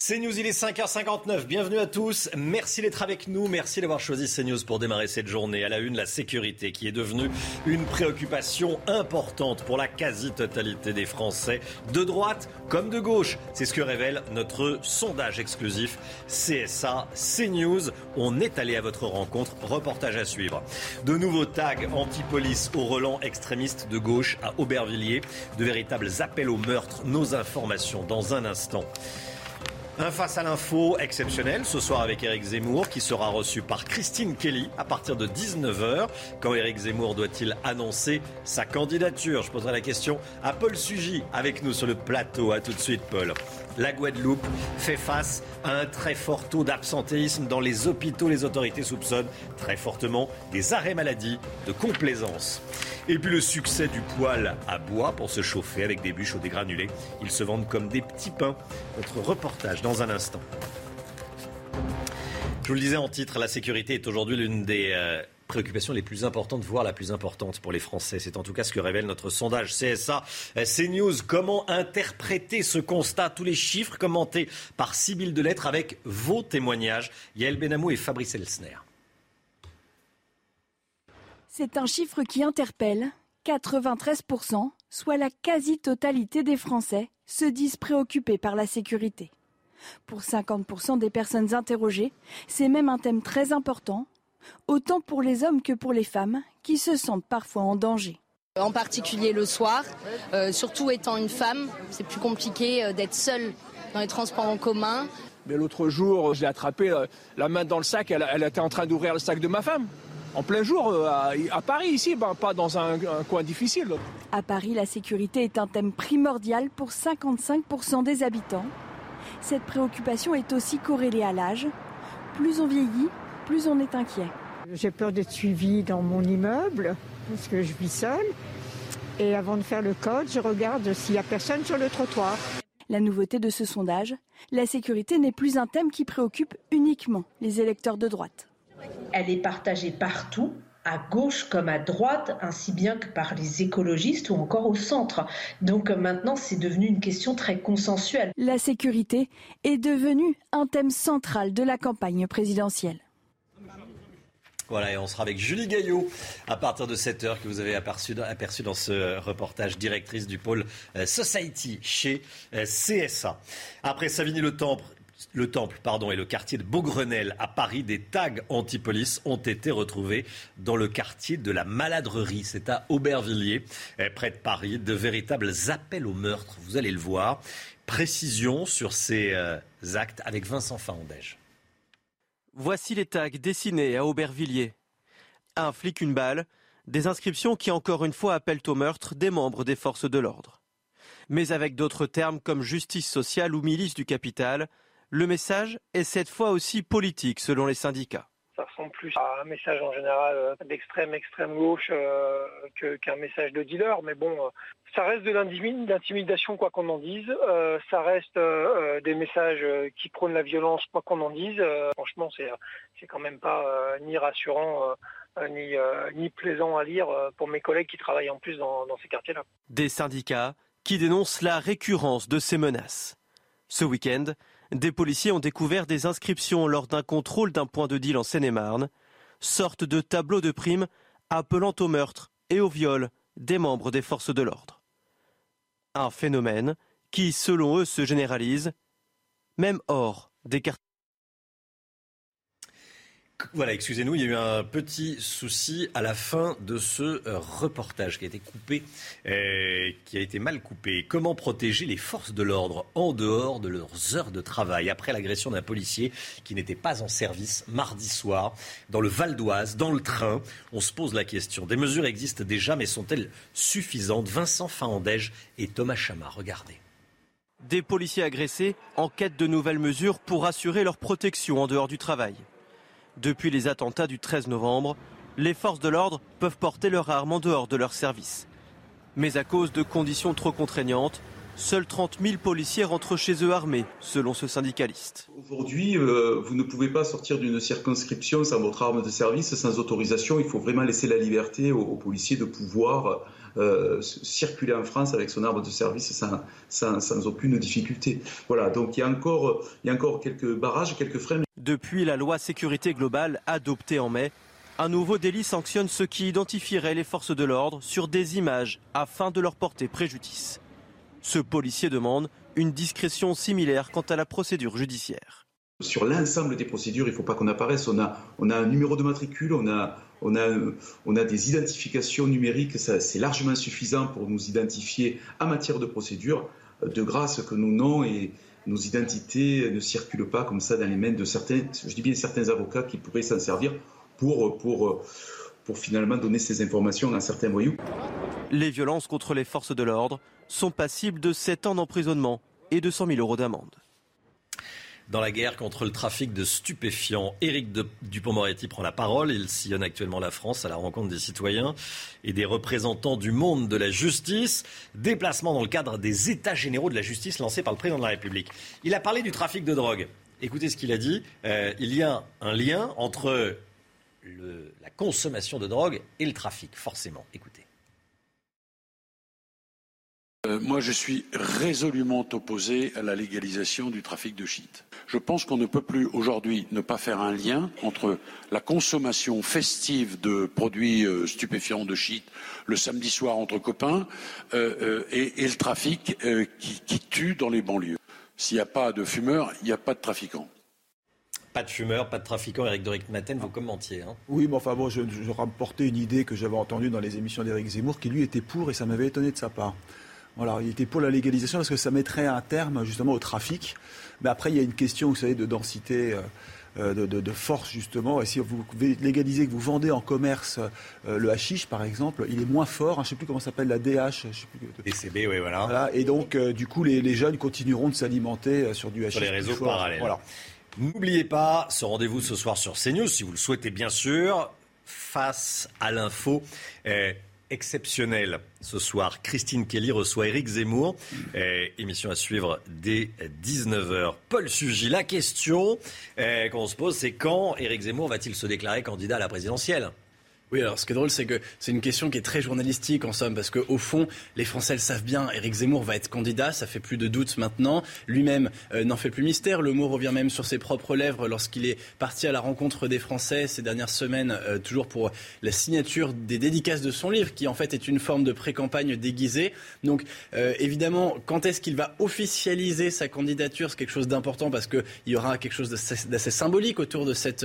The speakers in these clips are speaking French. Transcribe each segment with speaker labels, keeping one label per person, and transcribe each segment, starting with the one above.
Speaker 1: CNews, il est 5h59. Bienvenue à tous. Merci d'être avec nous. Merci d'avoir choisi CNews pour démarrer cette journée. À la une, la sécurité qui est devenue une préoccupation importante pour la quasi-totalité des Français, de droite comme de gauche. C'est ce que révèle notre sondage exclusif CSA CNews. On est allé à votre rencontre. Reportage à suivre. De nouveaux tags anti-police au relent extrémiste de gauche à Aubervilliers. De véritables appels au meurtre. Nos informations dans un instant. Un face à l'info exceptionnel ce soir avec Eric Zemmour qui sera reçu par Christine Kelly à partir de 19h. Quand Eric Zemmour doit-il annoncer sa candidature? Je poserai la question à Paul Sugy avec nous sur le plateau. À tout de suite Paul. La Guadeloupe fait face à un très fort taux d'absentéisme dans les hôpitaux. Les autorités soupçonnent très fortement des arrêts maladie de complaisance. Et puis le succès du poêle à bois pour se chauffer avec des bûches ou des granulés. Ils se vendent comme des petits pains. Notre reportage dans un instant. Je vous le disais en titre, la sécurité est aujourd'hui l'une des euh, préoccupation les plus importantes, voire la plus importante pour les Français. C'est en tout cas ce que révèle notre sondage CSA CNews. Comment interpréter ce constat? Tous les chiffres commentés par Sybille Delettre avec vos témoignages. Yael Benamou et Fabrice Elsner.
Speaker 2: C'est un chiffre qui interpelle. 93%, soit la quasi-totalité des Français, se disent préoccupés par la sécurité. Pour 50% des personnes interrogées, c'est même un thème très important autant pour les hommes que pour les femmes, qui se sentent parfois en danger.
Speaker 3: En particulier le soir, euh, surtout étant une femme, c'est plus compliqué euh, d'être seule dans les transports en commun.
Speaker 4: Mais l'autre jour, j'ai attrapé euh, la main dans le sac, elle, était en train d'ouvrir le sac de ma femme. En plein jour, à, Paris, ici, ben, pas dans un, un, coin difficile.
Speaker 2: À Paris, la sécurité est un thème primordial pour 55% des habitants. Cette préoccupation est aussi corrélée à l'âge. Plus on vieillit, plus on est inquiet.
Speaker 5: J'ai peur d'être suivie dans mon immeuble parce que je vis seule. Et avant de faire le code, je regarde s'il n'y a personne sur le trottoir.
Speaker 2: La nouveauté de ce sondage, la sécurité n'est plus un thème qui préoccupe uniquement les électeurs de droite.
Speaker 6: Elle est partagée partout, à gauche comme à droite, ainsi bien que par les écologistes ou encore au centre. Donc maintenant, c'est devenu une question très consensuelle.
Speaker 2: La sécurité est devenue un thème central de la campagne présidentielle.
Speaker 1: Voilà, et on sera avec Julie Gaillot à partir de 7h que vous avez aperçu, aperçu dans ce reportage, directrice du pôle euh, Society chez euh, CSA. Après Savigny-le Temple, le Temple pardon, et le quartier de Beaugrenelle à Paris, des tags anti-police ont été retrouvés dans le quartier de la Maladrerie. C'est à Aubervilliers, euh, près de Paris, de véritables appels au meurtre. Vous allez le voir. Précision sur ces actes avec Vincent Fahandège.
Speaker 7: Voici les tags dessinés à Aubervilliers. Un flic, une balle, des inscriptions qui encore une fois appellent au meurtre des membres des forces de l'ordre. Mais avec d'autres termes comme justice sociale ou milice du capital, le message est cette fois aussi politique selon les syndicats
Speaker 8: ça ressemble plus à un message en général euh, d'extrême extrême gauche euh, qu'un message de dealer. Mais bon, euh, ça reste de l'intimidation quoi qu'on en dise. ça reste des messages qui prônent la violence quoi qu'on en dise. franchement, c'est quand même pas ni rassurant. Ni, ni, plaisant à lire pour mes collègues qui travaillent en plus dans ces quartiers-là.
Speaker 7: Des syndicats qui dénoncent la récurrence de ces menaces. Ce week-end, des policiers ont découvert des inscriptions lors d'un contrôle d'un point de deal en Seine-et-Marne, sorte de tableau de primes appelant au meurtre et au viol des membres des forces de l'ordre. Un phénomène qui, selon eux, se généralise, même hors des quartiers.
Speaker 1: Voilà, excusez-nous, il y a eu un petit souci à la fin de ce euh, reportage qui a été coupé, euh, qui a été mal coupé. Comment protéger les forces de l'ordre en dehors de leurs heures de travail après l'agression d'un policier qui n'était pas en service mardi soir dans le Val d'Oise, dans le train? On se pose la question. Des mesures existent déjà, mais sont-elles suffisantes? Vincent Fahandège et Thomas Chama, regardez.
Speaker 7: Des policiers agressés en quête de nouvelles mesures pour assurer leur protection en dehors du travail. Depuis les attentats du 13 novembre, les forces de l'ordre peuvent porter leur arme en dehors de leur service. Mais à cause de conditions trop contraignantes, Seuls 30 000 policiers rentrent chez eux armés, selon ce syndicaliste.
Speaker 9: Aujourd'hui, euh, vous ne pouvez pas sortir d'une circonscription sans votre arme de service, sans autorisation. Il faut vraiment laisser la liberté aux, policiers de pouvoir euh, circuler en France avec son arme de service sans, sans, aucune difficulté. Voilà, donc il y, a encore, il y a encore quelques barrages, quelques freins.
Speaker 7: Depuis la loi sécurité globale adoptée en mai, un nouveau délit sanctionne ceux qui identifieraient les forces de l'ordre sur des images afin de leur porter préjudice. Ce policier demande une discrétion similaire quant à la procédure judiciaire.
Speaker 9: Sur l'ensemble des procédures, il ne faut pas qu'on apparaisse. On a, un numéro de matricule, on a, des identifications numériques. C'est largement suffisant pour nous identifier en matière de procédure. De grâce que nos noms et nos identités ne circulent pas comme ça dans les mains de certains, avocats qui pourraient s'en servir pour finalement donner ces informations à certains voyous.
Speaker 7: Les violences contre les forces de l'ordre sont passibles de 7 ans d'emprisonnement et de 100 000 euros d'amende.
Speaker 1: Dans la guerre contre le trafic de stupéfiants, Éric Dupont-Moretti prend la parole. Il sillonne actuellement la France à la rencontre des citoyens et des représentants du monde de la justice. Déplacement dans le cadre des États généraux de la justice lancés par le président de la République. Il a parlé du trafic de drogue. Écoutez ce qu'il a dit. Euh, il y a un lien entre la consommation de drogue et le trafic, forcément. Écoutez.
Speaker 10: Euh, moi, je suis résolument opposé à la légalisation du trafic de shit. Je pense qu'on ne peut plus aujourd'hui ne pas faire un lien entre la consommation festive de produits euh, stupéfiants de shit le samedi soir entre copains euh, et, le trafic qui, qui tue dans les banlieues. S'il n'y a pas de fumeurs, il n'y a pas de trafiquants.
Speaker 1: Pas de fumeurs, pas de trafiquants. Eric Doric Maten, vous commentiez. Hein.
Speaker 11: Oui, mais enfin bon, je, je rapportais une idée que j'avais entendue dans les émissions d'Éric Zemmour, qui lui était pour, et ça m'avait étonné de sa part. Voilà, il était pour la légalisation parce que ça mettrait un terme justement au trafic. Mais après, il y a une question, vous savez, de densité. Euh, euh, de, force justement. Et si vous légalisez que vous vendez en commerce euh, le hashish par exemple, il est moins fort. Hein, je ne sais plus comment s'appelle la DH.
Speaker 1: DCB, oui, voilà.
Speaker 11: voilà. Et donc, du coup, les, jeunes continueront de s'alimenter sur du hashish.
Speaker 1: Sur les réseaux parallèles. Voilà. N'oubliez pas ce rendez-vous ce soir sur CNews, si vous le souhaitez bien sûr, face à l'info. Exceptionnelle ce soir. Christine Kelly reçoit Eric Zemmour. Émission à suivre dès 19h. Paul Sugy, la question eh, qu'on se pose, c'est quand Eric Zemmour va-t-il se déclarer candidat à la présidentielle?
Speaker 12: Oui, alors ce qui est drôle, c'est que c'est une question qui est très journalistique en somme, parce qu'au fond, les Français le savent bien, Éric Zemmour va être candidat, ça fait plus de doutes maintenant. Lui-même euh, n'en fait plus mystère, le mot revient même sur ses propres lèvres lorsqu'il est parti à la rencontre des Français ces dernières semaines, euh, toujours pour la signature des dédicaces de son livre, qui en fait est une forme de pré-campagne déguisée. Donc euh, évidemment, quand est-ce qu'il va officialiser sa candidature? C'est quelque chose d'important parce qu'il y aura quelque chose d'assez symbolique autour de cette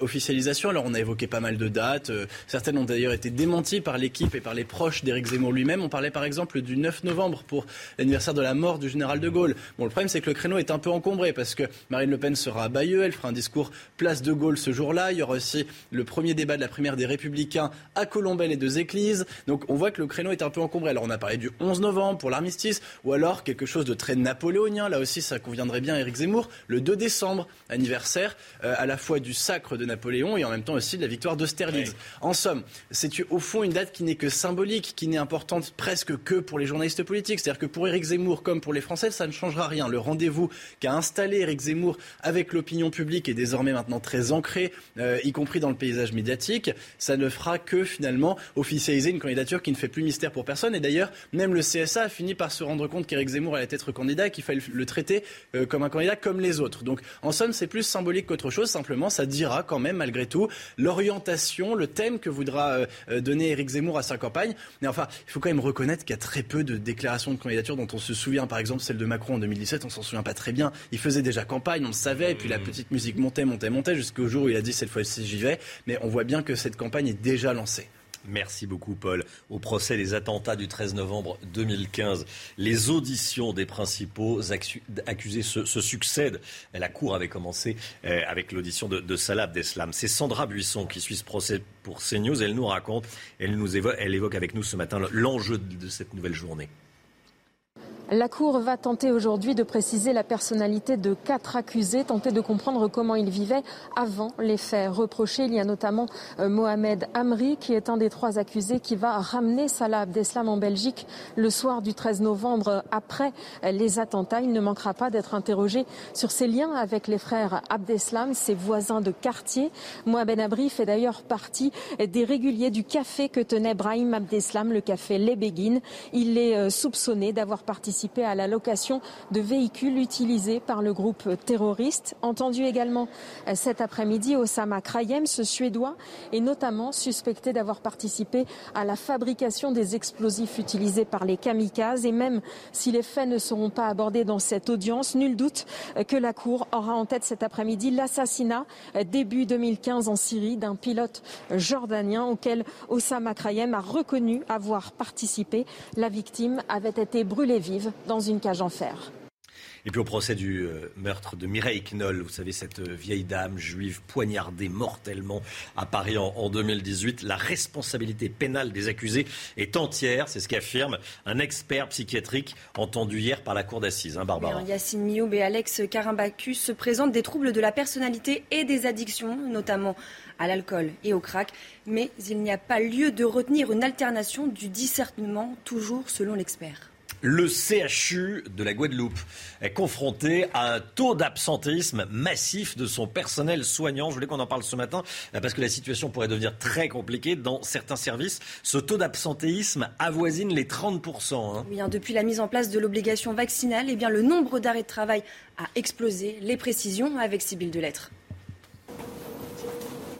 Speaker 12: officialisation. Alors on a évoqué pas mal de dates certaines ont d'ailleurs été démenties par l'équipe et par les proches d'Éric Zemmour lui-même. On parlait par exemple du 9 novembre pour l'anniversaire de la mort du général de Gaulle. Bon, le problème, c'est que le créneau est un peu encombré parce que Marine Le Pen sera à Bayeux, elle fera un discours place de Gaulle ce jour-là. Il y aura aussi le premier débat de la primaire des Républicains à Colombelle et deux églises. Donc on voit que le créneau est un peu encombré. Alors on a parlé du 11 novembre pour l'armistice ou alors quelque chose de très napoléonien. Là aussi, ça conviendrait bien à Éric Zemmour. Le 2 décembre, anniversaire euh, à la fois du sacre de Napoléon et en même temps aussi de la victoire d'Austerlitz. En somme, c'est au fond une date qui n'est que symbolique, qui n'est importante presque que pour les journalistes politiques. C'est-à-dire que pour Éric Zemmour comme pour les Français, ça ne changera rien. Le rendez-vous qu'a installé Éric Zemmour avec l'opinion publique est désormais maintenant très ancré, euh, y compris dans le paysage médiatique. Ça ne fera que finalement officialiser une candidature qui ne fait plus mystère pour personne. Et d'ailleurs, même le CSA a fini par se rendre compte qu'Éric Zemmour allait être candidat, qu'il fallait le traiter euh, comme un candidat comme les autres. Donc en somme, c'est plus symbolique qu'autre chose. Simplement, ça dira quand même malgré tout l'orientation, le thème que voudra euh, euh, donner Éric Zemmour à sa campagne. Mais enfin, il faut quand même reconnaître qu'il y a très peu de déclarations de candidature dont on se souvient. Par exemple, celle de Macron en 2017, on s'en souvient pas très bien. Il faisait déjà campagne, on le savait, et puis la mmh. petite musique montait, montait, montait, jusqu'au jour où il a dit cette fois-ci j'y vais. Mais on voit bien que cette campagne est déjà lancée.
Speaker 1: Merci beaucoup, Paul. Au procès des attentats du 13 novembre 2015, les auditions des principaux accusés se, succèdent. La Cour avait commencé euh, avec l'audition de, Salah Abdeslam. C'est Sandra Buisson qui suit ce procès pour CNews. Elle nous raconte, elle, nous évoque, elle évoque avec nous ce matin l'enjeu de cette nouvelle journée.
Speaker 13: La Cour va tenter aujourd'hui de préciser la personnalité de quatre accusés, tenter de comprendre comment ils vivaient avant les faits reprochés. Il y a notamment euh, Mohamed Amri, qui est un des trois accusés, qui va ramener Salah Abdeslam en Belgique le soir du 13 novembre après les attentats. Il ne manquera pas d'être interrogé sur ses liens avec les frères Abdeslam, ses voisins de quartier. Mohamed Amri fait d'ailleurs partie des réguliers du café que tenait Brahim Abdeslam, le café Les Béguines. Il est euh, soupçonné d'avoir participé à la location de véhicules utilisés par le groupe terroriste. Entendu également euh, cet après-midi, Osama Krayem, ce Suédois, est notamment suspecté d'avoir participé à la fabrication des explosifs utilisés par les kamikazes. Et même si les faits ne seront pas abordés dans cette audience, nul doute euh, que la Cour aura en tête cet après-midi l'assassinat euh, début 2015 en Syrie d'un pilote jordanien auquel Osama Krayem a reconnu avoir participé. La victime avait été brûlée vive dans une cage en fer.
Speaker 1: Et puis au procès du euh, meurtre de Mireille Knoll, vous savez, cette euh, vieille dame juive poignardée mortellement à Paris en, 2018, la responsabilité pénale des accusés est entière, c'est ce qu'affirme un expert psychiatrique entendu hier par la cour d'assises. Hein, Barbara.
Speaker 14: Yacine Mioub et Alex Carimbacus se présentent des troubles de la personnalité et des addictions, notamment à l'alcool et au crack. Mais il n'y a pas lieu de retenir une alternation du discernement, toujours selon l'expert.
Speaker 1: Le CHU de la Guadeloupe est confronté à un taux d'absentéisme massif de son personnel soignant. Je voulais qu'on en parle ce matin euh, parce que la situation pourrait devenir très compliquée dans certains services. Ce taux d'absentéisme avoisine les 30%.
Speaker 14: Hein. Hein, depuis la mise en place de l'obligation vaccinale, eh bien, le nombre d'arrêts de travail a explosé. Les précisions avec Sybille Delettre.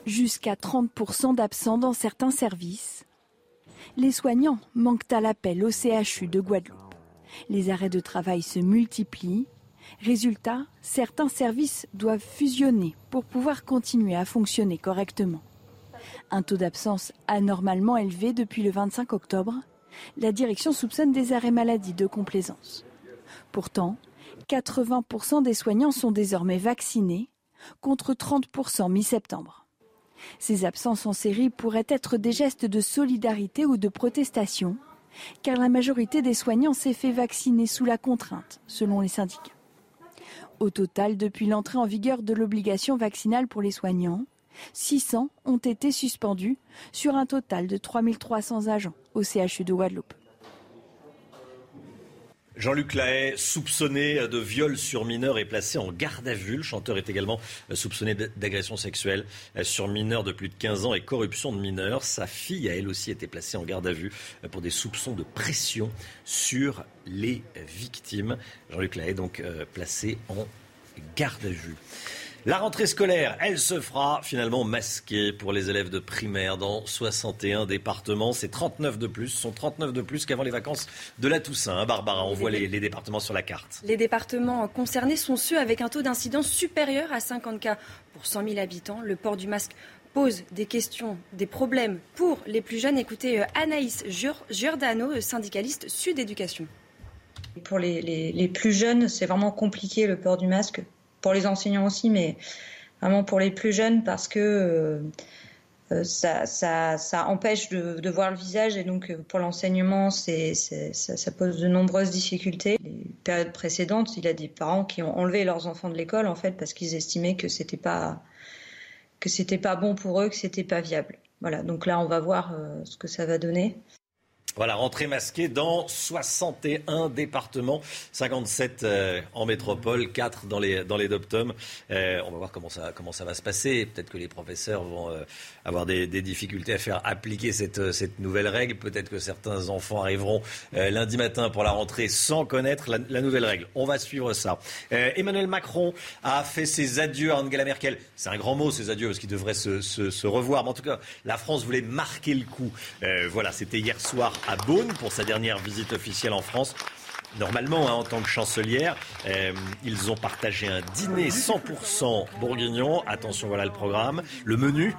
Speaker 2: Jusqu'à 30% d'absents dans certains services. Les soignants manquent à l'appel au CHU de Guadeloupe. Les arrêts de travail se multiplient. Résultat, certains services doivent fusionner pour pouvoir continuer à fonctionner correctement. Un taux d'absence anormalement élevé depuis le 25 octobre, la direction soupçonne des arrêts maladie de complaisance. Pourtant, 80% des soignants sont désormais vaccinés, contre 30% mi-septembre. Ces absences en série pourraient être des gestes de solidarité ou de protestation car la majorité des soignants s'est fait vacciner sous la contrainte, selon les syndicats. Au total, depuis l'entrée en vigueur de l'obligation vaccinale pour les soignants, 600 ont été suspendus sur un total de 3300 agents au CHU de Guadeloupe.
Speaker 1: Jean-Luc Lahaye, soupçonné de viol sur mineur, est placé en garde à vue. Le chanteur est également soupçonné d'agression sexuelle sur mineur de plus de 15 ans et corruption de mineurs. Sa fille a elle aussi été placée en garde à vue pour des soupçons de pression sur les victimes. Jean-Luc Lahaye donc euh, placé en garde à vue. La rentrée scolaire, elle se fera finalement masquée pour les élèves de primaire dans 61 départements. C'est 39 de plus, ce sont 39 de plus qu'avant les vacances de la Toussaint. Hein, Barbara, on voit les, départements sur la carte.
Speaker 14: Les départements concernés sont ceux avec un taux d'incidence supérieur à 50 cas pour 100 000 habitants. Le port du masque pose des questions, des problèmes pour les plus jeunes. Écoutez euh, Anaïs Giordano, syndicaliste Sud Éducation.
Speaker 15: Pour les, les plus jeunes, c'est vraiment compliqué le port du masque pour les enseignants aussi, mais vraiment pour les plus jeunes parce que euh, euh, ça, empêche de, voir le visage et donc euh, pour l'enseignement, ça, pose de nombreuses difficultés. Les périodes précédentes, il y a des parents qui ont enlevé leurs enfants de l'école en fait parce qu'ils estimaient que c'était pas que c'était pas bon pour eux, que c'était pas viable. Voilà, donc là on va voir ce que ça va donner.
Speaker 1: Voilà, rentrée masquée dans 61 départements, 57 euh, en métropole, 4 dans les, dans les dom euh, on va voir comment ça, comment ça va se passer. Peut-être que les professeurs vont euh, avoir des, difficultés à faire appliquer cette, cette nouvelle règle. Peut-être que certains enfants arriveront lundi matin pour la rentrée sans connaître la, nouvelle règle. On va suivre ça. Emmanuel Macron a fait ses adieux à Angela Merkel. C'est un grand mot, ces adieux, parce qu'ils devraient se, se, se, revoir. Mais en tout cas, la France voulait marquer le coup. voilà, c'était hier soir à Beaune pour sa dernière visite officielle en France. Normalement, hein, en tant que chancelière, euh, ils ont partagé un dîner 100% bourguignon. Attention, voilà le programme. Le menu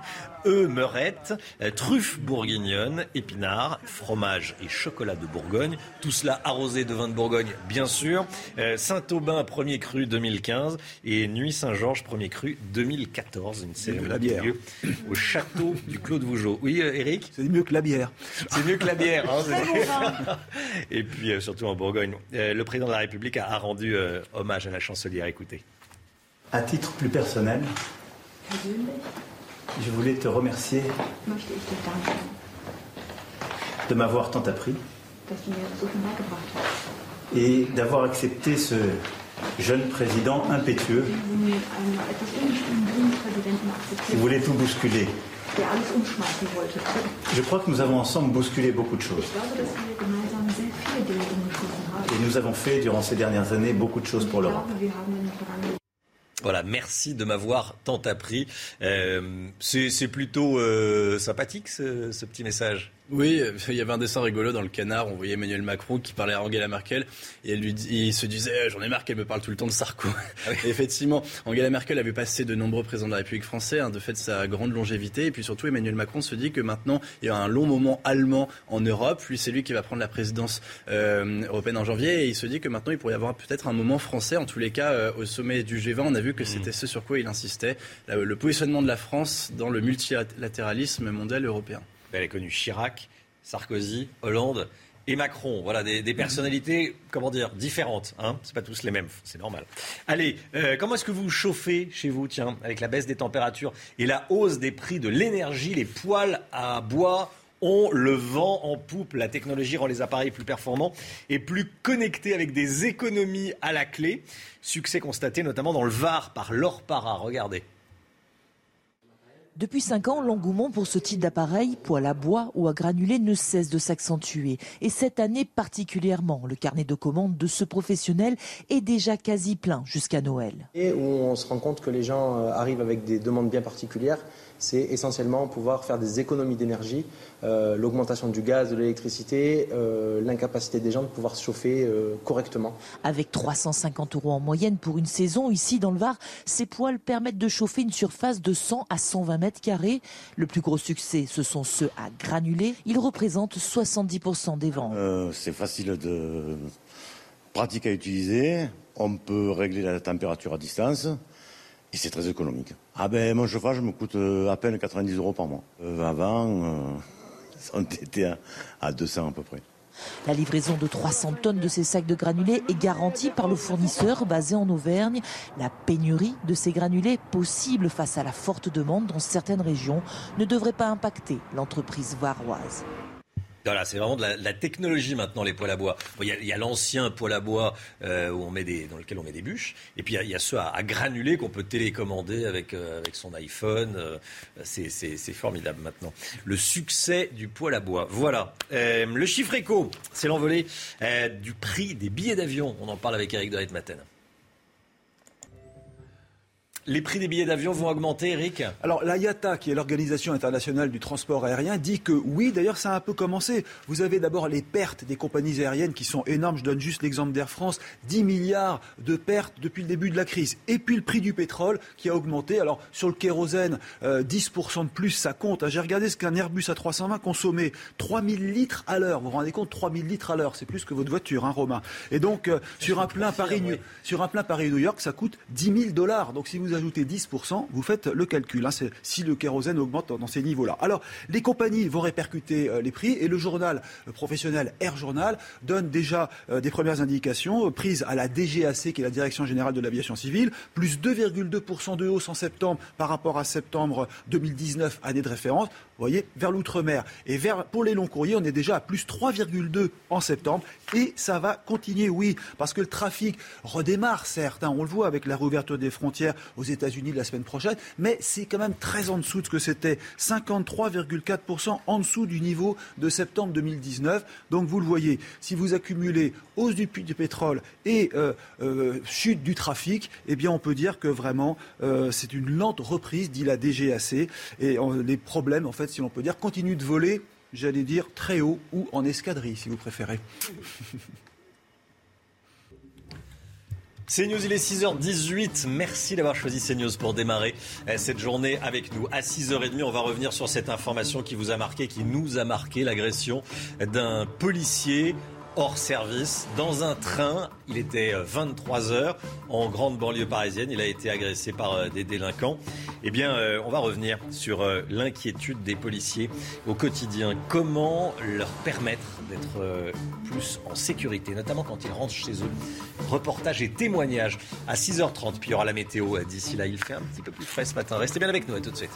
Speaker 1: œufs meurette, euh, truffes bourguignonnes, épinards, fromage et chocolat de Bourgogne. Tout cela arrosé de vin de Bourgogne, bien sûr. Euh, Saint-Aubin, premier cru 2015 et Nuit Saint-Georges, premier cru 2014. Une cérémonie
Speaker 16: la bière.
Speaker 1: au château du Clos de Vougeot. Oui, euh, Eric
Speaker 16: C'est mieux que la bière.
Speaker 1: C'est mieux que la bière. hein, c'est- et puis euh, surtout en Bourgogne. Euh, le président de la République a, a rendu euh, hommage à la chancelière. Écoutez.
Speaker 17: À titre plus personnel, je voulais te remercier de m'avoir tant appris. Et d'avoir accepté ce jeune président impétueux.
Speaker 18: Präsidenten
Speaker 17: qui voulait tout bousculer. Je crois. Que nous avons ensemble bousculé beaucoup de choses. Et nous avons fait durant ces dernières années beaucoup de choses pour l'Europe.
Speaker 1: Voilà, merci de m'avoir tant appris. Euh, c'est plutôt euh, sympathique ce petit message?
Speaker 12: Oui, euh, il y avait un dessin rigolo dans le canard. On voyait Emmanuel Macron qui parlait à Angela Merkel et elle lui dit- il se disait j'en ai marre qu'elle me parle tout le temps de Sarko. Et effectivement, Angela Merkel avait passé de nombreux présidents de la République française hein, de fait de sa grande longévité et puis surtout Emmanuel Macron se dit que maintenant il y a un long moment allemand en Europe. Lui, c'est lui qui va prendre la présidence euh, européenne en janvier et il se dit que maintenant il pourrait y avoir peut-être un moment français. En tous les cas, euh, au sommet du G20, on a vu que c'était ce sur quoi il insistait, le positionnement de la France dans le multilatéralisme mondial européen.
Speaker 1: Elle est connue Chirac, Sarkozy, Hollande et Macron. Voilà, des, personnalités, comment dire, différentes. Hein c'est pas tous les mêmes, c'est normal. Allez, euh, comment est-ce que vous chauffez chez vous, tiens, avec la baisse des températures et la hausse des prix de l'énergie? Les poêles à bois ont le vent en poupe. La technologie rend les appareils plus performants et plus connectés avec des économies à la clé. Succès constaté notamment dans le Var par Laure. Regardez.
Speaker 19: Depuis 5 ans, l'engouement pour ce type d'appareil, poêle à bois ou à granulés, ne cesse de s'accentuer. Et cette année particulièrement, le carnet de commandes de ce professionnel est déjà quasi plein jusqu'à Noël.
Speaker 20: Et où on se rend compte que les gens euh, arrivent avec des demandes bien particulières, c'est essentiellement pouvoir faire des économies d'énergie, euh, l'augmentation du gaz, de l'électricité, euh, l'incapacité des gens de pouvoir se chauffer euh, correctement.
Speaker 19: Avec 350 euros en moyenne pour une saison, ici dans le Var, ces poêles permettent de chauffer une surface de 100 à 120 mètres carrés. Le plus gros succès, ce sont ceux à granulés. Ils représentent 70% des ventes.
Speaker 21: Euh, c'est facile de pratique à utiliser. On peut régler la température à distance et c'est très économique. Ah ben mon chauffage me coûte euh, à peine 90 euros par mois. Euh, avant, euh, on était à, à 200 à peu près.
Speaker 19: La livraison de 300 tonnes de ces sacs de granulés est garantie par le fournisseur basé en Auvergne. La pénurie de ces granulés, possible face à la forte demande dans certaines régions, ne devrait pas impacter l'entreprise varoise.
Speaker 1: Voilà, c'est vraiment de la, de la technologie maintenant, les poêles à bois. Il y a, a l'ancien poêle à bois euh, où on met des, dans lequel on met des bûches. Et puis il y a, ceux à, à granulés qu'on peut télécommander avec, euh, avec son iPhone. Euh, c'est formidable maintenant. Le succès du poêle à bois. Voilà. Euh, le chiffre éco, c'est l'envolée euh, du prix des billets d'avion. On en parle avec Eric de Matin. Les prix des billets d'avion vont augmenter, Eric
Speaker 16: Alors l'IATA, qui est l'Organisation internationale du transport aérien, dit que oui, d'ailleurs ça a un peu commencé. Vous avez d'abord les pertes des compagnies aériennes qui sont énormes. Je donne juste l'exemple d'Air France, 10 milliards de pertes depuis le début de la crise. Et puis le prix du pétrole qui a augmenté. Alors sur le kérosène, euh, 10% de plus, ça compte. J'ai regardé ce qu'un Airbus A320 consommait. 3000 litres à l'heure. Vous vous rendez compte? 3000 litres à l'heure, c'est plus que votre voiture, hein, Romain. Et donc euh, sur un plein Paris, sur un plein Paris-New York, ça coûte 10 000 dollars. Donc si vous ajoutez 10%, vous faites le calcul. hein, si le kérosène augmente dans, ces niveaux-là. Alors, les compagnies vont répercuter euh, les prix et le journal euh, professionnel Air Journal donne déjà euh, des premières indications prises à la DGAC, qui est la Direction Générale de l'Aviation Civile, plus 2,2% de hausse en septembre par rapport à septembre 2019, année de référence. Voyez, vers l'outre-mer. Et vers, pour les longs courriers, on est déjà à plus 3,2 en septembre. Et ça va continuer, oui, parce que le trafic redémarre, certes. hein, on le voit avec la réouverture des frontières aux États-Unis la semaine prochaine. Mais c'est quand même très en dessous de ce que c'était. 53,4% en dessous du niveau de septembre 2019. Donc vous le voyez, si vous accumulez hausse du prix du pétrole et euh, euh, chute du trafic, eh bien on peut dire que vraiment euh, c'est une lente reprise, dit la DGAC. Et les problèmes, en fait, si l'on peut dire, continuent de voler, j'allais dire, très haut ou en escadrille, si vous préférez.
Speaker 1: CNews, il est 6h18. Merci d'avoir choisi CNews pour démarrer euh, cette journée avec nous. À 6h30, on va revenir sur cette information qui vous a marqué, qui nous a marqué, l'agression d'un policier hors service dans un train. Il était 23 euh, en grande banlieue parisienne. Il a été agressé par euh, des délinquants. Eh bien, euh, on va revenir sur l'inquiétude des policiers au quotidien. Comment leur permettre d'être plus en sécurité, notamment quand ils rentrent chez eux. Reportage et témoignages à 6h30. Puis il y aura la météo d'ici là. Il fait un petit peu plus frais ce matin. Restez bien avec nous. À tout de suite.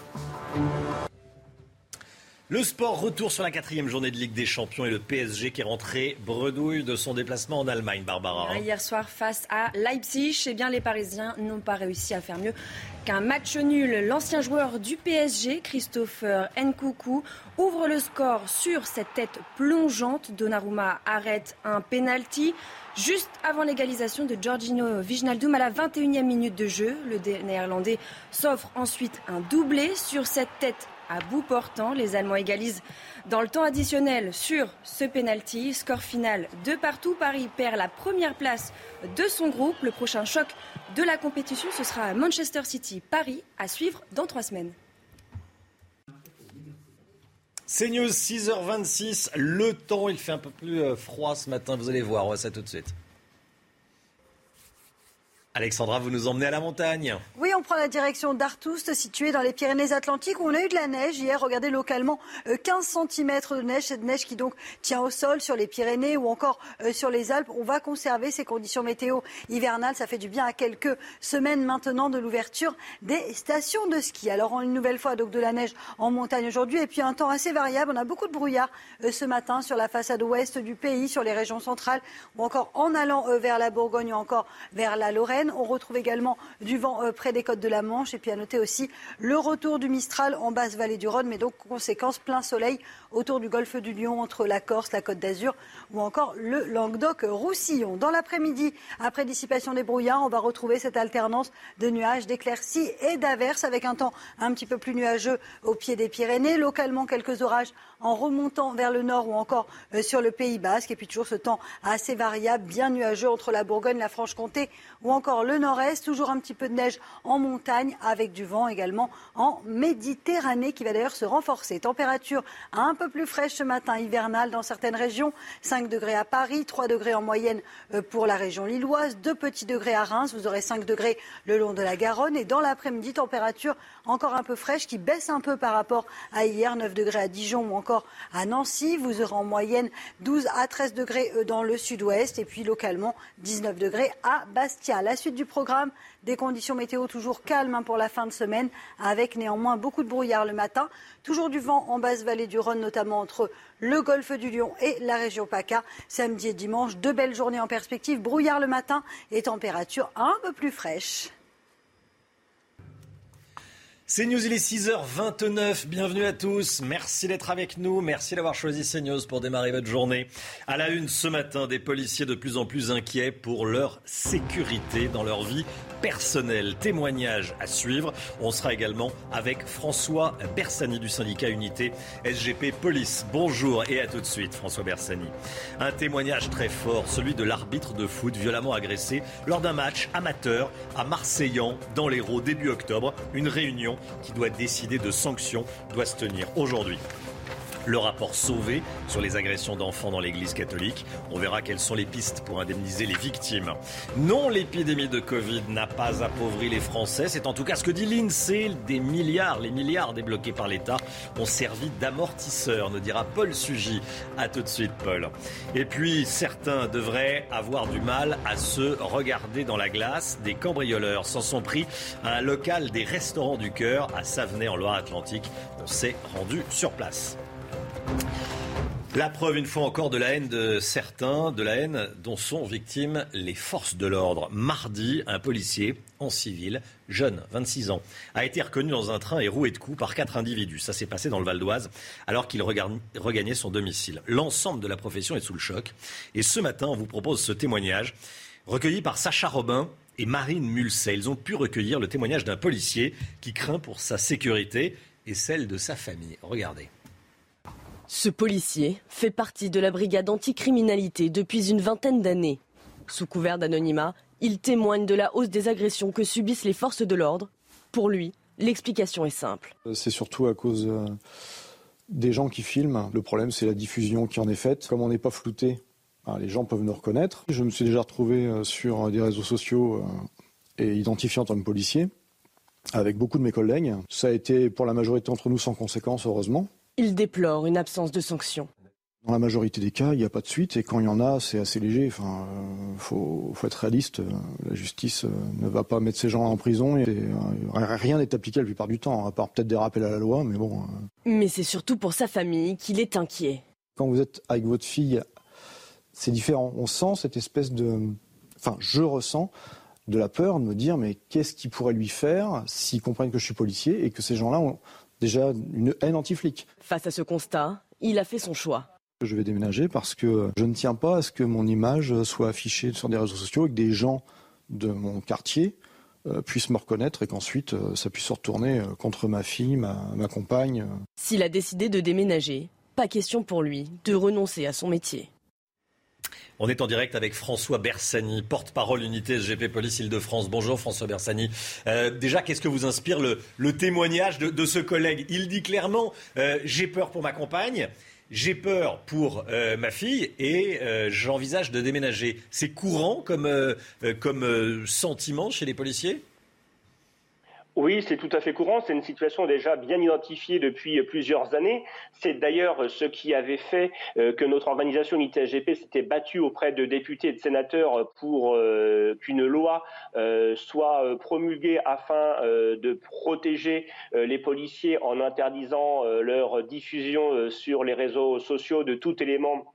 Speaker 1: Le sport, retour sur la quatrième journée de Ligue des Champions et le PSG qui est rentré bredouille de son déplacement en Allemagne, Barbara.
Speaker 14: Hier soir, face à Leipzig, eh bien, les Parisiens n'ont pas réussi à faire mieux qu'un match nul. L'ancien joueur du PSG, Christopher Nkoukou, ouvre le score sur cette tête plongeante. Donnarumma arrête un penalty. Juste avant l'égalisation de Giorgino Vignaldum à la 21e minute de jeu, le néerlandais s'offre ensuite un doublé sur cette tête à bout portant. Les Allemands égalisent dans le temps additionnel sur ce penalty. Score final de partout. Paris perd la première place de son groupe. Le prochain choc de la compétition, ce sera Manchester City-Paris à suivre dans trois semaines.
Speaker 1: C'est News 6h26. Le temps, il fait un peu plus euh, froid ce matin. Vous allez voir, on ça tout de suite. Alexandra, vous nous emmenez à la montagne.
Speaker 22: Oui, on prend la direction d'Artoust, située dans les Pyrénées-Atlantiques, où on a eu de la neige hier. Regardez localement 15 euh, cm de neige, cette neige qui donc tient au sol sur les Pyrénées ou encore euh, sur les Alpes. On va conserver ces conditions météo hivernales. Ça fait du bien à quelques semaines maintenant de l'ouverture des stations de ski. Alors, une nouvelle fois, donc de la neige en montagne aujourd'hui et puis un temps assez variable. On a beaucoup de brouillard euh, ce matin sur la façade ouest du pays, sur les régions centrales ou encore en allant vers la Bourgogne ou encore vers la Lorraine. On retrouve également du vent euh, près des côtes de la Manche. Et puis à noter aussi le retour du Mistral en basse vallée du Rhône. Mais donc, conséquence, plein soleil autour du golfe du Lion, entre la Corse, la Côte d'Azur ou encore le Languedoc-Roussillon. Dans l'après-midi, après dissipation des brouillards, on va retrouver cette alternance de nuages, d'éclaircies et d'averses avec un temps un petit peu plus nuageux au pied des Pyrénées. Localement, quelques orages en remontant vers le nord ou encore euh, sur le Pays Basque. Et puis toujours ce temps assez variable, bien nuageux entre la Bourgogne, la Franche-Comté ou encore le nord-est. Toujours un petit peu de neige en montagne avec du vent également en Méditerranée qui va d'ailleurs se renforcer. Température un peu plus fraîche ce matin, hivernale dans certaines régions. 5 degrés à Paris, 3 degrés en moyenne euh, pour la région lilloise, 2 petits degrés à Reims. Vous aurez 5 degrés le long de la Garonne. Et dans l'après-midi, température encore un peu fraîche qui baisse un peu par rapport à hier, 9 degrés à Dijon ou encore à Nancy. Vous aurez en moyenne 12 à 13 degrés euh, dans le sud-ouest et puis localement 19 degrés à Bastia. La suite du programme, des conditions météo toujours calmes hein, pour la fin de semaine avec néanmoins beaucoup de brouillard le matin. Toujours du vent en basse vallée du Rhône, notamment entre le golfe du Lion et la région PACA. Samedi et dimanche, deux belles journées en perspective. Brouillard le matin et température un peu plus fraîche.
Speaker 1: CNews, il est 6h29. Bienvenue à tous. Merci d'être avec nous. Merci d'avoir choisi CNews pour démarrer votre journée. À la une ce matin, des policiers de plus en plus inquiets pour leur sécurité dans leur vie personnelle. Témoignage à suivre. On sera également avec François Bersani du syndicat Unité SGP Police. Bonjour et à tout de suite, François Bersani. Un témoignage très fort, celui de l'arbitre de foot violemment agressé lors d'un match amateur à Marseillan dans l'Hérault début octobre. Une réunion qui doit décider de sanctions doit se tenir aujourd'hui le rapport Sauvé sur les agressions d'enfants dans l'Église catholique. On verra quelles sont les pistes pour indemniser les victimes. Non, l'épidémie de Covid n'a pas appauvri les Français. C'est en tout cas ce que dit l'INSEE. Des milliards, les milliards débloqués par l'État ont servi d'amortisseur, nous dira Paul Sugy. A tout de suite, Paul. Et puis, certains devraient avoir du mal à se regarder dans la glace. Des cambrioleurs s'en sont pris à un local des restaurants du cœur à Savenay en Loire-Atlantique. On s'est rendu sur place. La preuve, une fois encore, de la haine de certains, de la haine dont sont victimes les forces de l'ordre. Mardi, un policier en civil, jeune, 26 ans, a été reconnu dans un train et roué de coups par quatre individus. Ça s'est passé dans le Val d'Oise alors qu'il regagnait son domicile. L'ensemble de la profession est sous le choc. Et ce matin, on vous propose ce témoignage recueilli par Sacha Robin et Marine Mulsey. Ils ont pu recueillir le témoignage d'un policier qui craint pour sa sécurité et celle de sa famille. Regardez.
Speaker 23: Ce policier fait partie de la brigade anticriminalité depuis une vingtaine d'années. Sous couvert d'anonymat,
Speaker 24: Il témoigne de la hausse des agressions que subissent les forces de l'ordre. Pour lui, l'explication est simple.
Speaker 25: C'est surtout à cause euh, des gens qui filment. Le problème, c'est la diffusion qui en est faite. Comme on n'est pas flouté, ben, les gens peuvent nous reconnaître. Je me suis déjà retrouvé euh, sur des réseaux sociaux euh, et identifié en tant que policier avec beaucoup de mes collègues. Ça a été pour la majorité d'entre nous sans conséquence, heureusement.
Speaker 24: Il déplore une absence de sanctions.
Speaker 25: Dans la majorité des cas, il n'y a pas de suite et quand il y en a, c'est assez léger. Enfin, euh, faut, faut, être réaliste. La justice euh, ne va pas mettre ces gens en prison et euh, rien n'est appliqué la plupart du temps, à part peut-être des rappels à la loi, mais bon. Euh...
Speaker 24: Mais c'est surtout pour sa famille qu'il est inquiet.
Speaker 25: Quand vous êtes avec votre fille, c'est différent. On sent cette espèce de, enfin, je ressens de la peur de me dire mais qu'est-ce qu'ils pourraient lui faire s'ils comprennent que je suis policier et que ces gens-là ont déjà une haine anti-flic.
Speaker 24: Face à ce constat, il a fait son choix.
Speaker 25: Je vais déménager parce que je ne tiens pas à ce que mon image soit affichée sur des réseaux sociaux et que des gens de mon quartier euh, puissent me reconnaître et qu'ensuite euh, ça puisse se retourner euh, contre ma fille, ma, ma compagne.
Speaker 24: S'il a décidé de déménager, pas question pour lui de renoncer à son métier.
Speaker 1: On est en direct avec François Bersani, porte-parole unité SGP Police Île-de-France. Bonjour François Bersani. Euh, déjà, qu'est-ce que vous inspire le, le témoignage de, de, ce collègue? Il dit clairement euh, J'ai peur pour ma compagne, j'ai peur pour euh, ma fille et euh, j'envisage de déménager. C'est courant comme, euh, comme sentiment chez les policiers?
Speaker 26: Oui, c'est tout à fait courant. C'est une situation déjà bien identifiée depuis plusieurs années. C'est d'ailleurs ce qui avait fait que notre organisation UNITSGP s'était battue auprès de députés et de sénateurs pour qu'une loi soit promulguée afin de protéger les policiers en interdisant leur diffusion sur les réseaux sociaux de tout élément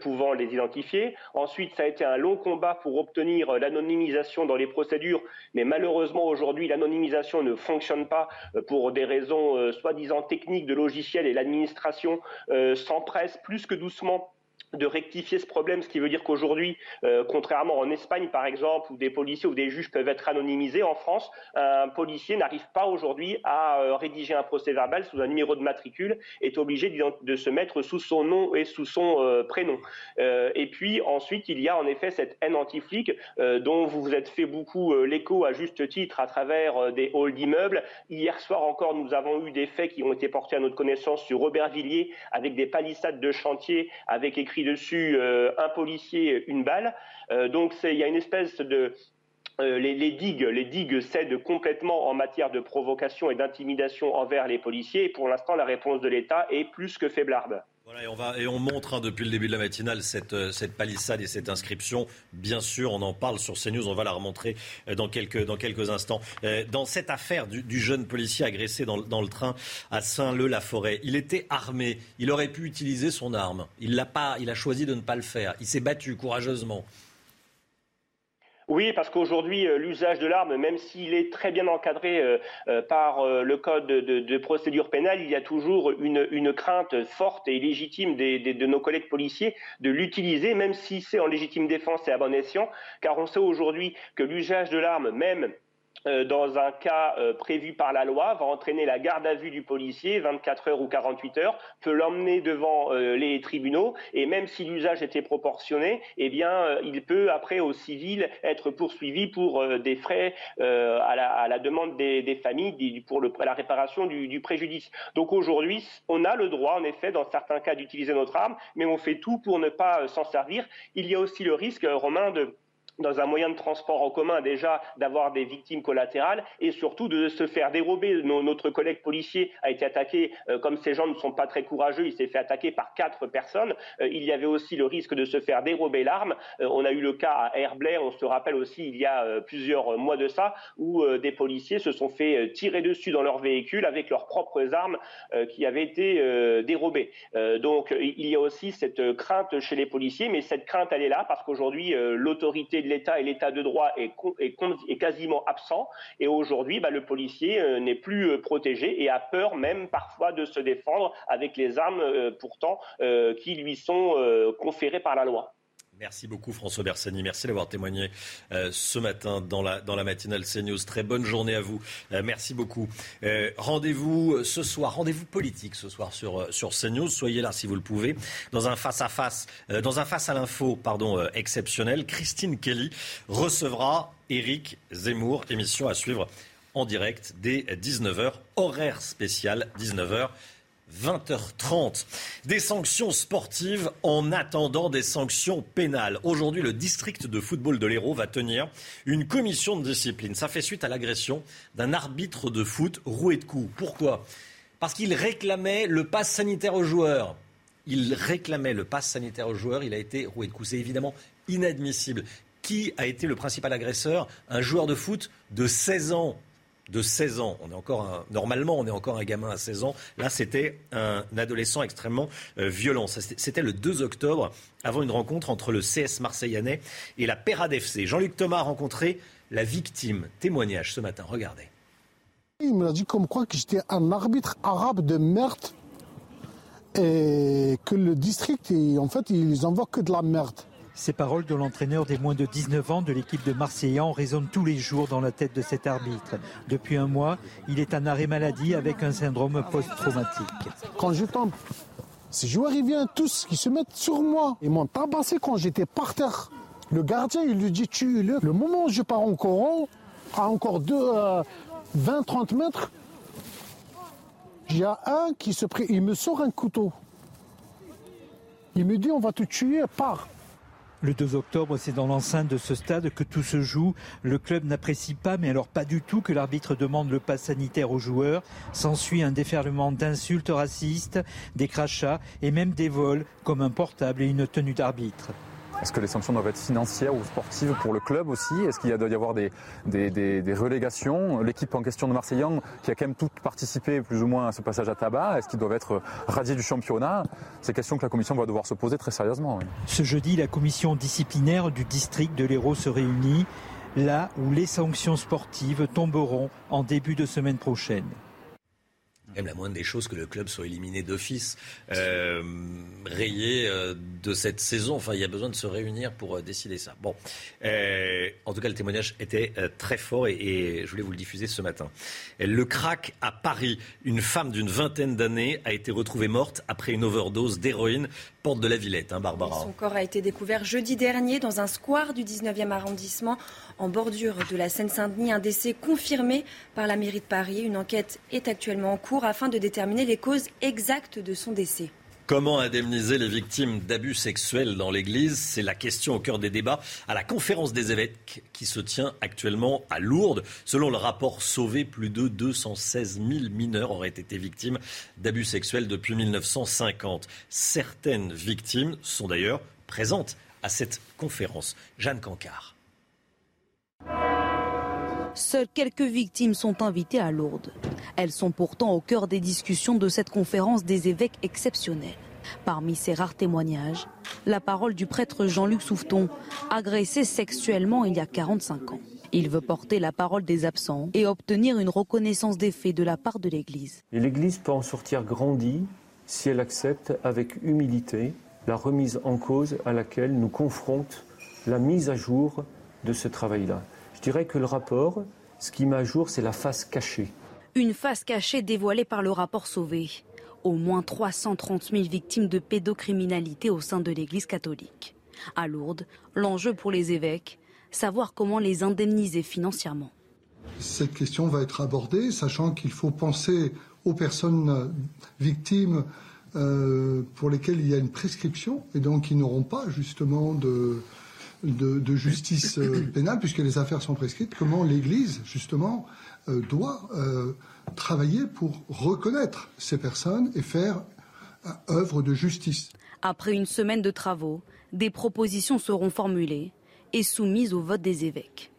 Speaker 26: pouvant les identifier. Ensuite, ça a été un long combat pour obtenir l'anonymisation dans les procédures, mais malheureusement aujourd'hui, l'anonymisation ne fonctionne pas pour des raisons euh, soi-disant techniques de logiciels et l'administration euh, s'empresse plus que doucement de rectifier ce problème, ce qui veut dire qu'aujourd'hui, euh, contrairement en Espagne par exemple, où des policiers ou des juges peuvent être anonymisés, en France, un policier n'arrive pas aujourd'hui à euh, rédiger un procès verbal sous un numéro de matricule, est obligé de se mettre sous son nom et sous son euh, prénom. et puis ensuite, il y a en effet cette haine anti-flic dont vous vous êtes fait beaucoup l'écho à juste titre à travers des halls d'immeubles. Hier soir encore, nous avons eu des faits qui ont été portés à notre connaissance sur Aubervilliers avec des palissades de chantier avec écrit dessus euh, un policier, une balle. Euh, donc il y a une espèce de euh, les, digues, les digues cèdent complètement en matière de provocation et d'intimidation envers les policiers. Et pour l'instant, la réponse de l'État est plus que faiblarde.
Speaker 1: Et, on va, et on montre hein, depuis le début de la matinale cette, cette, palissade et cette inscription. Bien sûr, on en parle sur CNews, on va la remontrer dans quelques, dans quelques instants. Dans cette affaire du, du jeune policier agressé dans, dans le train à Saint-Leu-la-Forêt, il était armé, il aurait pu utiliser son arme. Il, l'a pas, il a choisi de ne pas le faire. Il s'est battu courageusement.
Speaker 26: Oui, parce qu'aujourd'hui, l'usage de l'arme, même s'il est très bien encadré euh, euh, par euh, le code de, procédure pénale, il y a toujours une, crainte forte et légitime de nos collègues policiers de l'utiliser, même si c'est en légitime défense et à bon escient, car on sait aujourd'hui que l'usage de l'arme, même dans un cas prévu par la loi, va entraîner la garde à vue du policier, 24 heures ou 48 heures, peut l'emmener devant les tribunaux, et même si l'usage était proportionné, eh bien, il peut après au civil être poursuivi pour des frais à la, demande des, familles pour la réparation du, du préjudice. Donc aujourd'hui, on a le droit, en effet, dans certains cas, d'utiliser notre arme, mais on fait tout pour ne pas s'en servir. Il y a aussi le risque, Romain, de dans un moyen de transport en commun déjà d'avoir des victimes collatérales et surtout de se faire dérober. notre collègue policier a été attaqué, euh, comme ces gens ne sont pas très courageux, il s'est fait attaquer par quatre personnes. Euh, il y avait aussi le risque de se faire dérober l'arme. Euh, on a eu le cas à Herblay, on se rappelle aussi il y a plusieurs mois de ça, où des policiers se sont fait tirer dessus dans leur véhicule avec leurs propres armes qui avaient été dérobées. donc il y a aussi cette crainte chez les policiers, mais cette crainte elle est là parce qu'aujourd'hui l'autorité de l'État et l'État de droit est, quasiment absent. Et aujourd'hui, bah, le policier euh, n'est plus euh, protégé et a peur même parfois de se défendre avec les armes euh, pourtant qui lui sont conférées par la loi.
Speaker 1: Merci beaucoup François Bersani. Merci d'avoir témoigné euh, ce matin dans la, matinale CNews. Très bonne journée à vous. Euh, merci beaucoup. Euh, rendez-vous ce soir, rendez-vous politique ce soir sur, sur CNews. Soyez là si vous le pouvez. Dans un face-à-face, dans un face à l'info pardon, exceptionnel, Christine Kelly recevra Éric Zemmour. Émission à suivre en direct dès 19h. Horaire spécial 19h. 20h30. Des sanctions sportives en attendant des sanctions pénales. Aujourd'hui, le district de football de l'Hérault va tenir une commission de discipline. Ça fait suite à l'agression d'un arbitre de foot roué de coups. Pourquoi? Parce qu'il réclamait le pass sanitaire aux joueurs. Il réclamait le pass sanitaire aux joueurs, il a été roué de coups. C'est évidemment inadmissible. Qui a été le principal agresseur? Un joueur de foot de 16 ans de 16 ans. On est encore normalement, on est encore un gamin à 16 ans. Là, c'était un adolescent extrêmement euh, violent. C'était le 2 octobre, avant une rencontre entre le CS Marseillanais et la Perad FC. Jean-Luc Thomas a rencontré la victime. Témoignage ce matin. Regardez.
Speaker 27: Il m'a dit comme quoi que j'étais un arbitre arabe de merde et que le district, en fait, ils envoient que de la merde.
Speaker 28: Ces paroles de l'entraîneur des moins de 19 ans de l'équipe de Marseillan résonnent tous les jours dans la tête de cet arbitre. Depuis un mois, il est en arrêt maladie avec un syndrome post-traumatique.
Speaker 27: Quand je tombe, ces joueurs ils viennent tous, qui se mettent sur moi. Ils m'ont tabassé quand j'étais par terre. Le gardien, il lui dit tue-le. Le moment où je pars en courant, à encore 20-30 euh, mètres, il y a un qui se il me sort un couteau. Il me dit on va te tuer, pars.
Speaker 28: Le 2 octobre, c'est dans l'enceinte de ce stade que tout se joue. Le club n'apprécie pas, mais alors pas du tout, que l'arbitre demande le pass sanitaire aux joueurs. S'ensuit un déferlement d'insultes racistes, des crachats et même des vols, comme un portable et une tenue d'arbitre.
Speaker 29: Est-ce que les sanctions doivent être financières ou sportives pour le club aussi? Est-ce qu'il doit y avoir des, des, relégations? L'équipe en question de Marseillan, qui a quand même toutes participé plus ou moins à ce passage à tabac, est-ce qu'ils doivent être radiés du championnat? C'est question que la commission va devoir se poser très sérieusement.
Speaker 28: Ce jeudi, la commission disciplinaire du district de l'Hérault se réunit, là où les sanctions sportives tomberont en début de semaine prochaine
Speaker 1: même la moindre des choses que le club soit éliminé d'office, euh, rayé euh, de cette saison. Enfin, il y a besoin de se réunir pour euh, décider ça. Bon, euh, en tout cas, le témoignage était très fort et, et, je voulais vous le diffuser ce matin. Le crack à Paris. Une femme d'une vingtaine d'années a été retrouvée morte après une overdose d'héroïne porte de la Villette, hein, Barbara.
Speaker 14: Son corps a été découvert jeudi dernier dans un square du 19e arrondissement en bordure de la Seine-Saint-Denis. Un décès confirmé par la mairie de Paris. Une enquête est actuellement en cours afin de déterminer les causes exactes de son décès.
Speaker 1: Comment indemniser les victimes d'abus sexuels dans l'Église? C'est la question au cœur des débats à la conférence des évêques qui se tient actuellement à Lourdes. Selon le rapport Sauvé, plus de 216 000 mineurs auraient été victimes d'abus sexuels depuis 1950. Certaines victimes sont d'ailleurs présentes à cette conférence. Jeanne Cancard.
Speaker 30: Seules quelques victimes sont invitées à Lourdes. Elles sont pourtant au cœur des discussions de cette conférence des évêques exceptionnels. Parmi ces rares témoignages, la parole du prêtre Jean-Luc Souffeton, agressé sexuellement il y a 45 ans. Il veut porter la parole des absents et obtenir une reconnaissance des faits de la part de l'Église.
Speaker 31: L'Église peut en sortir grandie si elle accepte avec humilité la remise en cause à laquelle nous confronte la mise à jour de ce travail-là. Je dirais que le rapport, ce qui met à jour, c'est la face cachée.
Speaker 30: Une face cachée dévoilée par le rapport Sauvé. Au moins 330 000 victimes de pédocriminalité au sein de l'Église catholique. À Lourdes, l'enjeu pour les évêques, savoir comment les indemniser financièrement.
Speaker 32: Cette question va être abordée, sachant qu'il faut penser aux personnes victimes euh, pour lesquelles il y a une prescription et donc qui n'auront pas justement de, de, justice euh, pénale, puisque les affaires sont prescrites, comment l'Église, justement, euh, doit euh, travailler pour reconnaître ces personnes et faire œuvre de justice.
Speaker 30: Après une semaine de travaux, des propositions seront formulées et soumises au vote des évêques.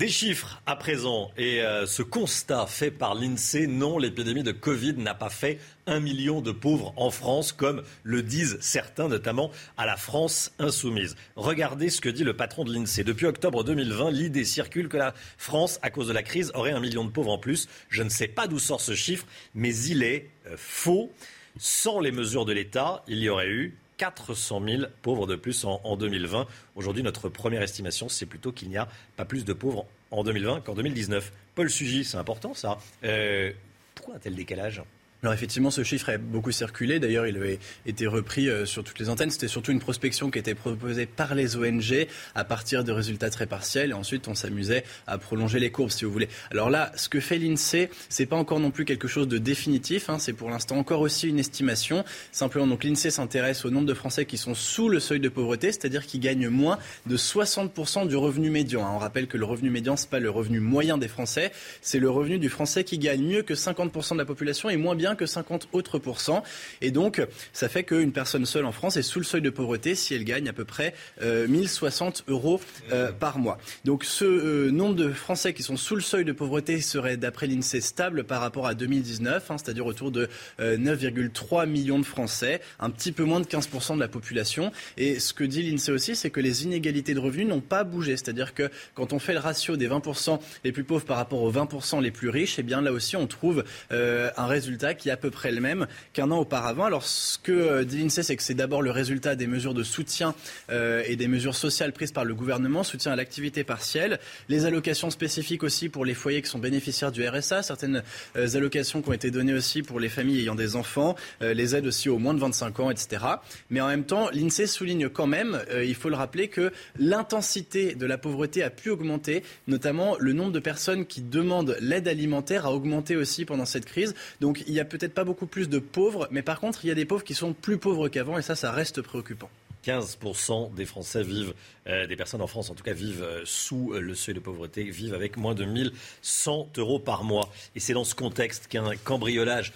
Speaker 1: Des chiffres à présent et euh, ce constat fait par l'INSEE, non, l'épidémie de Covid n'a pas fait un million de pauvres en France, comme le disent certains, notamment à la France insoumise. Regardez ce que dit le patron de l'INSEE. Depuis octobre 2020, l'idée circule que la France, à cause de la crise, aurait un million de pauvres en plus. Je ne sais pas d'où sort ce chiffre, mais il est euh, faux. Sans les mesures de l'État, il y aurait eu 400 000 pauvres de plus en, en 2020. Aujourd'hui, notre première estimation, c'est plutôt qu'il n'y a pas plus de pauvres en 2020 qu'en 2019. Paul Sugy, c'est important ça. Euh, pourquoi un tel décalage?
Speaker 12: Alors effectivement, ce chiffre a beaucoup circulé. D'ailleurs, il avait été repris euh, sur toutes les antennes. C'était surtout une prospection qui était proposée par les ONG à partir de résultats très partiels. Et ensuite, on s'amusait à prolonger les courbes, si vous voulez. Alors là, ce que fait l'INSEE, c'est pas encore non plus quelque chose de définitif. Hein. C'est pour l'instant encore aussi une estimation. Simplement, donc l'INSEE s'intéresse au nombre de Français qui sont sous le seuil de pauvreté, c'est-à-dire qui gagnent moins de 60% du revenu médian. Hein. On rappelle que le revenu médian, c'est pas le revenu moyen des Français, c'est le revenu du Français qui gagne mieux que 50% de la population et moins bien que 50 autres pourcents. Et donc, ça fait qu'une personne seule en France est sous le seuil de pauvreté si elle gagne à peu près euh, 1060 euros euh, par mois. Donc, ce euh, nombre de Français qui sont sous le seuil de pauvreté serait, d'après l'INSEE, stable par rapport à 2019, hein, c'est-à-dire autour de 9,3 millions de Français, un petit peu moins de 15% de la population. Et ce que dit l'INSEE aussi, c'est que les inégalités de revenus n'ont pas bougé. C'est-à-dire que quand on fait le ratio des 20% les plus pauvres par rapport aux 20% les plus riches, eh bien là aussi, on trouve un résultat qui est à peu près le même qu'un an auparavant. Alors ce que dit l'INSEE, c'est que c'est d'abord le résultat des mesures de soutien euh, et des mesures sociales prises par le gouvernement, soutien à l'activité partielle, les allocations spécifiques aussi pour les foyers qui sont bénéficiaires du RSA, certaines euh, allocations qui ont été données aussi pour les familles ayant des enfants, euh, les aides aussi aux moins de 25 ans, etc. Mais en même temps, l'INSEE souligne quand même, il faut le rappeler, que l'intensité de la pauvreté a pu augmenter, notamment le nombre de personnes qui demandent l'aide alimentaire a augmenté aussi pendant cette crise. Donc il n'y a peut-être pas beaucoup plus de pauvres, mais par contre, il y a des pauvres qui sont plus pauvres qu'avant, et ça, ça reste préoccupant.
Speaker 1: 15% des Français vivent, euh, des personnes en France en tout cas, vivent euh, sous euh, le seuil de pauvreté, vivent avec moins de 1100 euros par mois. Et c'est dans ce contexte qu'un cambriolage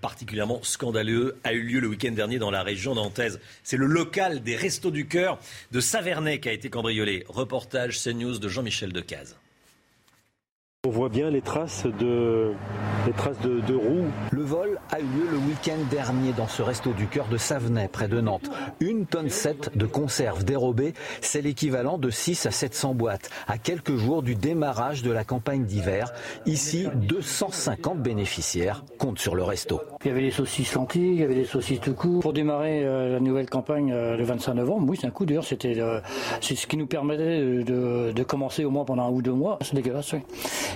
Speaker 1: particulièrement scandaleux a eu lieu le week-end dernier dans la région nantaise. C'est le local des Restos du Cœur de Savernay qui a été cambriolé. Reportage CNews de Jean-Michel Decaze.
Speaker 33: On voit bien les traces de, les traces de, de roues.
Speaker 34: Le vol a eu lieu le week-end dernier dans ce resto du cœur de Savenay, près de Nantes. Une tonne 7 de conserves dérobées, c'est l'équivalent de 6 à 700 boîtes. À quelques jours du démarrage de la campagne d'hiver, ici, 250 bénéficiaires comptent sur le resto.
Speaker 35: Il y avait les saucisses lentilles, il y avait les saucisses tout court. Pour démarrer euh, la nouvelle campagne euh, le 25 novembre, oui, c'est un coup d'ailleurs, c'était euh, c'est ce qui nous permettait de, de, commencer au moins pendant un ou deux mois. C'est dégueulasse, oui.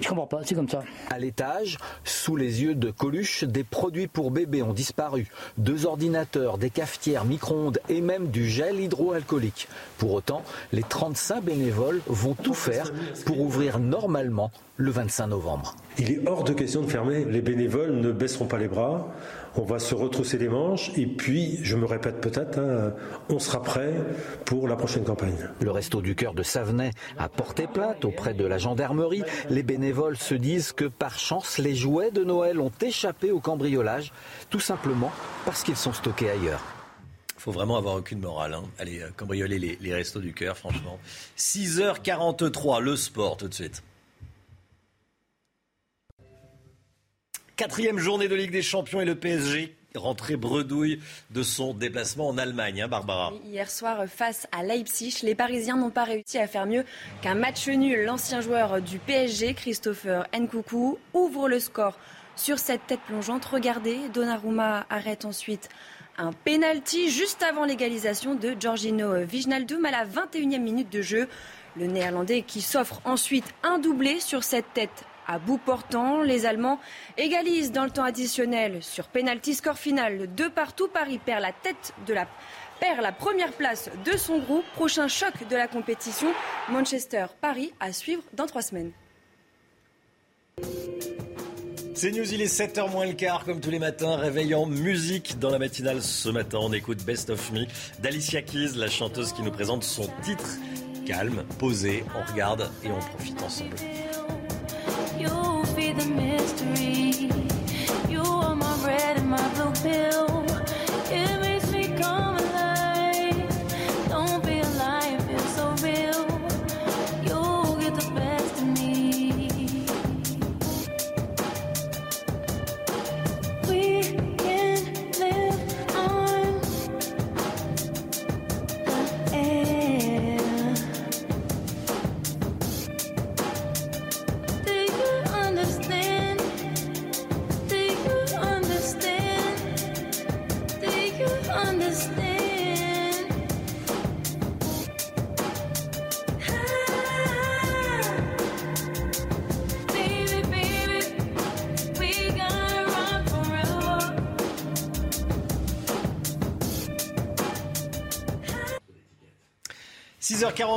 Speaker 35: Je comprends pas, c'est comme ça.
Speaker 34: À l'étage, sous les yeux de Coluche, des produits pour bébés ont disparu. Deux ordinateurs, des cafetières, micro-ondes et même du gel hydroalcoolique. Pour autant, les 35 bénévoles vont tout faire pour ouvrir normalement le 25 novembre.
Speaker 33: Il est hors de question de fermer. Les bénévoles ne baisseront pas les bras. On va se retrousser les manches et puis, je me répète peut-être, hein, on sera prêt pour la prochaine campagne.
Speaker 34: Le Resto du Cœur de Savenay a porté plainte auprès de la gendarmerie. Les bénévoles se disent que par chance, les jouets de Noël ont échappé au cambriolage, tout simplement parce qu'ils sont stockés ailleurs
Speaker 1: faut vraiment avoir aucune morale. Hein. Allez, euh, cambrioler les, les restos du cœur, franchement. 6h43, le sport tout de suite. Quatrième journée de Ligue des Champions et le PSG rentré bredouille de son déplacement en Allemagne, hein, Barbara.
Speaker 14: Hier soir, face à Leipzig, les Parisiens n'ont pas réussi à faire mieux qu'un match nul. L'ancien joueur du PSG, Christopher Nkoukou, ouvre le score sur cette tête plongeante. Regardez, Donnarumma arrête ensuite un penalty juste avant l'égalisation de Giorgino Wijnaldum à la 21e minute de jeu. Le Néerlandais qui s'offre ensuite un doublé sur cette tête à bout portant. Les Allemands égalisent dans le temps additionnel sur penalty score final de partout. Paris perd la tête perd la première place de son groupe. Prochain choc de la compétition, Manchester-Paris à suivre dans trois semaines.
Speaker 1: C'est News, il est 7h moins le quart, comme tous les matins, réveil en musique dans la matinale. Ce matin, on écoute Best of Me d'Alicia Keys, la chanteuse qui nous présente son titre. Calme, posé, on regarde et on profite ensemble.
Speaker 36: the middle.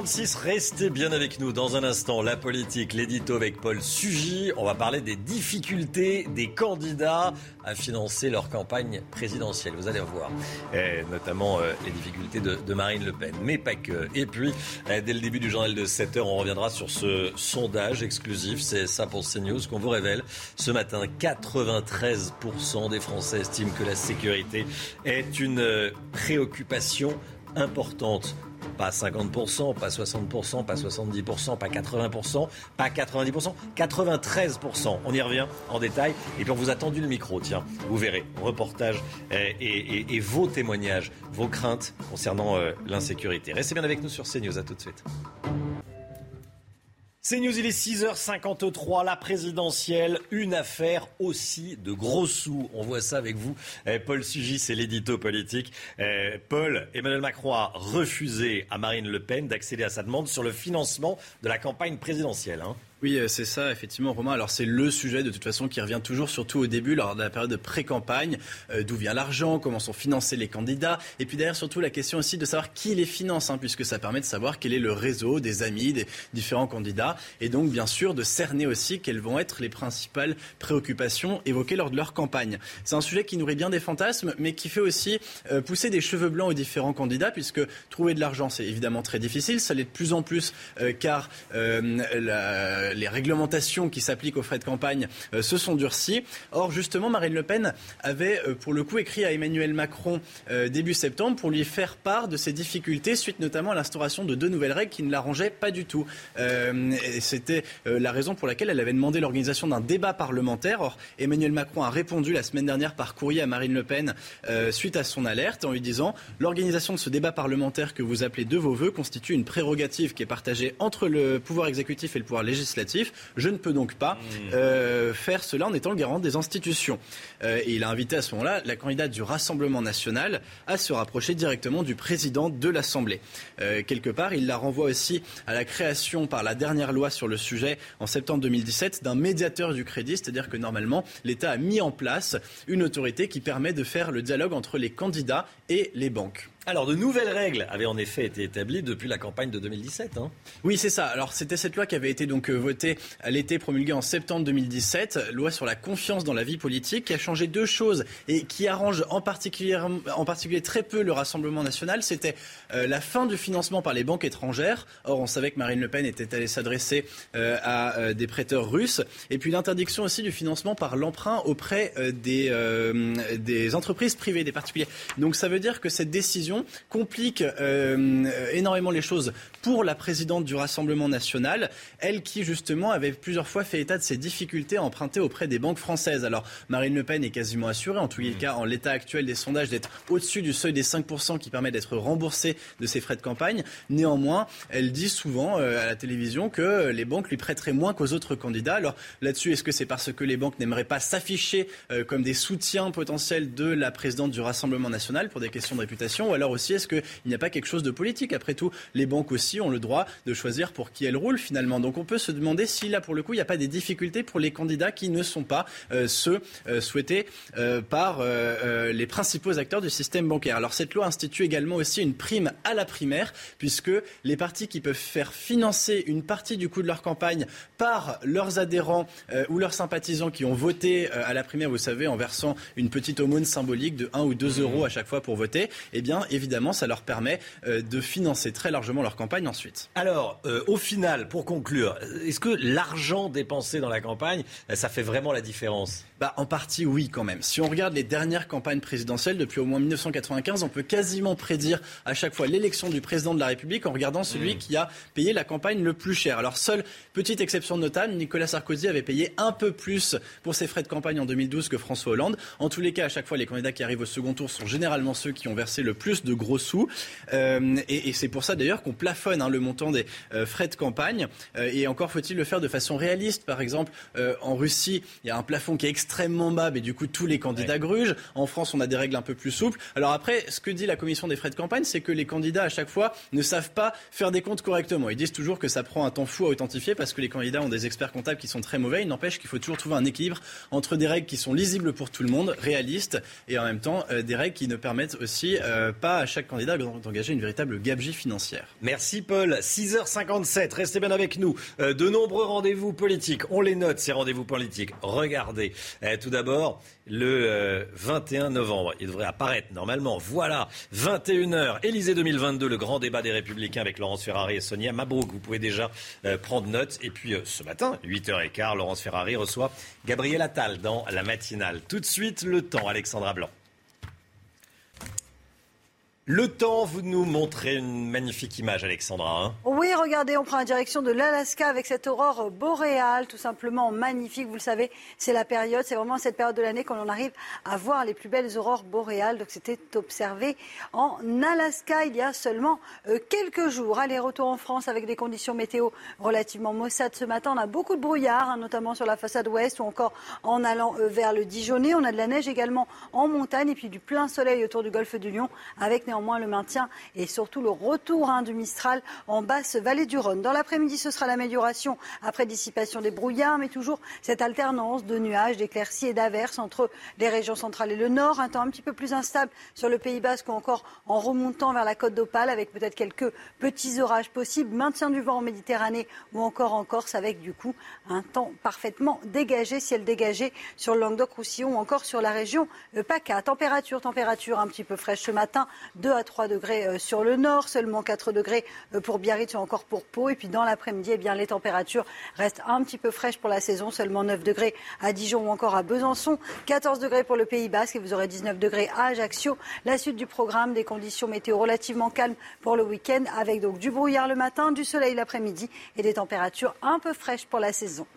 Speaker 1: 6h46, restez bien avec nous dans un instant. La politique, l'édito avec Paul Sugy. On va parler des difficultés des candidats à financer leur campagne présidentielle. Vous allez voir, Eh, notamment euh, les difficultés de, Marine Le Pen, mais pas que. Et puis, eh, dès le début du journal de 7h, on reviendra sur ce sondage exclusif. C'est ça pour CNews qu'on vous révèle. Ce matin, 93% des Français estiment que la sécurité est une euh, préoccupation importante. Pas 50%, pas 60%, pas 70%, pas 80%, pas 90%, 93%. On y revient en détail. Et puis on vous a tendu le micro, tiens. Vous verrez, reportage euh, et, vos témoignages, vos craintes concernant euh, l'insécurité. Restez bien avec nous sur CNews. À tout de suite. C'est News, il est 6h53, la présidentielle, une affaire aussi de gros sous. On voit ça avec vous. Eh, Paul Sugis, c'est l'édito politique. Eh, Paul, Emmanuel Macron a refusé à Marine Le Pen d'accéder à sa demande sur le financement de la campagne présidentielle. hein.
Speaker 12: Oui, euh, c'est ça, effectivement, Romain. Alors, c'est le sujet, de toute façon, qui revient toujours, surtout au début, lors de la période de pré-campagne. Euh, D'où vient l'argent Comment sont financés les candidats Et puis, derrière, surtout, la question aussi de savoir qui les finance, hein, puisque ça permet de savoir quel est le réseau des amis des différents candidats. Et donc, bien sûr, de cerner aussi quelles vont être les principales préoccupations évoquées lors de leur campagne. C'est un sujet qui nourrit bien des fantasmes, mais qui fait aussi euh, pousser des cheveux blancs aux différents candidats, puisque trouver de l'argent, c'est évidemment très difficile. Ça l'est de plus en plus, car euh, les réglementations qui s'appliquent aux frais de campagne euh, se sont durcies. Or, justement, Marine Le Pen avait, euh, pour le coup, écrit à Emmanuel Macron début septembre pour lui faire part de ses difficultés, suite notamment à l'instauration de deux nouvelles règles qui ne l'arrangeaient pas du tout. C'était la raison pour laquelle elle avait demandé l'organisation d'un débat parlementaire. Or, Emmanuel Macron a répondu la semaine dernière par courrier à Marine Le Pen suite à son alerte en lui disant l'organisation de ce débat parlementaire que vous appelez de vos voeux constitue une prérogative qui est partagée entre le pouvoir exécutif et le pouvoir législatif. Je ne peux donc pas euh, faire cela en étant le garant des institutions. Euh, et il a invité à ce moment-là la candidate du Rassemblement national à se rapprocher directement du président de l'Assemblée. Euh, quelque part, il la renvoie aussi à la création par la dernière loi sur le sujet en septembre 2017 d'un médiateur du crédit, c'est-à-dire que normalement l'État a mis en place une autorité qui permet de faire le dialogue entre les candidats et les banques.
Speaker 1: Alors, de nouvelles règles avaient en effet été établies depuis la campagne de 2017. hein.
Speaker 12: Oui, c'est ça. Alors, c'était cette loi qui avait été donc euh, votée l'été, promulguée en septembre 2017, loi sur la confiance dans la vie politique, qui a changé deux choses et qui arrange en particulier, en particulier très peu le Rassemblement national. C'était euh, la fin du financement par les banques étrangères. Or, on savait que Marine Le Pen était allée s'adresser euh, à des prêteurs russes. Et puis l'interdiction aussi du financement par l'emprunt auprès des entreprises privées, des particuliers. Donc, ça veut dire que cette décision complique euh, énormément les choses pour la présidente du Rassemblement national, elle qui justement avait plusieurs fois fait état de ses difficultés à emprunter auprès des banques françaises. Alors Marine Le Pen est quasiment assurée, en tous les cas en l'état actuel des sondages, d'être au-dessus du seuil des 5% qui permet d'être remboursée de ses frais de campagne. Néanmoins, elle dit souvent euh, à la télévision que les banques lui prêteraient moins qu'aux autres candidats. Alors là-dessus, est-ce que c'est parce que les banques n'aimeraient pas s'afficher euh, comme des soutiens potentiels de la présidente du Rassemblement national pour des questions de réputation ou alors aussi est-ce qu'il n'y a pas quelque chose de politique Après tout, les banques aussi ont le droit de choisir pour qui elles roulent finalement. Donc on peut se demander si là pour le coup il n'y a pas des difficultés pour les candidats qui ne sont pas euh, ceux euh, souhaités euh, par les principaux acteurs du système bancaire. Alors cette loi institue également aussi une prime à la primaire puisque les partis qui peuvent faire financer une partie du coût de leur campagne par leurs adhérents ou leurs sympathisants qui ont voté à la primaire, vous savez, en versant une petite aumône symbolique de 1 ou 2 euros à chaque fois pour voter, eh bien évidemment ça leur permet euh, de financer très largement leur campagne ensuite.
Speaker 1: Alors, euh, au final, pour conclure, est-ce que l'argent dépensé dans la campagne, euh, ça fait vraiment la différence?
Speaker 12: Bah, en partie, oui, quand même. Si on regarde les dernières campagnes présidentielles depuis au moins 1995, on peut quasiment prédire à chaque fois l'élection du président de la République en regardant celui
Speaker 1: Mmh.
Speaker 12: qui a payé la campagne le plus cher. Alors, seule petite exception notable, Nicolas Sarkozy avait payé un peu plus pour ses frais de campagne en 2012 que François Hollande. En tous les cas, à chaque fois, les candidats qui arrivent au second tour sont généralement ceux qui ont versé le plus de gros sous. Euh, et et c'est pour ça d'ailleurs qu'on plafonne hein, le montant des euh, frais de campagne. Euh, et encore faut-il le faire de façon réaliste. Par exemple, en Russie, il y a un plafond qui est extrêmement bas, mais du coup, tous les candidats grugent. En France, on a des règles un peu plus souples. Alors après, ce que dit la commission des frais de campagne, c'est que les candidats, à chaque fois, ne savent pas faire des comptes correctement. Ils disent toujours que ça prend un temps fou à authentifier parce que les candidats ont des experts comptables qui sont très mauvais. Il n'empêche qu'il faut toujours trouver un équilibre entre des règles qui sont lisibles pour tout le monde, réalistes, et en même temps des règles qui ne permettent aussi pas à chaque candidat d'engager une véritable gabegie financière.
Speaker 1: Merci Paul. 6h57, restez bien avec nous. Euh, de nombreux rendez-vous politiques, on les note ces rendez-vous politiques. Regardez, Euh, tout d'abord, le euh, 21 novembre, il devrait apparaître normalement. Voilà, 21h, Élysée 2022, le grand débat des Républicains avec Laurence Ferrari et Sonia Mabrouk. Vous pouvez déjà euh, prendre note. Et puis euh, ce matin, 8h15, Laurence Ferrari reçoit Gabriel Attal dans la matinale. Tout de suite, le temps, Alexandra Blanc. Le temps, vous nous montrez une magnifique image, Alexandra. hein.
Speaker 22: Oui, regardez, on prend la direction de l'Alaska avec cette aurore boréale, tout simplement magnifique. Vous le savez, c'est la période, c'est vraiment cette période de l'année qu'on en arrive à voir les plus belles aurores boréales. Donc c'était observé en Alaska il y a seulement euh, quelques jours. Allez, retour en France avec des conditions météo relativement maussades ce matin. On a beaucoup de brouillard, hein, notamment sur la façade ouest ou encore en allant euh, vers le Dijonais. On a de la neige également en montagne et puis du plein soleil autour du golfe du Lion avec néanmoins le maintien et surtout le retour hein, du Mistral en basse vallée du Rhône. Dans l'après-midi, ce sera l'amélioration après dissipation des brouillards, mais toujours cette alternance de nuages, d'éclaircies et d'averses entre les régions centrales et le nord. Un temps un petit peu plus instable sur le Pays Basque ou encore en remontant vers la côte d'Opale avec peut-être quelques petits orages possibles. Maintien du vent en Méditerranée ou encore en Corse avec du coup un temps parfaitement dégagé, ciel dégagé sur le Languedoc-Roussillon ou encore sur la région euh, PACA. Température, température un petit peu fraîche ce matin, 2 à 3 degrés euh, sur le nord, seulement 4 degrés euh, pour Biarritz ou encore pour Pau. Et puis dans l'après-midi, eh bien, les températures restent un petit peu fraîches pour la saison, seulement 9 degrés à Dijon ou encore à Besançon, 14 degrés pour le Pays Basque et vous aurez 19 degrés à Ajaccio. La suite du programme, des conditions météo relativement calmes pour le week-end avec donc du brouillard le matin, du soleil l'après-midi et des températures un peu fraîches pour la saison.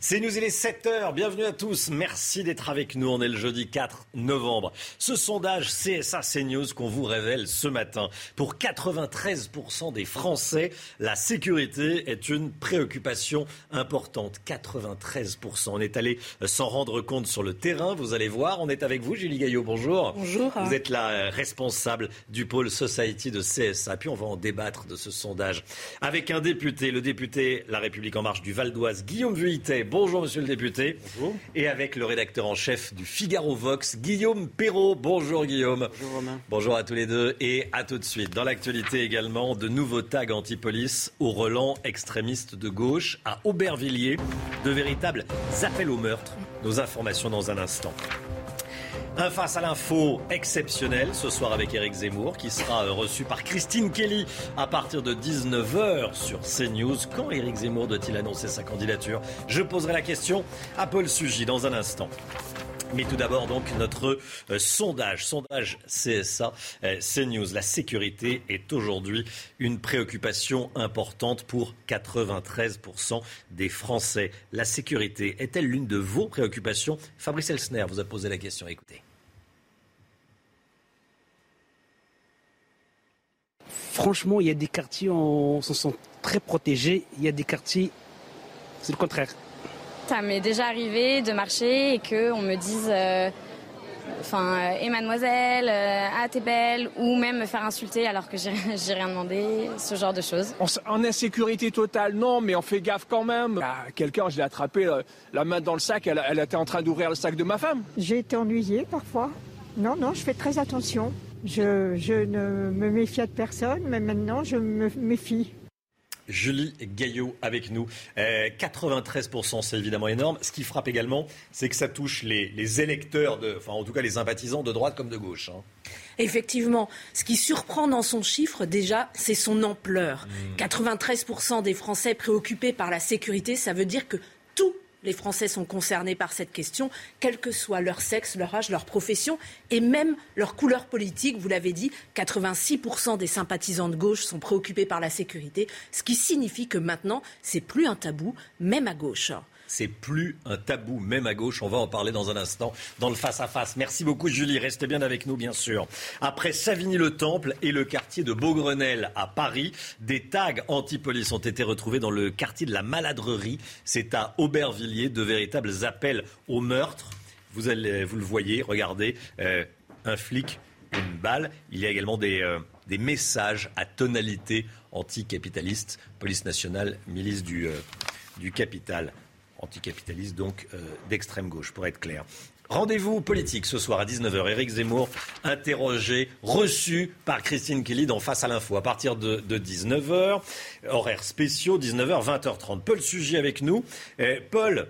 Speaker 1: C'est nous, il est 7h. Bienvenue à tous. Merci d'être avec nous. On est le jeudi 4 novembre. Ce sondage CSA CNews qu'on vous révèle ce matin. Pour 93% des Français, la sécurité est une préoccupation importante. 93%. On est allé s'en rendre compte sur le terrain. Vous allez voir. On est avec vous, Julie Gaillot. Bonjour.
Speaker 37: Bonjour.
Speaker 1: Vous êtes la euh, responsable du pôle Society de CSA. Puis on va en débattre de ce sondage avec un député, le député La République En Marche du Val d'Oise, Guillaume Vuittet. Bonjour, monsieur le député. Bonjour. Et avec le rédacteur en chef du Figaro Vox, Guillaume Perrault. Bonjour, Guillaume.
Speaker 37: Bonjour Romain.
Speaker 1: Bonjour à tous les deux et à tout de suite. Dans l'actualité également, de nouveaux tags anti-police au relent extrémiste de gauche à Aubervilliers. De véritables appels au meurtre. Nos informations dans un instant. Un face à l'info exceptionnel ce soir avec Eric Zemmour qui sera euh, reçu par Christine Kelly à partir de 19h sur CNews. Quand Eric Zemmour doit-il annoncer sa candidature? Je poserai la question à Paul Sugy dans un instant. Mais tout d'abord, donc, notre euh, sondage, sondage CSA, euh, CNews. La sécurité est aujourd'hui une préoccupation importante pour 93% des Français. La sécurité est-elle l'une de vos préoccupations? Fabrice Elsner vous a posé la question. Écoutez.
Speaker 38: Franchement, il y a des quartiers, on se sent très protégés. Il y a des quartiers, c'est le contraire.
Speaker 39: Ça m'est déjà arrivé de marcher et qu'on me dise, euh, enfin, euh, et mademoiselle, euh, ah t'es belle, ou même me faire insulter alors que j'ai j'ai rien demandé, ce genre de choses.
Speaker 40: En, en insécurité totale, non, mais on fait gaffe quand même. Ah, Quelqu'un, je l'ai attrapé euh, la main dans le sac, elle, elle était en train d'ouvrir le sac de ma femme.
Speaker 41: J'ai été ennuyée parfois. Non, non, je fais très attention. Je, je ne me méfiais de personne, mais maintenant je me méfie.
Speaker 1: Julie Gaillot avec nous. Euh, 93%, c'est évidemment énorme. Ce qui frappe également, c'est que ça touche les, les électeurs, de, enfin en tout cas les sympathisants de droite comme de gauche. hein.
Speaker 42: Effectivement, ce qui surprend dans son chiffre, déjà, c'est son ampleur. 93% des Français préoccupés par la sécurité, ça veut dire que les Français sont concernés par cette question, quel que soit leur sexe, leur âge, leur profession et même leur couleur politique. Vous l'avez dit, 86% des sympathisants de gauche sont préoccupés par la sécurité, ce qui signifie que maintenant, c'est plus un tabou, même à gauche.
Speaker 1: C'est plus un tabou, même à gauche. On va en parler dans un instant dans le face-à-face. Merci beaucoup, Julie. Restez bien avec nous, bien sûr. Après Savigny-le-Temple et le quartier de Beaugrenelle à Paris, des tags anti-police ont été retrouvés dans le quartier de la Maladrerie. C'est à Aubervilliers, de véritables appels au meurtre. Vous, le voyez, regardez, euh, un flic, une balle. Il y a également des, euh, messages à tonalité anticapitaliste. Police nationale, milice du, euh, du capital. Anticapitaliste, donc euh, d'extrême gauche, pour être clair. Rendez-vous politique ce soir à 19h. Éric Zemmour interrogé, reçu par Christine Kelly dans Face à l'info à partir de, 19h. Horaires spéciaux, 19h, 20h30. Paul Sujet avec nous. Eh, Paul,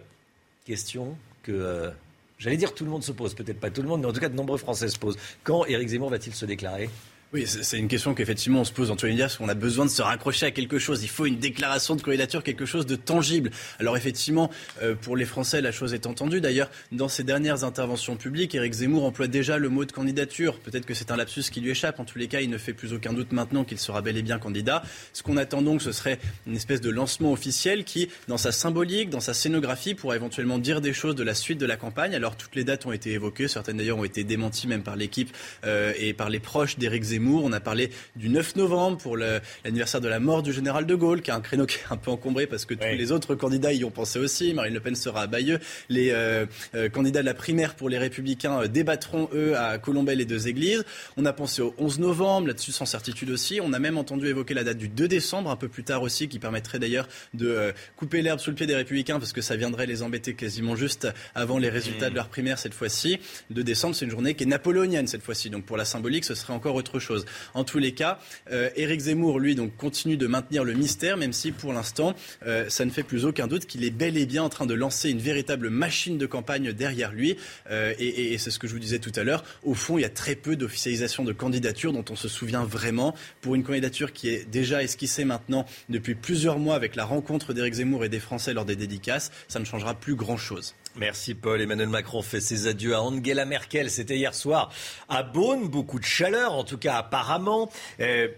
Speaker 1: question que euh, j'allais dire tout le monde se pose, peut-être pas tout le monde, mais en tout cas de nombreux Français se posent. Quand Éric Zemmour va-t-il se déclarer?
Speaker 12: Oui, c'est une question qu'effectivement on se pose médias, parce qu'on a besoin de se raccrocher à quelque chose. Il faut une déclaration de candidature, quelque chose de tangible. Alors effectivement, euh, pour les Français, la chose est entendue. D'ailleurs, dans ses dernières interventions publiques, Éric Zemmour emploie déjà le mot de candidature. Peut-être que c'est un lapsus qui lui échappe. En tous les cas, il ne fait plus aucun doute maintenant qu'il sera bel et bien candidat. Ce qu'on attend donc, ce serait une espèce de lancement officiel qui, dans sa symbolique, dans sa scénographie, pourra éventuellement dire des choses de la suite de la campagne. Alors toutes les dates ont été évoquées, certaines d'ailleurs ont été démenties même par l'équipe euh, et par les proches d'Éric Zemmour. On a parlé du 9 novembre pour l'anniversaire de la mort du général de Gaulle, qui est un créneau qui est un peu encombré parce que tous les autres candidats y ont pensé aussi. Marine Le Pen sera à Bayeux. Les euh, euh, candidats de la primaire pour les Républicains euh, débattront, eux, à Colombelle et deux églises. On a pensé au 11 novembre, là-dessus sans certitude aussi. On a même entendu évoquer la date du 2 décembre, un peu plus tard aussi, qui permettrait d'ailleurs de couper l'herbe sous le pied des Républicains parce que ça viendrait les embêter quasiment juste avant les résultats de leur primaire cette fois-ci. Le 2 décembre, c'est une journée qui est napoléonienne cette fois-ci. Donc pour la symbolique, ce serait encore autre chose. En tous les cas, euh, Éric Zemmour, lui, donc, continue de maintenir le mystère, même si pour l'instant, euh, ça ne fait plus aucun doute qu'il est bel et bien en train de lancer une véritable machine de campagne derrière lui. Euh, et, c'est ce que je vous disais tout à l'heure. Au fond, il y a très peu d'officialisation de candidature dont on se souvient vraiment. Pour une candidature qui est déjà esquissée maintenant depuis plusieurs mois avec la rencontre d'Éric Zemmour et des Français lors des dédicaces, ça ne changera plus grand-chose.
Speaker 1: Merci Paul. Emmanuel Macron fait ses adieux à Angela Merkel. C'était hier soir à Beaune. Beaucoup de chaleur, en tout cas apparemment,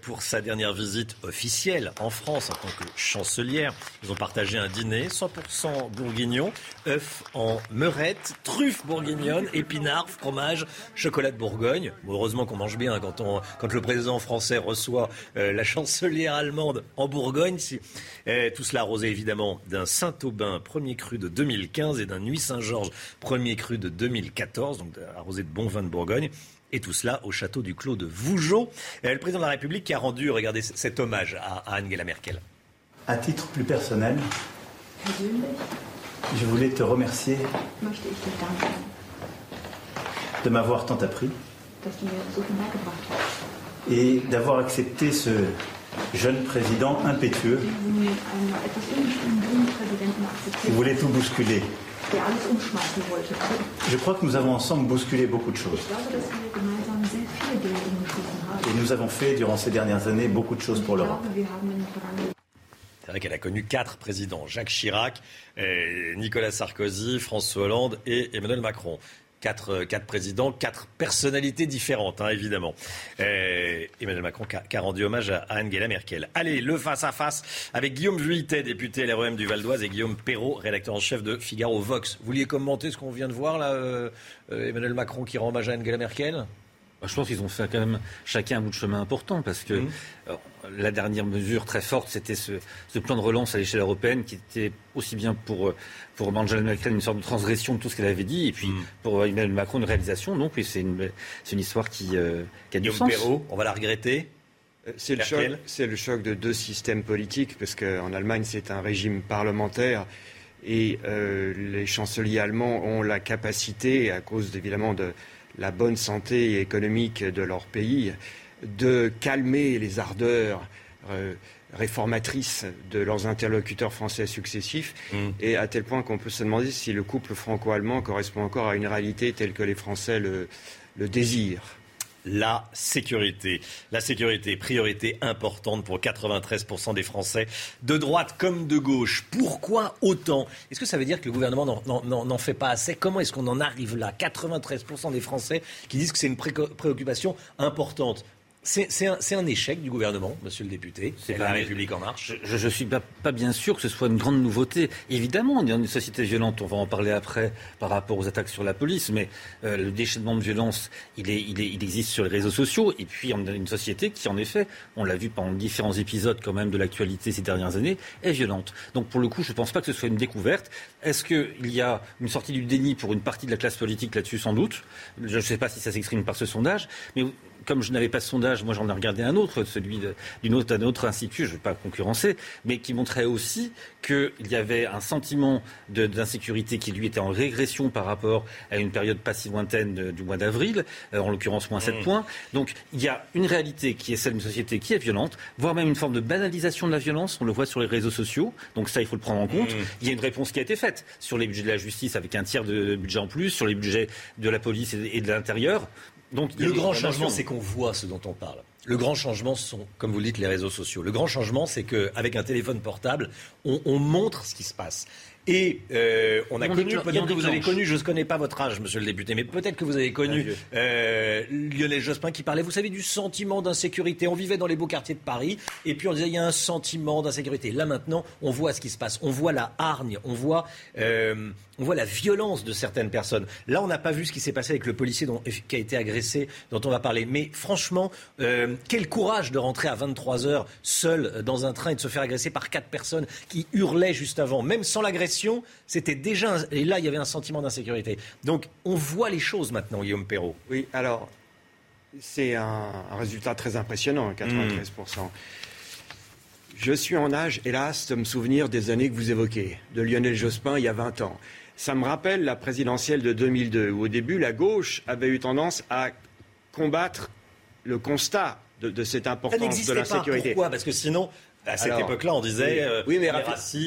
Speaker 1: pour sa dernière visite officielle en France en tant que chancelière. Ils ont partagé un dîner 100% bourguignon, œufs en meurette, truffes bourguignonnes, épinards, fromage, chocolat de Bourgogne. heureusement qu'on mange bien quand, on, quand le président français reçoit euh, la chancelière allemande en Bourgogne. tout cela arrosé évidemment d'un Saint-Aubin premier cru de 2015 et d'un Nuit Saint-Georges, premier cru de 2014, donc arrosé de bon vin de Bourgogne. Et tout cela au château du Clos de Vougeot. le président de la République qui a rendu, regardez, cet hommage à, Angela Merkel.
Speaker 17: À titre plus personnel, je voulais te remercier de m'avoir tant appris et d'avoir accepté ce jeune président impétueux qui voulait tout bousculer. Je crois que nous avons ensemble bousculé beaucoup de choses. Et nous avons fait durant ces dernières années beaucoup de choses pour l'Europe.
Speaker 1: C'est vrai qu'elle a connu quatre présidents Jacques Chirac, euh, Nicolas Sarkozy, François Hollande et Emmanuel Macron. Quatre, quatre, présidents, quatre personnalités différentes, hein, évidemment. Euh, Emmanuel Macron qui a, rendu hommage à Angela Merkel. Allez, le face-à-face avec Guillaume Vuittet, député LREM du Val d'Oise, et Guillaume Perrault, rédacteur en chef de Figaro Vox. Vous vouliez commenter ce qu'on vient de voir, là, euh, euh, Emmanuel Macron qui rend hommage à Angela Merkel?
Speaker 37: Je pense qu'ils ont fait quand même chacun un bout de chemin important parce que mmh. euh, la dernière mesure très forte, c'était ce, plan de relance à l'échelle européenne qui était aussi bien pour, pour Angela Merkel une sorte de transgression de tout ce qu'elle avait dit et puis mmh. pour Emmanuel Macron une réalisation. Donc oui, c'est une, une histoire qui, euh, qui a du sens.
Speaker 1: Perrault, on va la regretter
Speaker 43: euh, c'est le, choc, c'est le choc de deux systèmes politiques, parce qu'en Allemagne, c'est un régime parlementaire et les chanceliers allemands ont la capacité, à cause évidemment de, la bonne santé économique de leur pays, de calmer les ardeurs euh, réformatrices de leurs interlocuteurs français successifs, mm. et à tel point qu'on peut se demander si le couple franco-allemand correspond encore à une réalité telle que les Français le désirent
Speaker 1: la sécurité. La sécurité, priorité importante pour 93% des Français, de droite comme de gauche. Pourquoi autant? Est-ce que ça veut dire que le gouvernement n'en fait pas assez? Comment est-ce qu'on en arrive là? 93% des Français qui disent que c'est une préoccupation importante. C'est un, échec du gouvernement, monsieur le député. C'est la République en marche.
Speaker 37: Je ne suis pas, bien sûr que ce soit une grande nouveauté. Évidemment, on est dans une société violente, on va en parler après par rapport aux attaques sur la police, mais euh, le déchaînement de violence, il, est, il, est, il, existe sur les réseaux sociaux. Et puis, on a une société qui, en effet, on l'a vu pendant différents épisodes quand même de l'actualité ces dernières années, est violente. Donc, pour le coup, je ne pense pas que ce soit une découverte. Est-ce qu'il y a une sortie du déni pour une partie de la classe politique là-dessus, sans doute? Je ne sais pas si ça s'exprime par ce sondage, mais comme je n'avais pas ce sondage, moi j'en ai regardé un autre, celui de- d'une autre, d'un autre institut, je ne vais pas concurrencer, mais qui montrait aussi qu'il y avait un sentiment de- d'insécurité qui lui était en régression par rapport à une période pas si lointaine de- du mois d'avril, euh, en l'occurrence moins 7
Speaker 1: Mm.
Speaker 37: points. Donc il y a une réalité qui est celle d'une société qui est violente, voire même une forme de banalisation de la violence, on le voit sur les réseaux sociaux, donc ça il faut le prendre en compte.
Speaker 1: Mm.
Speaker 37: Il y a une réponse qui a été faite sur les budgets de la justice avec un tiers de budget en plus, sur les budgets de la police et de l'intérieur. Donc
Speaker 1: Le grand changement, c'est qu'on voit ce dont on parle. Le grand changement, ce sont, comme vous le dites, les réseaux sociaux. Le grand changement, c'est qu'avec un téléphone portable, on, on montre ce qui se passe. Et euh, on a
Speaker 37: On
Speaker 1: connu, peut-être que vous avez connu, je ne connais pas votre âge, monsieur le député, mais peut-être que vous avez connu euh, Lionel Jospin qui parlait, vous savez, du sentiment d'insécurité. On vivait dans les beaux quartiers de Paris, et puis on disait, il y a un sentiment d'insécurité. Là maintenant, on voit ce qui se passe. On voit la hargne, on voit, euh, on voit la violence de certaines personnes. Là, on n'a pas vu ce qui s'est passé avec le policier dont- qui a été agressé, dont on va parler. Mais franchement, euh, quel courage de rentrer à 23 heures seul dans un train et de se faire agresser par quatre personnes qui hurlaient juste avant. Même sans l'agression, c'était déjà... un- Et là, il y avait un sentiment d'insécurité. Donc, on voit les choses maintenant, Guillaume Perrault.
Speaker 43: Oui, alors, c'est un, un résultat très impressionnant, 93%. Je suis en âge, hélas, de me souvenir des années que vous évoquez, de Lionel Jospin il y a 20 ans. Ça me rappelle la présidentielle de 2002, où au début, la gauche avait eu tendance à combattre le constat de, de cette importance de l'insécurité.
Speaker 1: Pourquoi? Parce que sinon, à cette
Speaker 43: Alors,
Speaker 1: époque-là, on disait...
Speaker 43: oui,
Speaker 1: euh,
Speaker 43: oui, mais,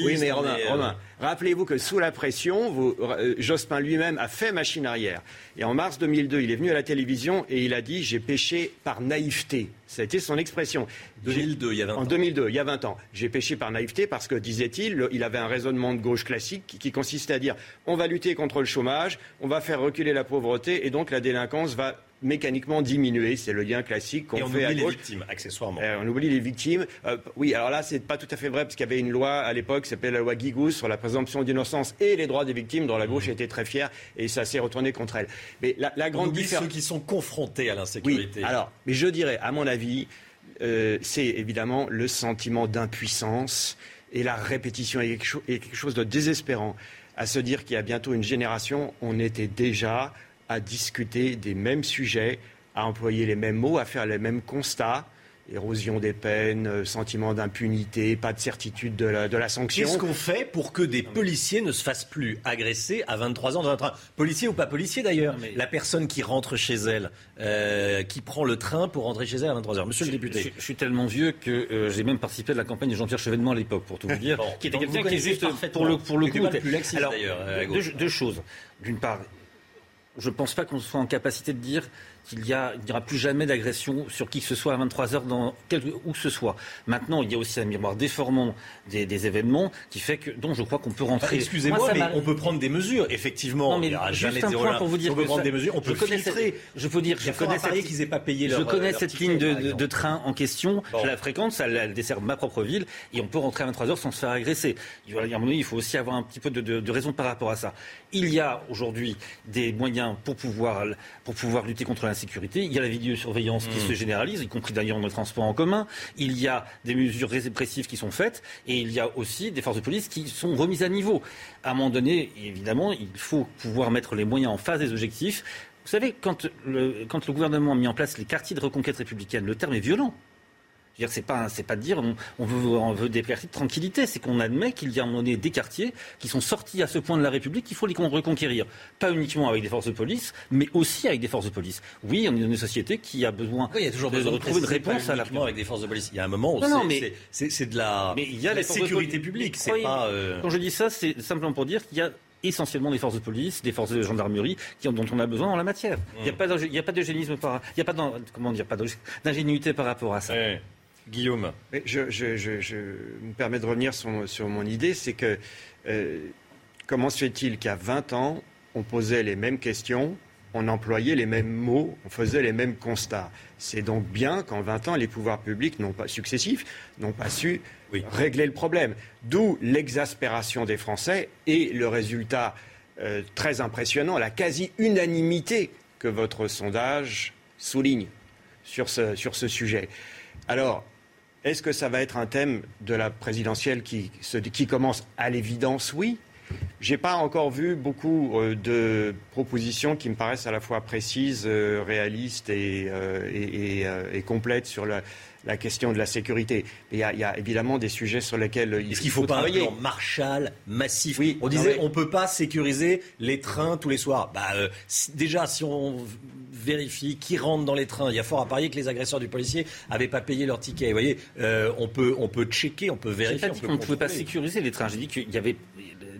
Speaker 43: oui, mais Romain,
Speaker 1: est, euh,
Speaker 43: Romain, rappelez-vous que sous la pression, vous- euh, Jospin lui-même a fait machine arrière. Et en mars 2002, il est venu à la télévision et il a dit J'ai péché par naïveté. Ça a été son expression.
Speaker 1: 2002, il y a 20
Speaker 43: En
Speaker 1: ans.
Speaker 43: 2002, il y a 20 ans. J'ai péché par naïveté parce que, disait-il, le- il avait un raisonnement de gauche classique qui, qui consistait à dire on va lutter contre le chômage, on va faire reculer la pauvreté et donc la délinquance va mécaniquement diminuer. C'est le lien classique qu'on
Speaker 1: on
Speaker 43: fait à
Speaker 1: oublie les
Speaker 43: gauche.
Speaker 1: victimes, accessoirement.
Speaker 43: Euh, on oublie les victimes. Euh, oui, alors là, c'est pas tout à fait vrai, parce qu'il y avait une loi à l'époque qui s'appelait la loi Guigou sur la présomption d'innocence et les droits des victimes, dont la gauche était très fière, et ça s'est retourné contre elle. Mais la, la
Speaker 1: On
Speaker 43: grande différence.
Speaker 1: ceux qui sont confrontés à
Speaker 43: Oui,
Speaker 1: l'insécurité.
Speaker 43: alors, mais je dirais, à mon avis, euh, c'est évidemment le sentiment d'impuissance et la répétition est quelque chose de désespérant. À se dire qu'il y a bientôt une génération, on était déjà à discuter des mêmes sujets, à employer les mêmes mots, à faire les mêmes constats. Érosion des peines, euh, sentiment d'impunité, pas de certitude de la, de la sanction.
Speaker 1: Qu'est-ce qu'on fait pour que des policiers ne se fassent plus agresser à 23 ans dans un train Policier ou pas policier d'ailleurs La personne qui rentre chez elle, euh, qui prend le train pour rentrer chez elle à 23 heures. Monsieur le
Speaker 37: Je,
Speaker 1: député.
Speaker 37: je suis tellement vieux que euh, j'ai même participé à la campagne de Jean-Pierre Chevènement à l'époque, pour tout vous dire,
Speaker 1: Bon,
Speaker 37: qui était quelqu'un qui
Speaker 1: parfaitement.
Speaker 37: pour le pour le coup.
Speaker 1: pas le plus laxiste,
Speaker 37: Alors, deux choses. D'une part, je ne pense pas qu'on soit en capacité de dire qu'il y a- il n'y aura plus jamais d'agression sur qui que ce soit à 23 heures dans quel, où que ce soit. Maintenant, il y a aussi un miroir déformant des, des événements qui fait que, dont je crois qu'on peut rentrer.
Speaker 1: Enfin, Excusez-moi,
Speaker 37: Moi,
Speaker 1: mais on peut prendre des mesures. Effectivement,
Speaker 37: Non, mais
Speaker 1: il y aura
Speaker 37: juste
Speaker 1: jamais de
Speaker 37: un
Speaker 1: zéro
Speaker 37: point
Speaker 1: là.
Speaker 37: pour vous dire
Speaker 1: on peut
Speaker 37: que
Speaker 1: prendre
Speaker 37: ça-
Speaker 1: des mesures. On
Speaker 37: je
Speaker 1: peut filtrer.
Speaker 37: cette- je peux dire, je connais cette-
Speaker 1: qu'ils aient pas payé leur
Speaker 37: Je connais
Speaker 1: leur
Speaker 37: cette
Speaker 1: ticket,
Speaker 37: ligne de, train en question. Je la fréquente, ça elle dessert ma propre ville et on peut rentrer à 23 heures sans se faire agresser. Il y a un moment donné, il faut aussi avoir un petit peu de, de- de raison par rapport à ça. Il y a aujourd'hui des moyens pour pouvoir, pour pouvoir lutter contre Il y a la vidéosurveillance qui
Speaker 1: Mm.
Speaker 37: se généralise, y compris d'ailleurs dans le transport en commun. Il y a des mesures répressives qui sont faites et il y a aussi des forces de police qui sont remises à niveau. À un moment donné, évidemment, il faut pouvoir mettre les moyens en face des objectifs. Vous savez, quand le, quand le gouvernement a mis en place les quartiers de reconquête républicaine, le terme est violent. Dire, c'est pas, c'est pas de dire on, on veut, on veut des quartiers de tranquillité, c'est qu'on admet qu'il y a donné des quartiers qui sont sortis à ce point de la République qu'il faut les con- reconquérir. Pas uniquement avec des forces de police, mais aussi avec des forces de police. Oui, on est dans une société qui a besoin
Speaker 1: Oui, il y a toujours
Speaker 37: de,
Speaker 1: besoin de
Speaker 37: retrouver une réponse à la
Speaker 1: uniquement avec des forces de police. Il y a un moment où c'est- de la,
Speaker 37: Mais il y a
Speaker 1: de la sécurité publique. C'est
Speaker 37: Croyez-
Speaker 1: pas. euh,
Speaker 37: Quand je dis ça, c'est simplement pour dire qu'il y a essentiellement des forces de police, des forces de gendarmerie qui, dont on a besoin en la matière. Il n'y a
Speaker 1: Mm.
Speaker 37: pas il a pas d'eugénisme par, il y a pas d'en- comment dire, pas d'ingé- d'ingénuité par rapport à ça.
Speaker 1: Guillaume.
Speaker 43: Je, je- je- je me permets de revenir sur, mon- sur mon idée, c'est que euh, comment se fait-il qu'à 20 ans, on posait les mêmes questions, on employait les mêmes mots, on faisait les mêmes constats? C'est donc bien qu'en 20 ans, les pouvoirs publics n'ont pas successifs n'ont pas su régler le problème. D'où l'exaspération des Français et le résultat euh, très impressionnant, la quasi-unanimité que votre sondage souligne sur ce, sur ce sujet. Alors, est-ce que ça va être un thème de la présidentielle qui, qui commence à l'évidence? Oui. J'ai pas encore vu beaucoup euh, de propositions qui me paraissent à la fois précises, euh, réalistes et, euh, et- et, euh, et complètes sur la, la question de la sécurité. Il y, a, il y a évidemment des sujets sur lesquels il
Speaker 1: Est-ce qu'il ne faut, pas
Speaker 43: travailler.
Speaker 1: un plan Marshall massif On
Speaker 43: non,
Speaker 1: disait
Speaker 43: mais-
Speaker 1: on ne peut pas sécuriser les trains tous les soirs. Bah, euh, si- déjà, si on vérifie qui rentre dans les trains, il y a fort à parier que les agresseurs du policier n'avaient pas payé leur ticket. Vous voyez, euh, on, peut, on peut checker, on peut vérifier.
Speaker 37: pas dit
Speaker 1: peut
Speaker 37: qu'on ne pouvait pas sécuriser les trains. J'ai dit qu'il y avait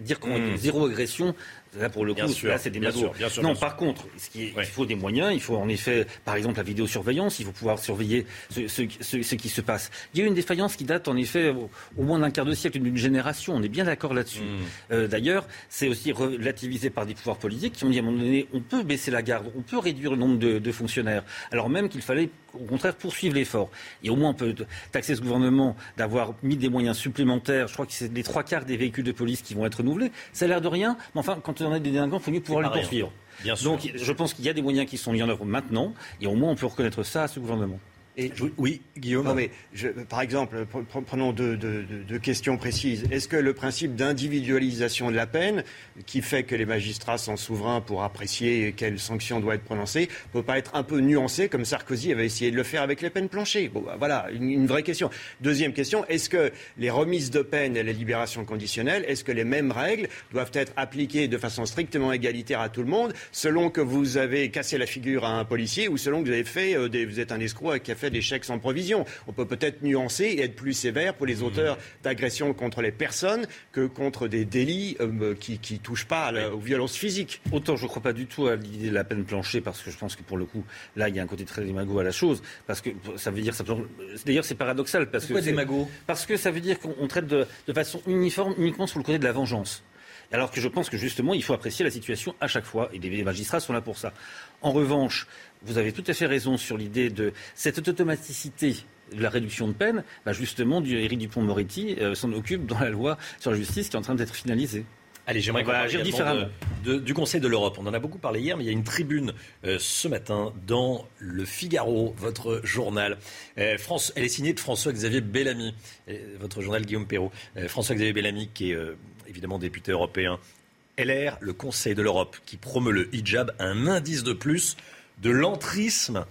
Speaker 37: dire qu'on
Speaker 1: Mm.
Speaker 37: zéro agression. Là, pour le coup,
Speaker 1: sûr,
Speaker 37: là, c'est des
Speaker 1: bien
Speaker 37: magots.
Speaker 1: sûr, bien sûr,
Speaker 37: non,
Speaker 1: sûr.
Speaker 37: par contre, ce qui est- il faut des moyens. Il faut en effet, par exemple, la vidéosurveillance. Il faut pouvoir surveiller ce, ce- ce- ce qui se passe. Il y a eu une défaillance qui date en effet au, au moins d'un quart de siècle, d'une génération. On est bien d'accord là-dessus.
Speaker 1: Mm.
Speaker 37: Euh, D'ailleurs, c'est aussi relativisé par des pouvoirs politiques qui ont dit à un moment donné, on peut baisser la garde, on peut réduire le nombre de, de fonctionnaires, alors même qu'il fallait au contraire poursuivre l'effort. Et au moins, on peut taxer ce gouvernement d'avoir mis des moyens supplémentaires. Je crois que c'est les trois quarts des véhicules de police qui vont être renouvelés. Ça a l'air de rien, mais enfin, quand on a des délinquants, il faut mieux pouvoir les poursuivre.
Speaker 1: Bien sûr.
Speaker 37: Donc, je pense qu'il y a des moyens qui sont mis en œuvre maintenant, et au moins, on peut reconnaître ça à ce gouvernement.
Speaker 43: Et,
Speaker 1: oui, Guillaume.
Speaker 43: Non, mais je- par exemple, pre- pre- prenons deux, deux- deux- deux questions précises. Est-ce que le principe d'individualisation de la peine, qui fait que les magistrats sont souverains pour apprécier quelle sanction doit être prononcée, peut pas être un peu nuancé, comme Sarkozy avait essayé de le faire avec les peines planchées? Bon, bah, Voilà, une, une vraie question. Deuxième question, est-ce que les remises de peine et les libérations conditionnelles, est-ce que les mêmes règles doivent être appliquées de façon strictement égalitaire à tout le monde, selon que vous avez cassé la figure à un policier ou selon que vous avez fait, euh, des- vous êtes un escroc qui a fait des chèques sans provision On peut peut-être nuancer et être plus sévère pour les auteurs d'agressions contre les personnes que contre des délits euh, qui ne touchent pas à la- aux violences physiques.
Speaker 37: Autant je ne crois pas du tout à l'idée de la peine planchée, parce que je pense que pour le coup, là, il y a un côté très démago à la chose, parce que ça veut dire... D'ailleurs, c'est paradoxal, parce
Speaker 1: Pourquoi
Speaker 37: que...
Speaker 1: démago?
Speaker 37: Parce que ça veut dire qu'on on traite de, de façon uniforme uniquement sur le côté de la vengeance. Alors que je pense que justement, il faut apprécier la situation à chaque fois, et les magistrats sont là pour ça. En revanche, vous avez tout à fait raison sur l'idée de cette automaticité de la réduction de peine. Bah justement, Éric Dupont-Moretti euh, s'en occupe dans la loi sur la justice qui est en train d'être finalisée.
Speaker 1: Allez, j'aimerais
Speaker 37: On
Speaker 1: qu'on parle
Speaker 37: agir
Speaker 1: également
Speaker 37: différemment.
Speaker 1: de- de- du Conseil de l'Europe. On en a beaucoup parlé hier, mais il y a une tribune euh, ce matin dans Le Figaro, votre journal. Euh, France, elle est signée de François-Xavier Bellamy, euh, votre journal Guillaume Perrault. François-Xavier Bellamy, qui est évidemment député européen. LR, le Conseil de l'Europe, qui promeut le hijab, un indice de plus de l'entrisme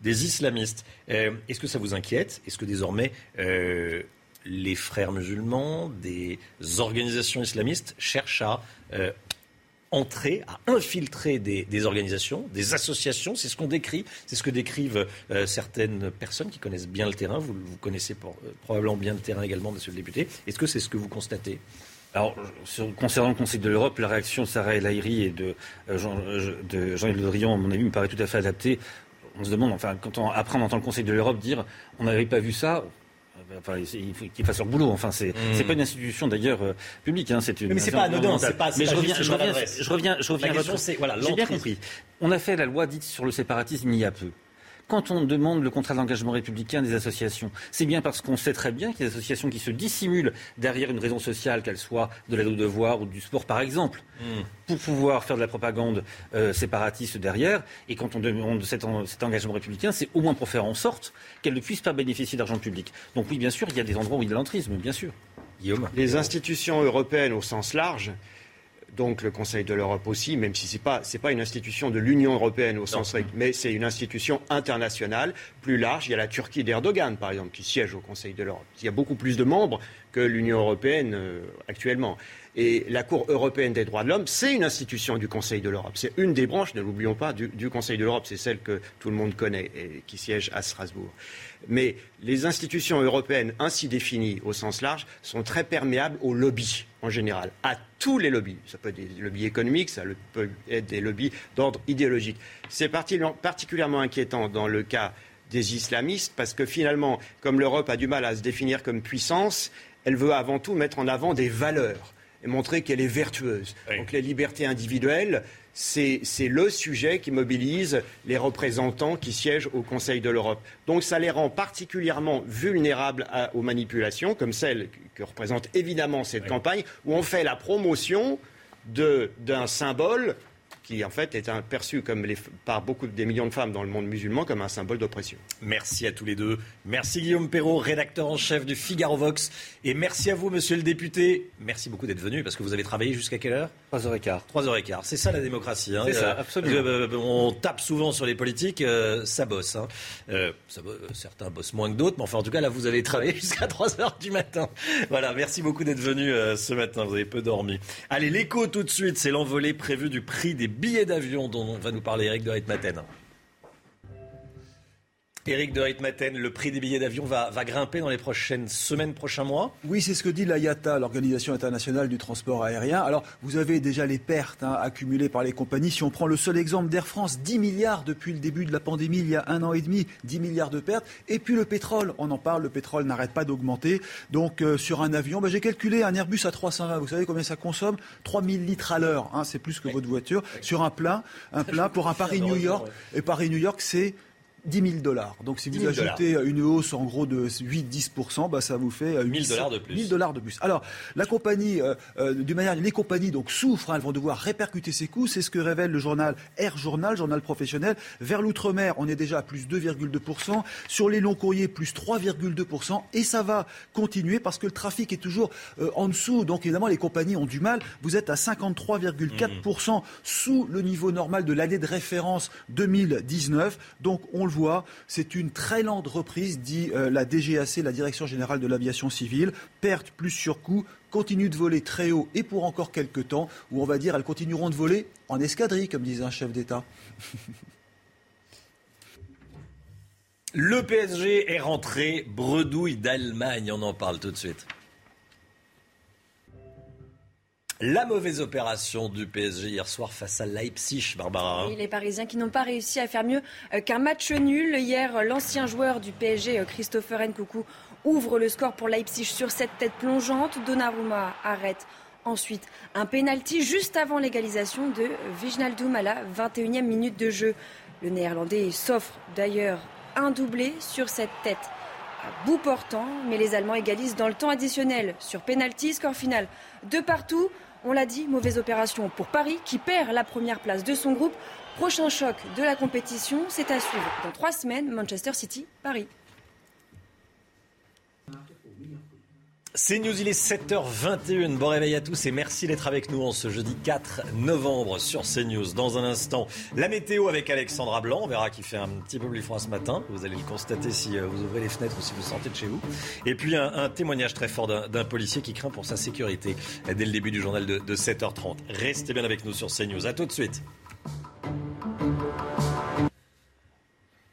Speaker 1: des islamistes. Euh, Est-ce que ça vous inquiète? Est-ce que désormais euh, les frères musulmans, des organisations islamistes cherchent à euh, entrer, à infiltrer des, organisations, des associations? C'est ce qu'on décrit, c'est ce que décrivent certaines personnes qui connaissent bien le terrain. Vous, connaissez probablement bien le terrain également, monsieur le député. Est-ce que c'est ce que vous constatez?
Speaker 37: Alors, sur- concernant le Conseil de l'Europe, la réaction de Sarah El Haïry et de euh, Jean- euh, de Jean-Yves Le Drian, à mon avis, me paraît tout à fait adaptée. On se demande, enfin, quand on, après on entend le Conseil de l'Europe dire on n'avait pas vu ça. Enfin, il faut qu'ils fassent leur boulot. Enfin, c'est c'est pas une institution d'ailleurs euh, publique. Hein, c'est une.
Speaker 1: Mm. Mais c'est pas anodin, c'est pas-
Speaker 37: Mais je
Speaker 1: pas
Speaker 37: reviens, je reviens, je reviens, je reviens.
Speaker 1: Voilà,
Speaker 37: J'ai bien compris. On a fait la loi dite sur le séparatisme il y a peu. Quand on demande le contrat d'engagement républicain des associations, c'est bien parce qu'on sait très bien qu'il y a des associations qui se dissimulent derrière une raison sociale, qu'elle soit de l'aide au devoir ou du sport par exemple, pour pouvoir faire de la propagande euh, séparatiste derrière. Et quand on demande cet, en- cet engagement républicain, c'est au moins pour faire en sorte qu'elle ne puisse pas bénéficier d'argent public. Donc oui, bien sûr, il y a des endroits où il y a de l'entrisme, bien sûr.
Speaker 1: Guillaume
Speaker 43: Les institutions européennes au sens large, donc le Conseil de l'Europe aussi, même si ce n'est pas, c'est pas une institution de l'Union européenne au sens strict, mais c'est une institution internationale plus large. Il y a la Turquie d'Erdogan, par exemple, qui siège au Conseil de l'Europe. Il y a beaucoup plus de membres que l'Union européenne euh, actuellement. Et la Cour européenne des droits de l'homme, c'est une institution du Conseil de l'Europe. C'est une des branches, ne l'oublions pas, du, du Conseil de l'Europe. C'est celle que tout le monde connaît et qui siège à Strasbourg. Mais les institutions européennes ainsi définies au sens large sont très perméables aux lobbies en général, à tous les lobbies. Ça peut être des lobbies économiques, ça peut être des lobbies d'ordre idéologique. C'est parti- particulièrement inquiétant dans le cas des islamistes parce que finalement, comme l'Europe a du mal à se définir comme puissance, elle veut avant tout mettre en avant des valeurs et montrer qu'elle est vertueuse. Donc les libertés individuelles, c'est le sujet qui mobilise les représentants qui siègent au Conseil de l'Europe. Donc ça les rend particulièrement vulnérables à- aux manipulations, comme celle que représente évidemment cette campagne, où on fait la promotion d'un symbole qui en fait est un- perçu comme les, par beaucoup des millions de femmes dans le monde musulman comme un symbole d'oppression.
Speaker 1: Merci à tous les deux. Merci Guillaume Perrault, rédacteur en chef du Figaro Vox. Et merci à vous, monsieur le député. Merci beaucoup d'être venu parce que vous avez travaillé jusqu'à quelle heure?
Speaker 37: 3h15.
Speaker 1: 3h15. C'est ça la démocratie. hein.
Speaker 37: C'est ça,
Speaker 1: Euh,
Speaker 37: absolument.
Speaker 1: euh, on tape souvent sur les politiques, euh, ça bosse. hein. Euh, ça euh, certains bossent moins que d'autres, mais enfin en tout cas là vous avez travaillé jusqu'à 3h du matin. Voilà, merci beaucoup d'être venu euh, ce matin. Vous avez peu dormi. Allez, l'écho tout de suite, c'est l'envolée prévue du prix des billets d'avion dont va nous parler Eric de Ritmaten. Éric de Ritmaten, le prix des billets d'avion va, va grimper dans les prochaines semaines, prochains mois
Speaker 16: Oui, c'est ce que dit l'IATA, l'Organisation internationale du transport aérien. Alors, vous avez déjà les pertes hein, accumulées par les compagnies. Si on prend le seul exemple d'Air France, 10 milliards depuis le début de la pandémie, il y a un an et demi, 10 milliards de pertes. Et puis le pétrole, on en parle, le pétrole n'arrête pas d'augmenter. Donc, euh, sur un avion, bah, j'ai calculé un Airbus à 320. Vous savez combien ça consomme? 3000 litres à l'heure. hein, c'est plus que votre voiture. Sur un plein, un plein pour un Paris-New York. Et Paris-New York, c'est 10 000 dollars. Donc si
Speaker 1: 10
Speaker 16: vous
Speaker 1: 000
Speaker 16: ajoutez une hausse en gros de 8-10%, bah, ça vous fait euh,
Speaker 1: 1000
Speaker 16: 800
Speaker 1: dollars de plus.
Speaker 16: 1000 dollars de plus. Alors la compagnie, euh, euh, d'une manière, les compagnies donc souffrent, hein, elles vont devoir répercuter ces coûts. C'est ce que révèle le journal Air Journal, journal professionnel. Vers l'outre-mer, on est déjà à plus 2,2%. Sur les longs courriers, plus 3,2%. Et ça va continuer parce que le trafic est toujours euh, en dessous. Donc évidemment, les compagnies ont du mal. Vous êtes à 53,4% sous le niveau normal de l'année de référence 2019. Donc on le voit, c'est une très lente reprise, dit euh, la DGAC, la Direction générale de l'aviation civile. Perte plus surcoût, continue de voler très haut et pour encore quelques temps, où on va dire elles continueront de voler en escadrille, comme disait un chef d'État.
Speaker 1: Le PSG est rentré bredouille d'Allemagne, on en parle tout de suite. La mauvaise opération du PSG hier soir face à Leipzig, Barbara. hein.
Speaker 14: Les Parisiens qui n'ont pas réussi à faire mieux euh, qu'un match nul. Hier, l'ancien joueur du PSG, euh, Christopher Nkoukou, ouvre le score pour Leipzig sur cette tête plongeante. Donnarumma arrête ensuite un penalty juste avant l'égalisation de Wijnaldum à la 21e minute de jeu. Le Néerlandais s'offre d'ailleurs un doublé sur cette tête à bout portant, mais les Allemands égalisent dans le temps additionnel sur penalty, score final de partout. On l'a dit, mauvaise opération pour Paris qui perd la première place de son groupe. Prochain choc de la compétition, c'est à suivre dans trois semaines, Manchester City, Paris.
Speaker 1: C'est News, il est 7h21. Bon réveil à tous et merci d'être avec nous en ce jeudi 4 novembre sur CNews. Dans un instant, la météo avec Alexandra Blanc. On verra qu'il fait un petit peu plus froid ce matin. Vous allez le constater si euh, vous ouvrez les fenêtres ou si vous sortez de chez vous. Et puis un, témoignage très fort d'un policier qui craint pour sa sécurité dès le début du journal de, de 7h30. Restez bien avec nous sur CNews. À tout de suite.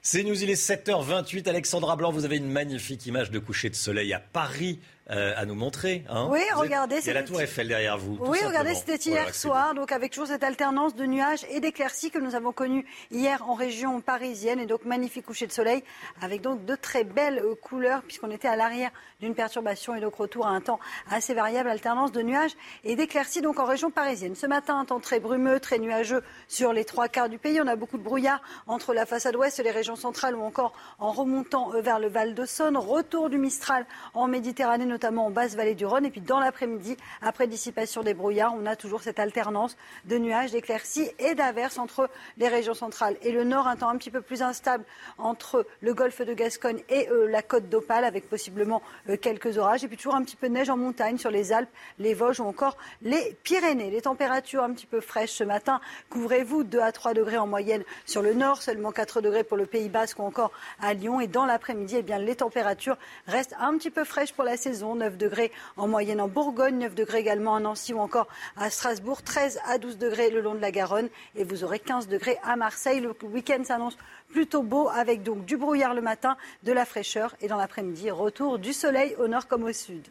Speaker 1: C'est News, il est 7h28. Alexandra Blanc, vous avez une magnifique image de coucher de soleil à Paris euh, à nous montrer. hein.
Speaker 22: Oui,
Speaker 1: Vous êtes-
Speaker 22: regardez,
Speaker 1: Il y a la tour Eiffel derrière vous.
Speaker 22: Oui, regardez, c'était hier soir, donc avec toujours cette alternance de nuages et d'éclaircies que nous avons connues hier en région parisienne, et donc magnifique coucher de soleil, avec donc de très belles euh, couleurs, puisqu'on était à l'arrière d'une perturbation et donc retour à un temps assez variable, alternance de nuages et d'éclaircies donc en région parisienne. Ce matin, un temps très brumeux, très nuageux sur les trois quarts du pays. On a beaucoup de brouillard entre la façade ouest et les régions centrales ou encore en remontant euh, vers le Val de Saône. Retour du Mistral en Méditerranée, notamment en basse vallée du Rhône. Et puis dans l'après-midi, après dissipation des brouillards, on a toujours cette alternance de nuages, d'éclaircies et d'averses entre les régions centrales et le nord. Un temps un petit peu plus instable entre le golfe de Gascogne et euh, la côte d'Opale, avec possiblement euh, quelques orages. Et puis toujours un petit peu de neige en montagne sur les Alpes, les Vosges ou encore les Pyrénées. Les températures un petit peu fraîches ce matin. Couvrez-vous 2 à 3 degrés en moyenne sur le nord, seulement 4 degrés pour le Pays Basque ou encore à Lyon. Et dans l'après-midi, eh bien, les températures restent un petit peu fraîches pour la saison. 9 degrés en moyenne en Bourgogne, 9 degrés également à Nancy ou encore à Strasbourg, 13 à 12 degrés le long de la Garonne et vous aurez 15 degrés à Marseille. Le week-end s'annonce plutôt beau avec donc du brouillard le matin, de la fraîcheur et dans l'après-midi, retour du soleil au nord comme au sud.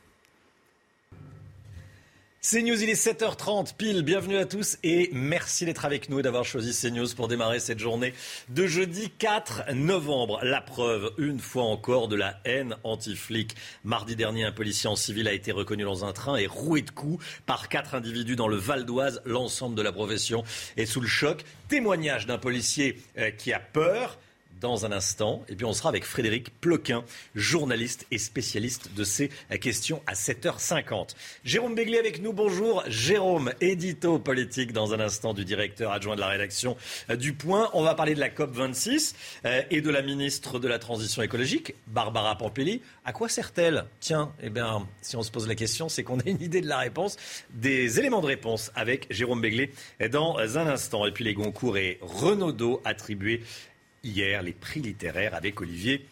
Speaker 1: CNews, il est 7h30 pile. Bienvenue à tous et merci d'être avec nous et d'avoir choisi CNews pour démarrer cette journée de jeudi 4 novembre. La preuve, une fois encore, de la haine anti-flic. Mardi dernier, un policier en civil a été reconnu dans un train et roué de coups par quatre individus dans le Val d'Oise. L'ensemble de la profession est sous le choc. Témoignage d'un policier euh, qui a peur dans un instant. Et puis on sera avec Frédéric Ploquin, journaliste et spécialiste de ces questions à 7h50. Jérôme Béglé avec nous, bonjour. Jérôme, édito politique dans un instant du directeur adjoint de la rédaction euh, du Point. On va parler de la COP26 euh, et de la ministre de la Transition écologique, Barbara Pampelli. À quoi sert-elle? Tiens, eh bien, si on se pose la question, c'est qu'on a une idée de la réponse, des éléments de réponse avec Jérôme Béglé dans un instant. Et puis les Goncourt et Renaudot attribués hier les prix littéraires avec Olivier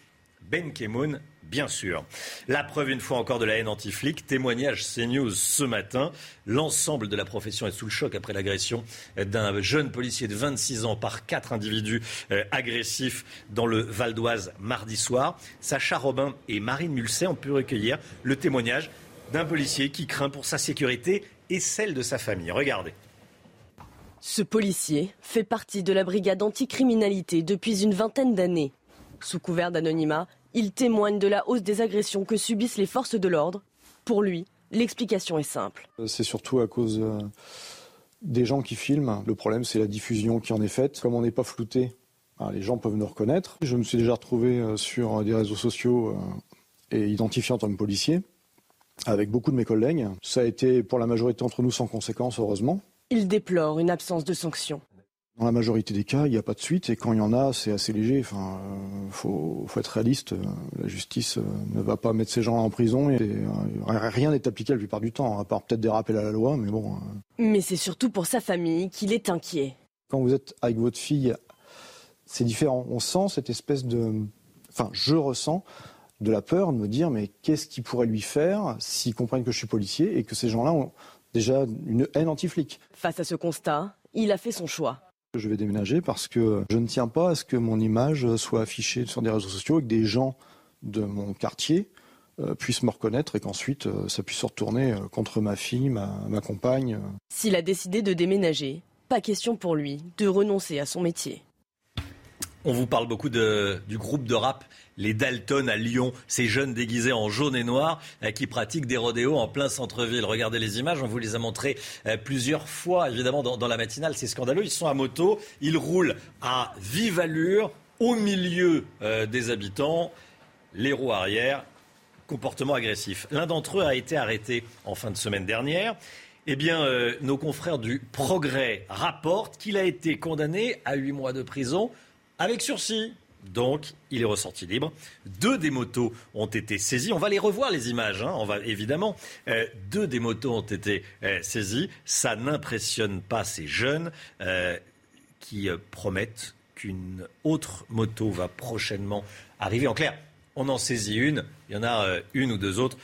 Speaker 1: Benkemoun, bien sûr. La preuve une fois encore de la haine anti-flic, témoignage CNews ce matin. L'ensemble de la profession est sous le choc après l'agression d'un jeune policier de 26 ans par quatre individus euh, agressifs dans le Val d'Oise mardi soir. Sacha Robin et Marine Mulset ont pu recueillir le témoignage d'un policier qui craint pour sa sécurité et celle de sa famille. Regardez.
Speaker 24: Ce policier fait partie de la brigade anticriminalité depuis une vingtaine d'années. Sous couvert d'anonymat, il témoigne de la hausse des agressions que subissent les forces de l'ordre. Pour lui, l'explication est simple.
Speaker 25: C'est surtout à cause euh, des gens qui filment. Le problème, c'est la diffusion qui en est faite. Comme on n'est pas flouté, ben, les gens peuvent nous reconnaître. Je me suis déjà retrouvé euh, sur des réseaux sociaux euh, et identifié en tant que policier avec beaucoup de mes collègues. Ça a été pour la majorité d'entre nous sans conséquence, heureusement.
Speaker 24: Il déplore une absence de sanctions.
Speaker 25: Dans la majorité des cas, il n'y a pas de suite et quand il y en a, c'est assez léger. Enfin, euh, faut, faut, être réaliste. La justice euh, ne va pas mettre ces gens-là en prison et euh, rien n'est appliqué la plupart du temps, à part peut-être des rappels à la loi, mais bon. Euh...
Speaker 24: Mais c'est surtout pour sa famille qu'il est inquiet.
Speaker 25: Quand vous êtes avec votre fille, c'est différent. On sent cette espèce de, enfin, je ressens de la peur de me dire mais qu'est-ce qui pourrait lui faire s'ils comprennent que je suis policier et que ces gens-là ont déjà une haine anti-flic.
Speaker 24: Face à ce constat, il a fait son choix.
Speaker 25: Je vais déménager parce que je ne tiens pas à ce que mon image soit affichée sur des réseaux sociaux et que des gens de mon quartier euh, puissent me reconnaître et qu'ensuite euh, ça puisse se retourner euh, contre ma fille, ma, ma compagne.
Speaker 24: S'il a décidé de déménager, pas question pour lui de renoncer à son métier.
Speaker 1: On vous parle beaucoup du groupe de rap les Dalton à Lyon, ces jeunes déguisés en jaune et noir euh, qui pratiquent des rodéos en plein centre-ville. Regardez les images, on vous les a montrées euh, plusieurs fois, évidemment, dans, la matinale. C'est scandaleux. Ils sont à moto, ils roulent à vive allure au milieu euh, des habitants, les roues arrière, comportement agressif. L'un d'entre eux a été arrêté en fin de semaine dernière. Eh bien, nos confrères du Progrès rapportent qu'il a été condamné à huit mois de prison avec sursis. Donc, il est ressorti libre. Deux des motos ont été saisies. On va les revoir, les images, hein. va, évidemment. Euh, deux des motos ont été euh, saisies. Ça n'impressionne pas ces jeunes euh, qui promettent qu'une autre moto va prochainement arriver. En clair, on en saisit une. Il y en a une ou deux autres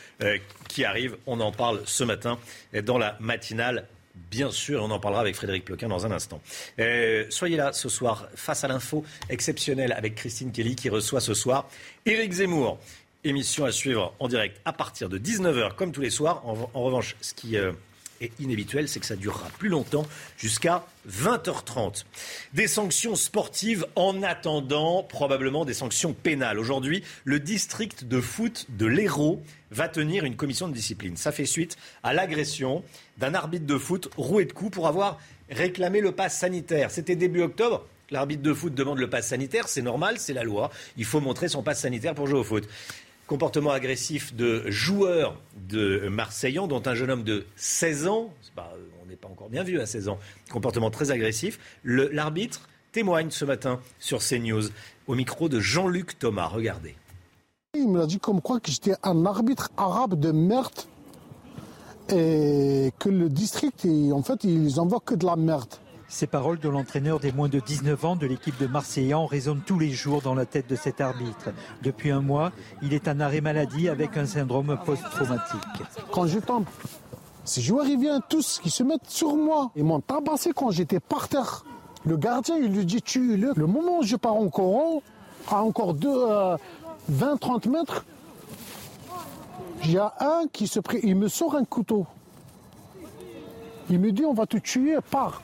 Speaker 1: qui arrivent. On en parle ce matin dans la matinale Bien sûr, on en parlera avec Frédéric Ploquin dans un instant. Euh, soyez là ce soir face à l'info exceptionnelle avec Christine Kelly qui reçoit ce soir Éric Zemmour. Émission à suivre en direct à partir de 19h comme tous les soirs. En, revanche, ce qui euh, est inhabituel, c'est que ça durera plus longtemps jusqu'à 20h30. Des sanctions sportives en attendant probablement des sanctions pénales. Aujourd'hui, le district de foot de l'Hérault va tenir une commission de discipline. Ça fait suite à l'agression d'un arbitre de foot roué de coups pour avoir réclamé le pass sanitaire. C'était début octobre. L'arbitre de foot demande le pass sanitaire, c'est normal, c'est la loi. Il faut montrer son pass sanitaire pour jouer au foot. Comportement agressif de joueurs de Marseillan, dont un jeune homme de 16 ans. On n'est pas encore bien vu à 16 ans. Comportement très agressif. L'arbitre témoigne ce matin sur CNews au micro de Jean-Luc Thomas. Regardez.
Speaker 27: Il me l'a dit comme quoi que j'étais un arbitre arabe de merde et que le district, en fait, ils envoient que de la merde.
Speaker 28: Ces paroles de l'entraîneur des moins de 19 ans de l'équipe de Marseillan résonnent tous les jours dans la tête de cet arbitre. Depuis un mois, il est en arrêt maladie avec un syndrome post-traumatique.
Speaker 27: Quand je tombe, ces joueurs, ils viennent tous, qui se mettent sur moi. Ils m'ont tabassé quand j'étais par terre. Le gardien, il lui dit tue-le. Le moment où je pars en courant, à encore deux, euh, 20-30 mètres, il y a un qui se il me sort un couteau. Il me dit on va te tuer, pars.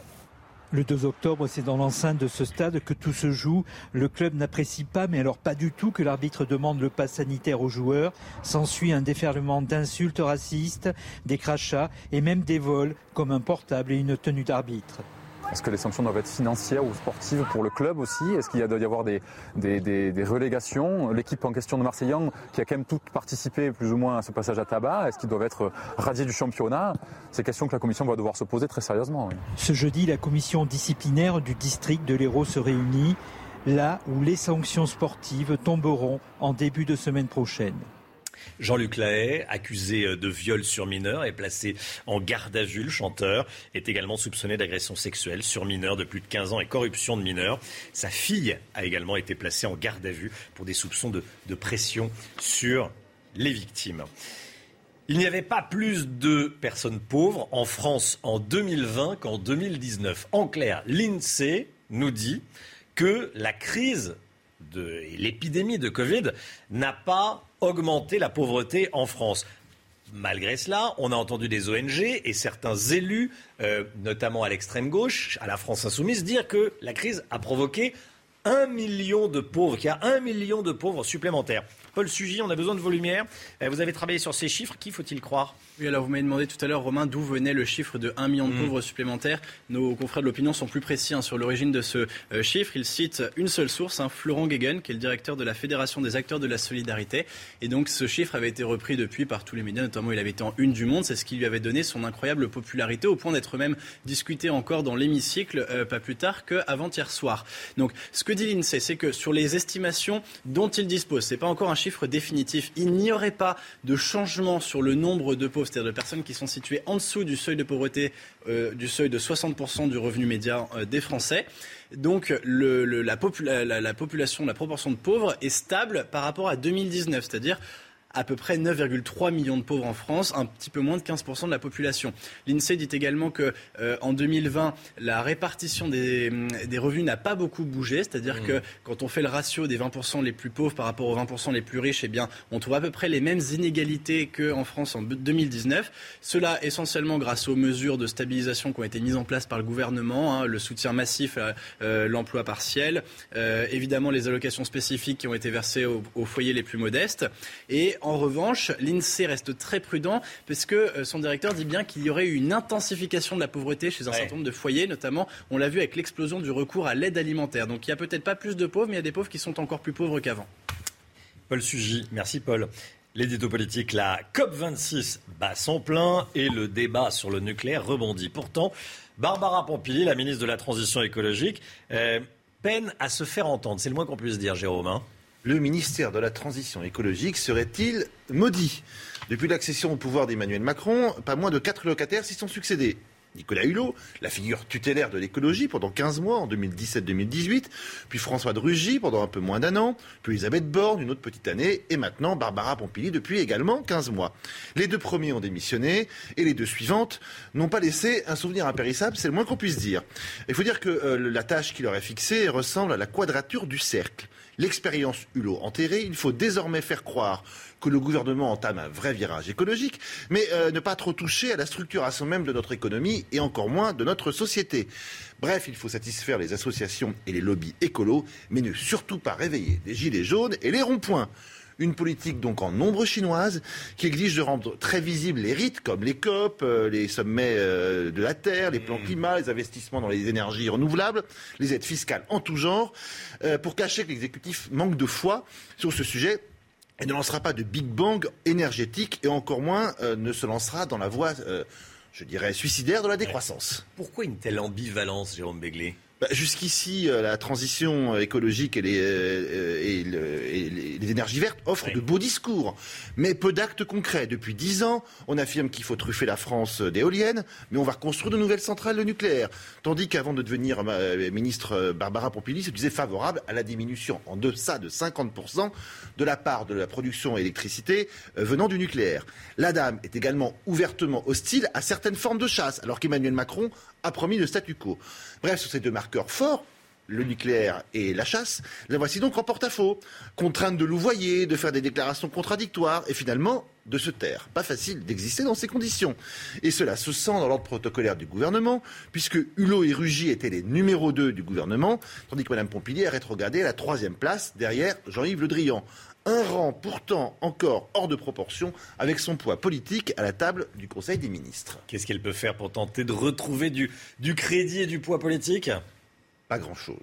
Speaker 28: Le 2 octobre, c'est dans l'enceinte de ce stade que tout se joue. Le club n'apprécie pas, mais alors pas du tout, que l'arbitre demande le pass sanitaire aux joueurs. S'ensuit un déferlement d'insultes racistes, des crachats et même des vols, comme un portable et une tenue d'arbitre.
Speaker 44: Est-ce que les sanctions doivent être financières ou sportives pour le club aussi? Est-ce qu'il doit y avoir des, des, des, relégations? L'équipe en question de Marseillan, qui a quand même toute participé plus ou moins à ce passage à tabac, est-ce qu'ils doivent être radiés du championnat? C'est questions que la commission va devoir se poser très sérieusement.
Speaker 45: Ce jeudi, la commission disciplinaire du district de l'Hérault se réunit, là où les sanctions sportives tomberont en début de semaine prochaine.
Speaker 1: Jean-Luc Lahaye, accusé de viol sur mineur, est placé en garde à vue. Le chanteur est également soupçonné d'agression sexuelle sur mineur de plus de 15 ans et corruption de mineur. Sa fille a également été placée en garde à vue pour des soupçons de, de pression sur les victimes. Il n'y avait pas plus de personnes pauvres en France en 2020 qu'en 2019. En clair, l'INSEE nous dit que la crise l'épidémie de Covid n'a pas augmenté la pauvreté en France. Malgré cela, on a entendu des ONG et certains élus, euh, notamment à l'extrême gauche, à la France insoumise, dire que la crise a provoqué un million de pauvres, qu'il y a un million de pauvres supplémentaires. Paul Sugy, on a besoin de vos lumières. Euh, Vous avez travaillé sur ces chiffres. Qui faut-il croire?
Speaker 12: Oui, alors vous m'avez demandé tout à l'heure, Romain, d'où venait le chiffre de 1 million de
Speaker 1: Mm.
Speaker 12: pauvres supplémentaires. Nos confrères de l'opinion sont plus précis hein, sur l'origine de ce euh, chiffre. Ils citent une seule source, hein, Florent Guéguen, qui est le directeur de la Fédération des acteurs de la solidarité. Et donc ce chiffre avait été repris depuis par tous les médias, notamment il avait été en une du monde. C'est ce qui lui avait donné son incroyable popularité, au point d'être même discuté encore dans l'hémicycle, euh, pas plus tard qu'avant-hier soir. Donc ce que dit l'INSEE, c'est que sur les estimations dont il dispose, c'est pas encore un chiffre définitif, il n'y aurait pas de changement sur le nombre de pauvres, c'est-à-dire de personnes qui sont situées en dessous du seuil de pauvreté, euh, du seuil de 60% du revenu médian euh, des Français. Donc la population, la proportion de pauvres est stable par rapport à 2019, c'est-à-dire à peu près 9,3 millions de pauvres en France, un petit peu moins de 15% de la population. L'INSEE dit également que euh, en 2020, la répartition des, des revenus n'a pas beaucoup bougé, c'est-à-dire
Speaker 1: Mmh.
Speaker 12: que quand on fait le ratio des 20% les plus pauvres par rapport aux 20% les plus riches, eh bien, on trouve à peu près les mêmes inégalités qu'en France en 2019. Cela essentiellement grâce aux mesures de stabilisation qui ont été mises en place par le gouvernement, hein, le soutien massif à euh, l'emploi partiel, euh, évidemment les allocations spécifiques qui ont été versées aux, aux foyers les plus modestes. Et en revanche, l'INSEE reste très prudent parce que euh, son directeur dit bien qu'il y aurait eu une intensification de la pauvreté chez un certain nombre de foyers, notamment, on l'a vu avec l'explosion du recours à l'aide alimentaire. Donc il n'y a peut-être pas plus de pauvres, mais il y a des pauvres qui sont encore plus pauvres qu'avant.
Speaker 1: Paul Sugy, merci Paul. L'édito politique, la COP26 bat son plein et le débat sur le nucléaire rebondit. Pourtant, Barbara Pompili, la ministre de la Transition écologique, euh, peine à se faire entendre. C'est le moins qu'on puisse dire, Jérôme. hein.
Speaker 46: Le ministère de la Transition écologique serait-il maudit Depuis l'accession au pouvoir d'Emmanuel Macron, pas moins de quatre locataires s'y sont succédés. Nicolas Hulot, la figure tutélaire de l'écologie pendant 15 mois en 2017-2018, puis François de Rugy pendant un peu moins d'un an, puis Elisabeth Borne une autre petite année, et maintenant Barbara Pompili depuis également 15 mois. Les deux premiers ont démissionné, et les deux suivantes n'ont pas laissé un souvenir impérissable, c'est le moins qu'on puisse dire. Il faut dire que euh, la tâche qui leur est fixée ressemble à la quadrature du cercle. L'expérience Hulot enterrée, il faut désormais faire croire que le gouvernement entame un vrai virage écologique, mais euh, ne pas trop toucher à la structuration même de notre économie et encore moins de notre société. Bref, il faut satisfaire les associations et les lobbies écolos, mais ne surtout pas réveiller les gilets jaunes et les ronds-points. Une politique donc en nombre chinoise qui exige de rendre très visibles les rites comme les COP, euh, les sommets euh, de la Terre, les plans climat, les investissements dans les énergies renouvelables, les aides fiscales en tout genre, euh, pour cacher que l'exécutif manque de foi sur ce sujet et ne lancera pas de Big Bang énergétique et encore moins euh, ne se lancera dans la voie, euh, je dirais, suicidaire de la décroissance.
Speaker 1: Pourquoi une telle ambivalence, Jérôme Béglé?
Speaker 46: Bah, Jusqu'ici, euh, la transition écologique et les, euh, et le- et les- les énergies vertes offrent de beaux discours, mais peu d'actes concrets. Depuis dix ans, on affirme qu'il faut truffer la France d'éoliennes, mais on va reconstruire de nouvelles centrales nucléaires. Tandis qu'avant de devenir euh, ministre, Barbara Pompili se disait favorable à la diminution en deçà de 50% de la part de la production d'électricité venant du nucléaire. La dame est également ouvertement hostile à certaines formes de chasse, alors qu'Emmanuel Macron a promis le statu quo. Bref, sur ces deux marqueurs forts, le nucléaire et la chasse, la voici donc en porte-à-faux, contrainte de louvoyer, de faire des déclarations contradictoires, et finalement, de se taire. Pas facile d'exister dans ces conditions. Et cela se sent dans l'ordre protocolaire du gouvernement, puisque Hulot et Rugy étaient les numéros 2 du gouvernement, tandis que Mme Pompili est rétrogradée à la troisième place, derrière Jean-Yves Le Drian. Un rang pourtant encore hors de proportion avec son poids politique à la table du Conseil des ministres.
Speaker 1: Qu'est-ce qu'elle peut faire pour tenter de retrouver du, du crédit et du poids politique?
Speaker 46: Pas grand-chose.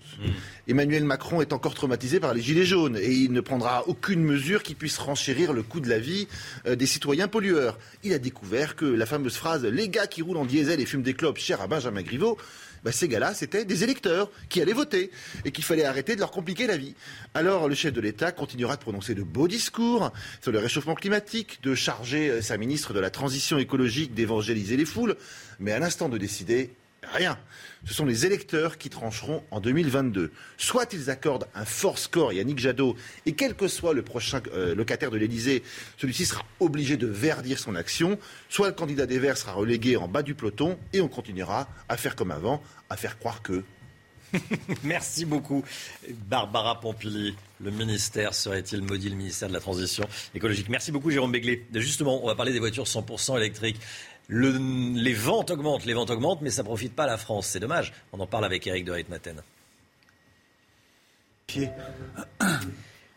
Speaker 46: Emmanuel Macron est encore traumatisé par les gilets jaunes et il ne prendra aucune mesure qui puisse renchérir le coût de la vie euh, des citoyens pollueurs. Il a découvert que la fameuse phrase Les gars qui roulent en diesel et fument des clopes, cher à Benjamin Griveaux, bah, ces gars-là, c'était des électeurs qui allaient voter et qu'il fallait arrêter de leur compliquer la vie. Alors le chef de l'État continuera de prononcer de beaux discours sur le réchauffement climatique, de charger euh, sa ministre de la transition écologique d'évangéliser les foules, mais à l'instant de décider, Rien. Ce sont les électeurs qui trancheront en 2022. Soit ils accordent un fort score à Yannick Jadot, et quel que soit le prochain euh, locataire de l'Élysée, celui-ci sera obligé de verdir son action, soit le candidat des Verts sera relégué en bas du peloton, et on continuera à faire comme avant, à faire croire que
Speaker 1: Merci beaucoup. Barbara Pompili, le ministère serait-il maudit, le ministère de la Transition écologique? Merci beaucoup, Jérôme Béglé. Justement, on va parler des voitures 100% électriques. Le- les ventes augmentent, les ventes augmentent, mais ça ne profite pas à la France. C'est dommage. On en parle avec Eric de Ritmaten.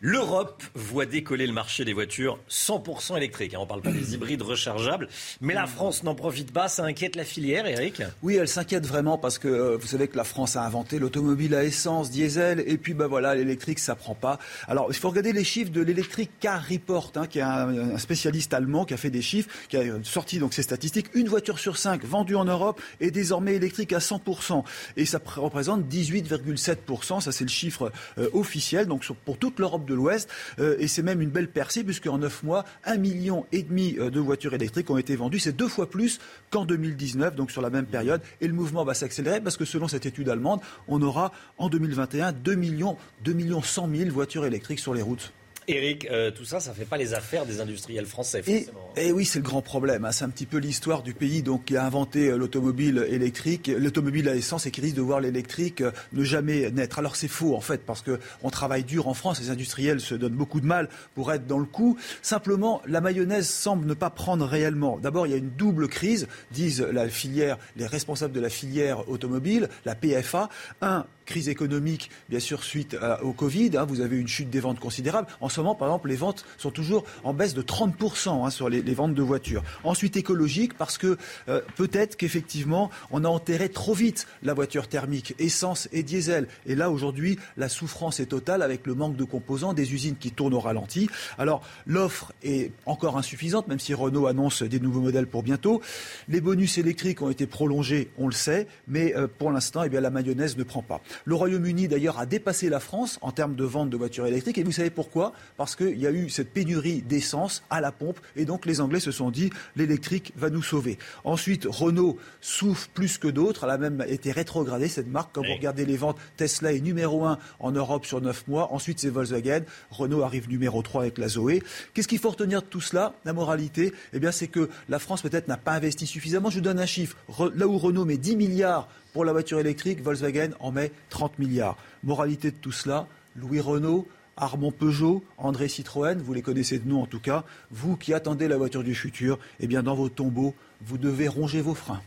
Speaker 1: L'Europe voit décoller le marché des voitures 100% électriques. hein. On ne parle pas des hybrides rechargeables. Mais la France n'en profite pas. Ça inquiète la filière, Eric
Speaker 16: Oui, elle s'inquiète vraiment parce que euh, vous savez que la France a inventé l'automobile à essence, diesel, et puis ben voilà, l'électrique ça prend pas. Alors il faut regarder les chiffres de l'électrique Car Report, hein, qui est un, spécialiste allemand qui a fait des chiffres, qui a sorti donc ces statistiques. Une voiture sur cinq vendue en Europe est désormais électrique à 100%, et ça pr- représente 18,7%. Ça c'est le chiffre euh, officiel, donc pour toute l'Europe de l'Ouest, Euh, et c'est même une belle percée puisque en 9 mois, un million et demi euh, de voitures électriques ont été vendues. C'est deux fois plus qu'en 2019, donc sur la même période. Et le mouvement va s'accélérer parce que selon cette étude allemande, on aura en 2021 2 millions, 2 millions 100 000 voitures électriques sur les routes.
Speaker 1: Eric, euh, tout ça, ça ne fait pas les affaires des industriels français, forcément.
Speaker 16: et oui, c'est le grand problème. hein. C'est un petit peu l'histoire du pays donc, qui a inventé euh, l'automobile électrique, l'automobile à essence et qui risque de voir l'électrique euh, ne jamais naître. Alors c'est faux en fait parce que on travaille dur en France. Les industriels se donnent beaucoup de mal pour être dans le coup. Simplement, la mayonnaise semble ne pas prendre réellement. D'abord, il y a une double crise, disent la filière, les responsables de la filière automobile, la PFA. Un, crise économique, bien sûr, suite au Covid. hein. vous avez une chute des ventes considérable. En ce moment, par exemple, les ventes sont toujours en baisse de 30% hein, sur les, ventes de voitures. Ensuite, écologique, parce que euh, peut-être qu'effectivement, on a enterré trop vite la voiture thermique, essence et diesel. Et là, aujourd'hui, la souffrance est totale avec le manque de composants, des usines qui tournent au ralenti. Alors, l'offre est encore insuffisante, même si Renault annonce des nouveaux modèles pour bientôt. Les bonus électriques ont été prolongés, on le sait, mais euh, pour l'instant, eh la mayonnaise ne prend pas. Le Royaume-Uni, d'ailleurs, a dépassé la France en termes de vente de voitures électriques. Et vous savez pourquoi? Parce qu'il y a eu cette pénurie d'essence à la pompe. Et donc, les Anglais se sont dit, l'électrique va nous sauver. Ensuite, Renault souffre plus que d'autres. Elle a même été rétrogradée, cette marque. Quand vous regardez les ventes, Tesla est numéro 1 en Europe sur 9 mois. Ensuite, c'est Volkswagen. Renault arrive numéro 3 avec la Zoé. Qu'est-ce qu'il faut retenir de tout cela? La moralité, eh bien, c'est que la France, peut-être, n'a pas investi suffisamment. Je vous donne un chiffre. Re- Là où Renault met 10 milliards pour la voiture électrique, Volkswagen en met 30 milliards. Moralité de tout cela, Louis Renault, Armand Peugeot, André Citroën, vous les connaissez de nom en tout cas, vous qui attendez la voiture du futur, eh bien dans vos tombeaux, vous devez ronger vos freins.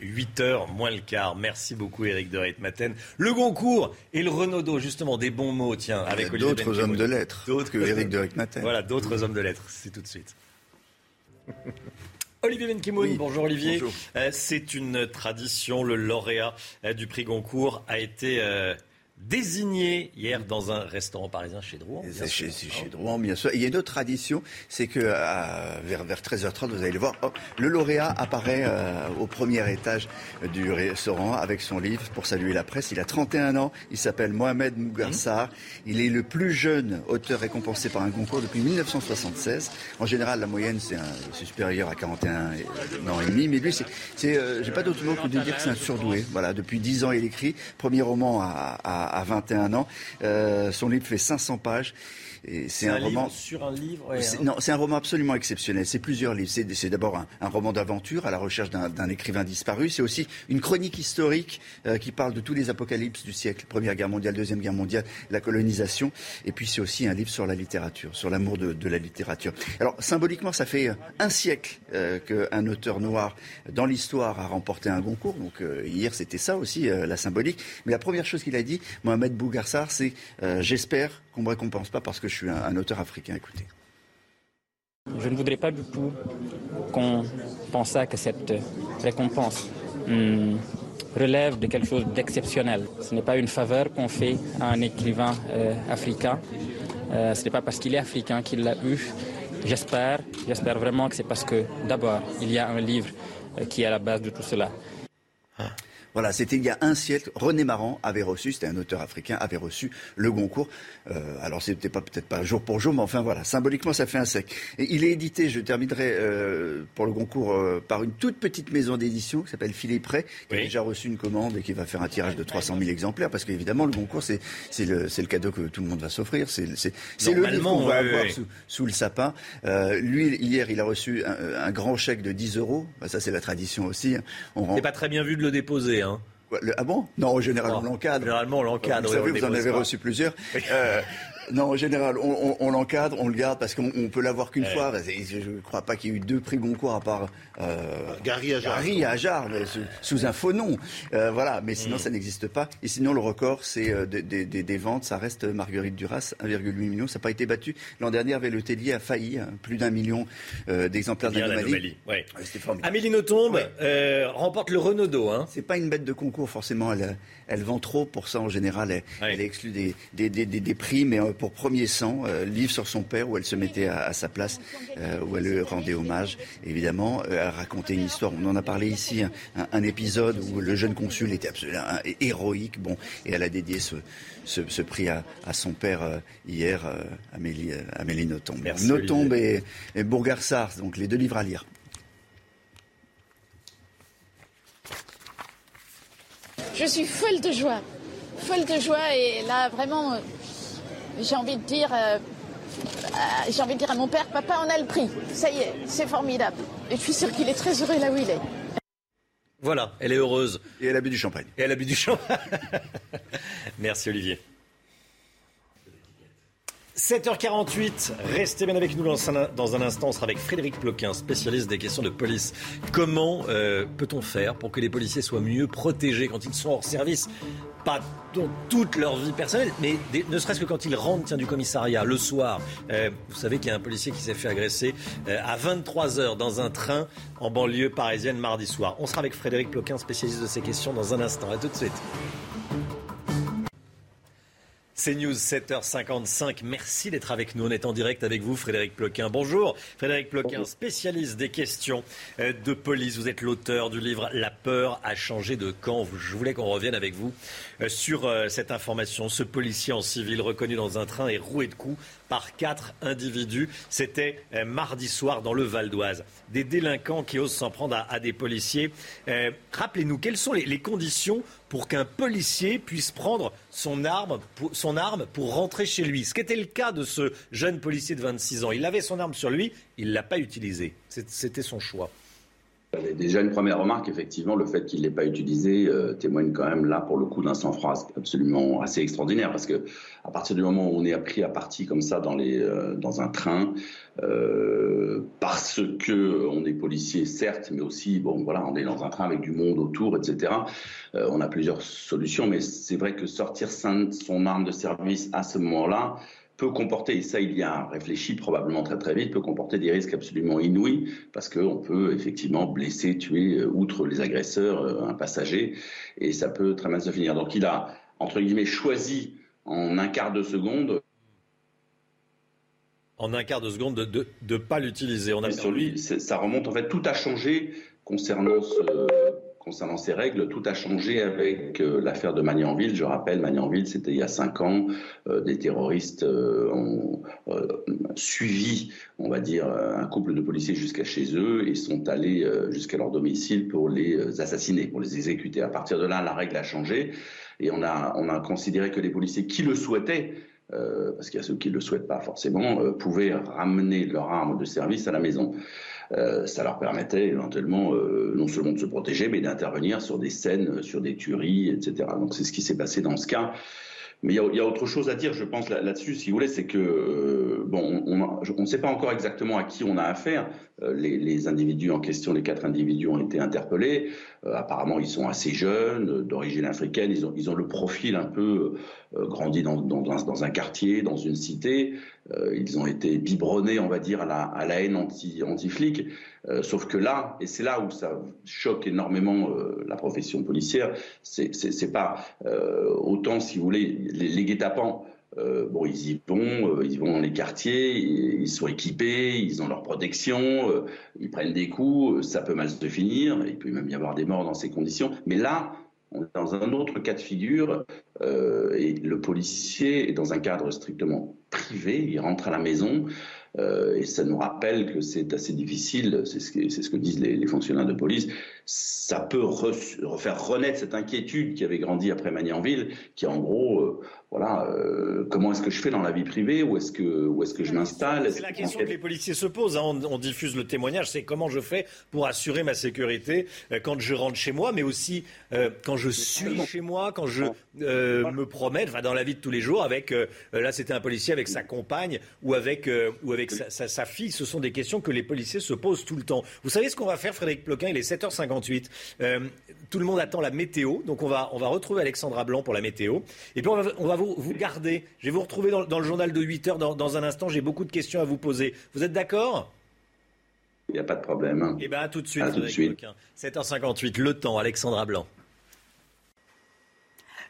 Speaker 1: 8 heures moins le quart. Merci beaucoup, Eric de Reitmaten. Le Goncourt et le Renaudot, justement, des bons mots, tiens, avec
Speaker 47: d'autres hommes de lettres que Éric de Reitmaten.
Speaker 1: Voilà, d'autres hommes de lettres. C'est tout de suite. Olivier Benkemoun, bonjour Olivier.
Speaker 47: bonjour.
Speaker 1: Euh, c'est une tradition, le lauréat euh, du prix Goncourt a été euh, désigné hier dans un restaurant parisien chez Drouan.
Speaker 47: C'est chez, chez Drouan, bien sûr. Et il y a une autre tradition, c'est que à- vers, vers 13h30, vous allez le voir, oh, le lauréat apparaît euh, au premier étage du restaurant avec son livre pour saluer la presse. Il a 31 ans, il s'appelle Mohamed Mougarsar. Il est le plus jeune auteur récompensé par un concours depuis 1976. En général, la moyenne, c'est supérieur à 41 et- ans et demi. Mais lui, c'est, c'est, euh, j'ai pas d'autre mot que de dire que c'est un surdoué. Voilà, depuis 10 ans, il écrit. Premier roman à, à- à, 21 ans. son livre fait 500 pages.
Speaker 1: C'est un, roman sur un livre.
Speaker 47: Non, c'est un roman absolument exceptionnel. C'est plusieurs livres. C'est d'abord un, roman d'aventure à la recherche d'un écrivain disparu. C'est aussi une chronique historique euh, qui parle de tous les apocalypses du siècle Première Guerre mondiale, Deuxième Guerre mondiale, la colonisation. Et puis c'est aussi un livre sur la littérature, sur l'amour de, la littérature. Alors symboliquement, ça fait un siècle euh, qu'un auteur noir dans l'histoire a remporté un concours. Donc euh, hier, c'était ça aussi la symbolique. Mais la première chose qu'il a dit, Mohamed Bougarsar, c'est j'espère qu'on me récompense pas parce que je suis un, auteur africain. Écoutez.
Speaker 48: Je ne voudrais pas du tout qu'on pense que cette récompense hmm, relève de quelque chose d'exceptionnel. Ce n'est pas une faveur qu'on fait à un écrivain euh, africain. Euh, ce n'est pas parce qu'il est africain qu'il l'a eu. J'espère, j'espère vraiment que c'est parce que d'abord, il y a un livre euh, qui est à la base de tout cela.
Speaker 47: Ah. Voilà, c'était il y a un siècle. René Maran avait reçu, c'était un auteur africain, avait reçu le Goncourt. Euh, alors c'était pas peut-être pas jour pour jour, mais enfin voilà, symboliquement ça fait un siècle. Et il est édité, je terminerai euh, pour le Goncourt euh, par une toute petite maison d'édition qui s'appelle Philippe Ray, qui a déjà reçu une commande et qui va faire un tirage de 300 000 exemplaires, parce qu'évidemment le Goncourt c'est c'est le c'est le cadeau que tout le monde va s'offrir, c'est c'est le livre qu'on va avoir sous, le sapin. Euh, lui hier il a reçu un, grand chèque de 10 euros, bah, ça c'est la tradition aussi.
Speaker 1: On C'est pas très bien vu de le déposer. Hein
Speaker 47: ah bon? Non, généralement, on l'encadre.
Speaker 1: Généralement, on l'encadre.
Speaker 47: Vous savez, vous en avez reçu plusieurs. Euh, non, en général, on, l'encadre, on le garde parce qu'on peut l'avoir qu'une fois. Je ne crois pas qu'il y ait eu deux prix Goncourt à part
Speaker 46: euh, Gary Ajar.
Speaker 47: Gary Ajar, sous, un faux nom. Euh, voilà, mais sinon, mm. ça n'existe pas. Et sinon, le record, c'est euh, des, ventes. Ça reste Marguerite Duras, 1,8 million. Ça n'a pas été battu. L'an dernier, avec le Tellier a failli. Hein, plus d'un million d'exemplaires d'anomalie.
Speaker 1: Ouais. Amélie Nothomb remporte le Renaudot. Hein.
Speaker 47: C'est pas une bête de concours, forcément. Elle, elle vend trop pour ça, en général. Elle, elle exclut des, des, des prix, mais pour premier sang, euh, livre sur son père où elle se mettait à, sa place, euh, où elle rendait hommage. Évidemment, euh, elle racontait une histoire. On en a parlé ici, un, épisode où le jeune consul était absolument héroïque. Bon, et elle a dédié ce, ce, prix à, son père hier, Amélie, Amélie Nothomb. Nothomb et, et donc les deux livres à lire.
Speaker 49: Je suis folle de joie, folle de joie et là vraiment j'ai envie de dire, euh, euh, j'ai envie de dire à mon père, papa, on a le prix. Ça y est, c'est formidable. Et je suis sûre qu'il est très heureux là où il est.
Speaker 1: Voilà, elle est heureuse.
Speaker 47: Et elle a bu du champagne.
Speaker 1: Et elle a bu du champagne. Merci Olivier. 7h48, restez bien avec nous dans un, instant. On sera avec Frédéric Ploquin, spécialiste des questions de police. Comment euh, peut-on faire pour que les policiers soient mieux protégés quand ils sont hors service? Pas dans toute leur vie personnelle, mais ne serait-ce que quand ils rentrent du commissariat le soir. Euh, vous savez qu'il y a un policier qui s'est fait agresser euh, à 23h dans un train en banlieue parisienne mardi soir. On sera avec Frédéric Ploquin, spécialiste de ces questions, dans un instant. A tout de suite. C'est News 7h55. Merci d'être avec nous. On est en direct avec vous, Frédéric Ploquin. Bonjour, Frédéric Ploquin, spécialiste des questions euh, de police. Vous êtes l'auteur du livre La peur a changé de camp. Je voulais qu'on revienne avec vous sur euh, cette information. Ce policier en civil reconnu dans un train est roué de coups par quatre individus. C'était mardi soir dans le Val d'Oise. Des délinquants qui osent s'en prendre à, des policiers. Rappelez-nous, quelles sont les conditions pour qu'un policier puisse prendre son arme, son arme pour rentrer chez lui? Ce qui était le cas de ce jeune policier de 26 ans. Il avait son arme sur lui, il ne l'a pas utilisée. C'était son choix.
Speaker 50: Déjà une première remarque, effectivement, le fait qu'il ne l'ait pas utilisé euh, témoigne quand même là pour le coup d'un sang-froid absolument assez extraordinaire parce que à partir du moment où on est appris à partie comme ça dans, les, euh, dans un train, euh, parce que on est policier certes, mais aussi bon voilà, on est dans un train avec du monde autour, etc. on a plusieurs solutions, mais c'est vrai que sortir son arme de service à ce moment-là, peut comporter, et ça il y a réfléchi probablement très très vite, peut comporter des risques absolument inouïs, parce qu'on peut effectivement blesser, tuer, euh, outre les agresseurs, euh, un passager, et ça peut très mal se finir. Donc il a, entre guillemets, choisi en un quart de seconde
Speaker 1: en un quart de seconde de ne pas l'utiliser. On a
Speaker 50: sur lui, ça remonte en fait, tout a changé concernant ce, concernant ces règles, tout a changé avec euh, l'affaire de Magnanville. Je rappelle, Magnanville, c'était il y a cinq ans. Euh, des terroristes euh, ont suivi, on va dire, un couple de policiers jusqu'à chez eux et sont allés jusqu'à leur domicile pour les assassiner, pour les exécuter. À partir de là, la règle a changé. et on a, on a considéré que les policiers qui le souhaitaient, parce qu'il y a ceux qui ne le souhaitent pas forcément, pouvaient ramener leur arme de service à la maison. Euh, ça leur permettait éventuellement non seulement de se protéger, mais d'intervenir sur des scènes, sur des tueries, etc. Donc c'est ce qui s'est passé dans ce cas. Mais il y, a, autre chose à dire, je pense, là-dessus, si vous voulez, c'est que, bon, on ne sait pas encore exactement à qui on a affaire. les, les, individus en question, les quatre individus ont été interpellés. Euh, apparemment, ils sont assez jeunes, euh, d'origine africaine. Ils ont, ils ont le profil un peu euh, grandi dans, dans, un quartier, dans une cité. ils ont été biberonnés, on va dire, à la, à la haine anti, anti-flic. sauf que là, et c'est là où ça choque énormément la profession policière, c'est pas autant, si vous voulez, les, les guet-apens euh, bon, ils y vont, euh, ils vont dans les quartiers, ils, sont équipés, ils ont leur protection, euh, ils prennent des coups, ça peut mal se finir, il peut même y avoir des morts dans ces conditions. Mais là, on est dans un autre cas de figure, et le policier est dans un cadre strictement privé, il rentre à la maison, et ça nous rappelle que c'est assez difficile, c'est ce, que disent les, fonctionnaires de police, ça peut refaire renaître cette inquiétude qui avait grandi après Magnanville, qui en gros voilà, euh, comment est-ce que je fais dans la vie privée Où est-ce que, où est-ce que je m'installe
Speaker 1: C'est la question que les policiers se posent. Hein. On, diffuse le témoignage. C'est comment je fais pour assurer ma sécurité euh, quand je rentre chez moi, mais aussi euh, quand je suis chez moi, quand je me promène, enfin, dans la vie de tous les jours. Avec là, c'était un policier avec sa compagne ou avec ou avec sa, sa, fille. Ce sont des questions que les policiers se posent tout le temps. Vous savez ce qu'on va faire, Frédéric Ploquin? Il est 7h58. tout le monde attend la météo, donc on va on va retrouver Alexandra Blanc pour la météo. Et puis on va, on va vous, garder. Je vais vous retrouver dans, le journal de 8 heures dans, un instant. J'ai beaucoup de questions à vous poser. Vous êtes d'accord?
Speaker 50: Il n'y a pas de problème.
Speaker 1: Eh bien, tout de suite. À tout de suite. 7h58, le temps, Alexandra Blanc.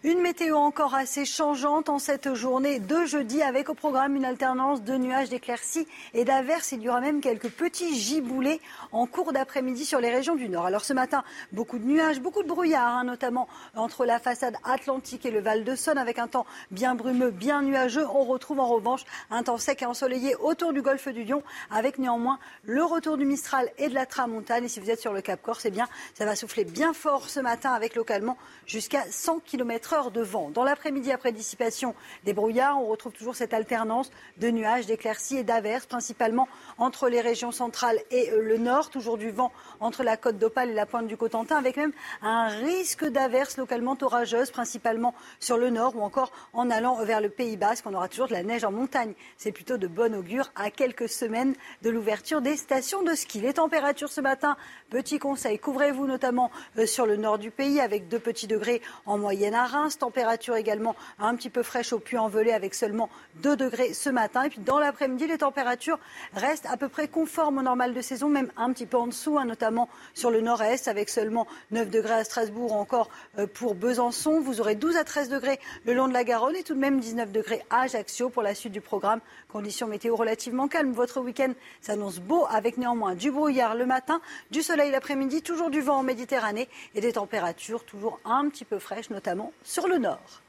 Speaker 22: Une météo encore assez changeante en cette journée de jeudi avec au programme une alternance de nuages, d'éclaircies et d'averses. Il y aura même quelques petits giboulées en cours d'après-midi sur les régions du nord. Alors ce matin, beaucoup de nuages, beaucoup de brouillard, hein, notamment entre la façade atlantique et le Val de Saône avec un temps bien brumeux, bien nuageux. On retrouve en revanche un temps sec et ensoleillé autour du golfe du Lion avec néanmoins le retour du Mistral et de la Tramontane. Et si vous êtes sur le Cap Corse, eh bien, ça va souffler bien fort ce matin avec localement jusqu'à 100 km de vent. Dans l'après-midi, après dissipation des brouillards, on retrouve toujours cette alternance de nuages, d'éclaircies et d'averses, principalement entre les régions centrales et euh, le nord. Toujours du vent entre la côte d'Opale et la pointe du Cotentin, avec même un risque d'averses localement orageuses, principalement sur le nord ou encore en allant vers le Pays Basque. On aura toujours de la neige en montagne. C'est plutôt de bon augure à quelques semaines de l'ouverture des stations de ski. Les températures ce matin, petit conseil, couvrez-vous notamment euh, sur le nord du pays avec 2 petits degrés en moyenne à Reims. Température également un petit peu fraîche au Puy-en-Velay avec seulement 2 degrés ce matin. Et puis dans l'après-midi, les températures restent à peu près conformes au normal de saison, même un petit peu en dessous, hein, notamment sur le nord-est avec seulement 9 degrés à Strasbourg, encore euh, pour Besançon. Vous aurez 12 à 13 degrés le long de la Garonne et tout de même 19 degrés à Ajaccio pour la suite du programme. Conditions météo relativement calmes. Votre week-end s'annonce beau avec néanmoins du brouillard le matin, du soleil l'après-midi, toujours du vent en Méditerranée et des températures toujours un petit peu fraîches, notamment sur le nord.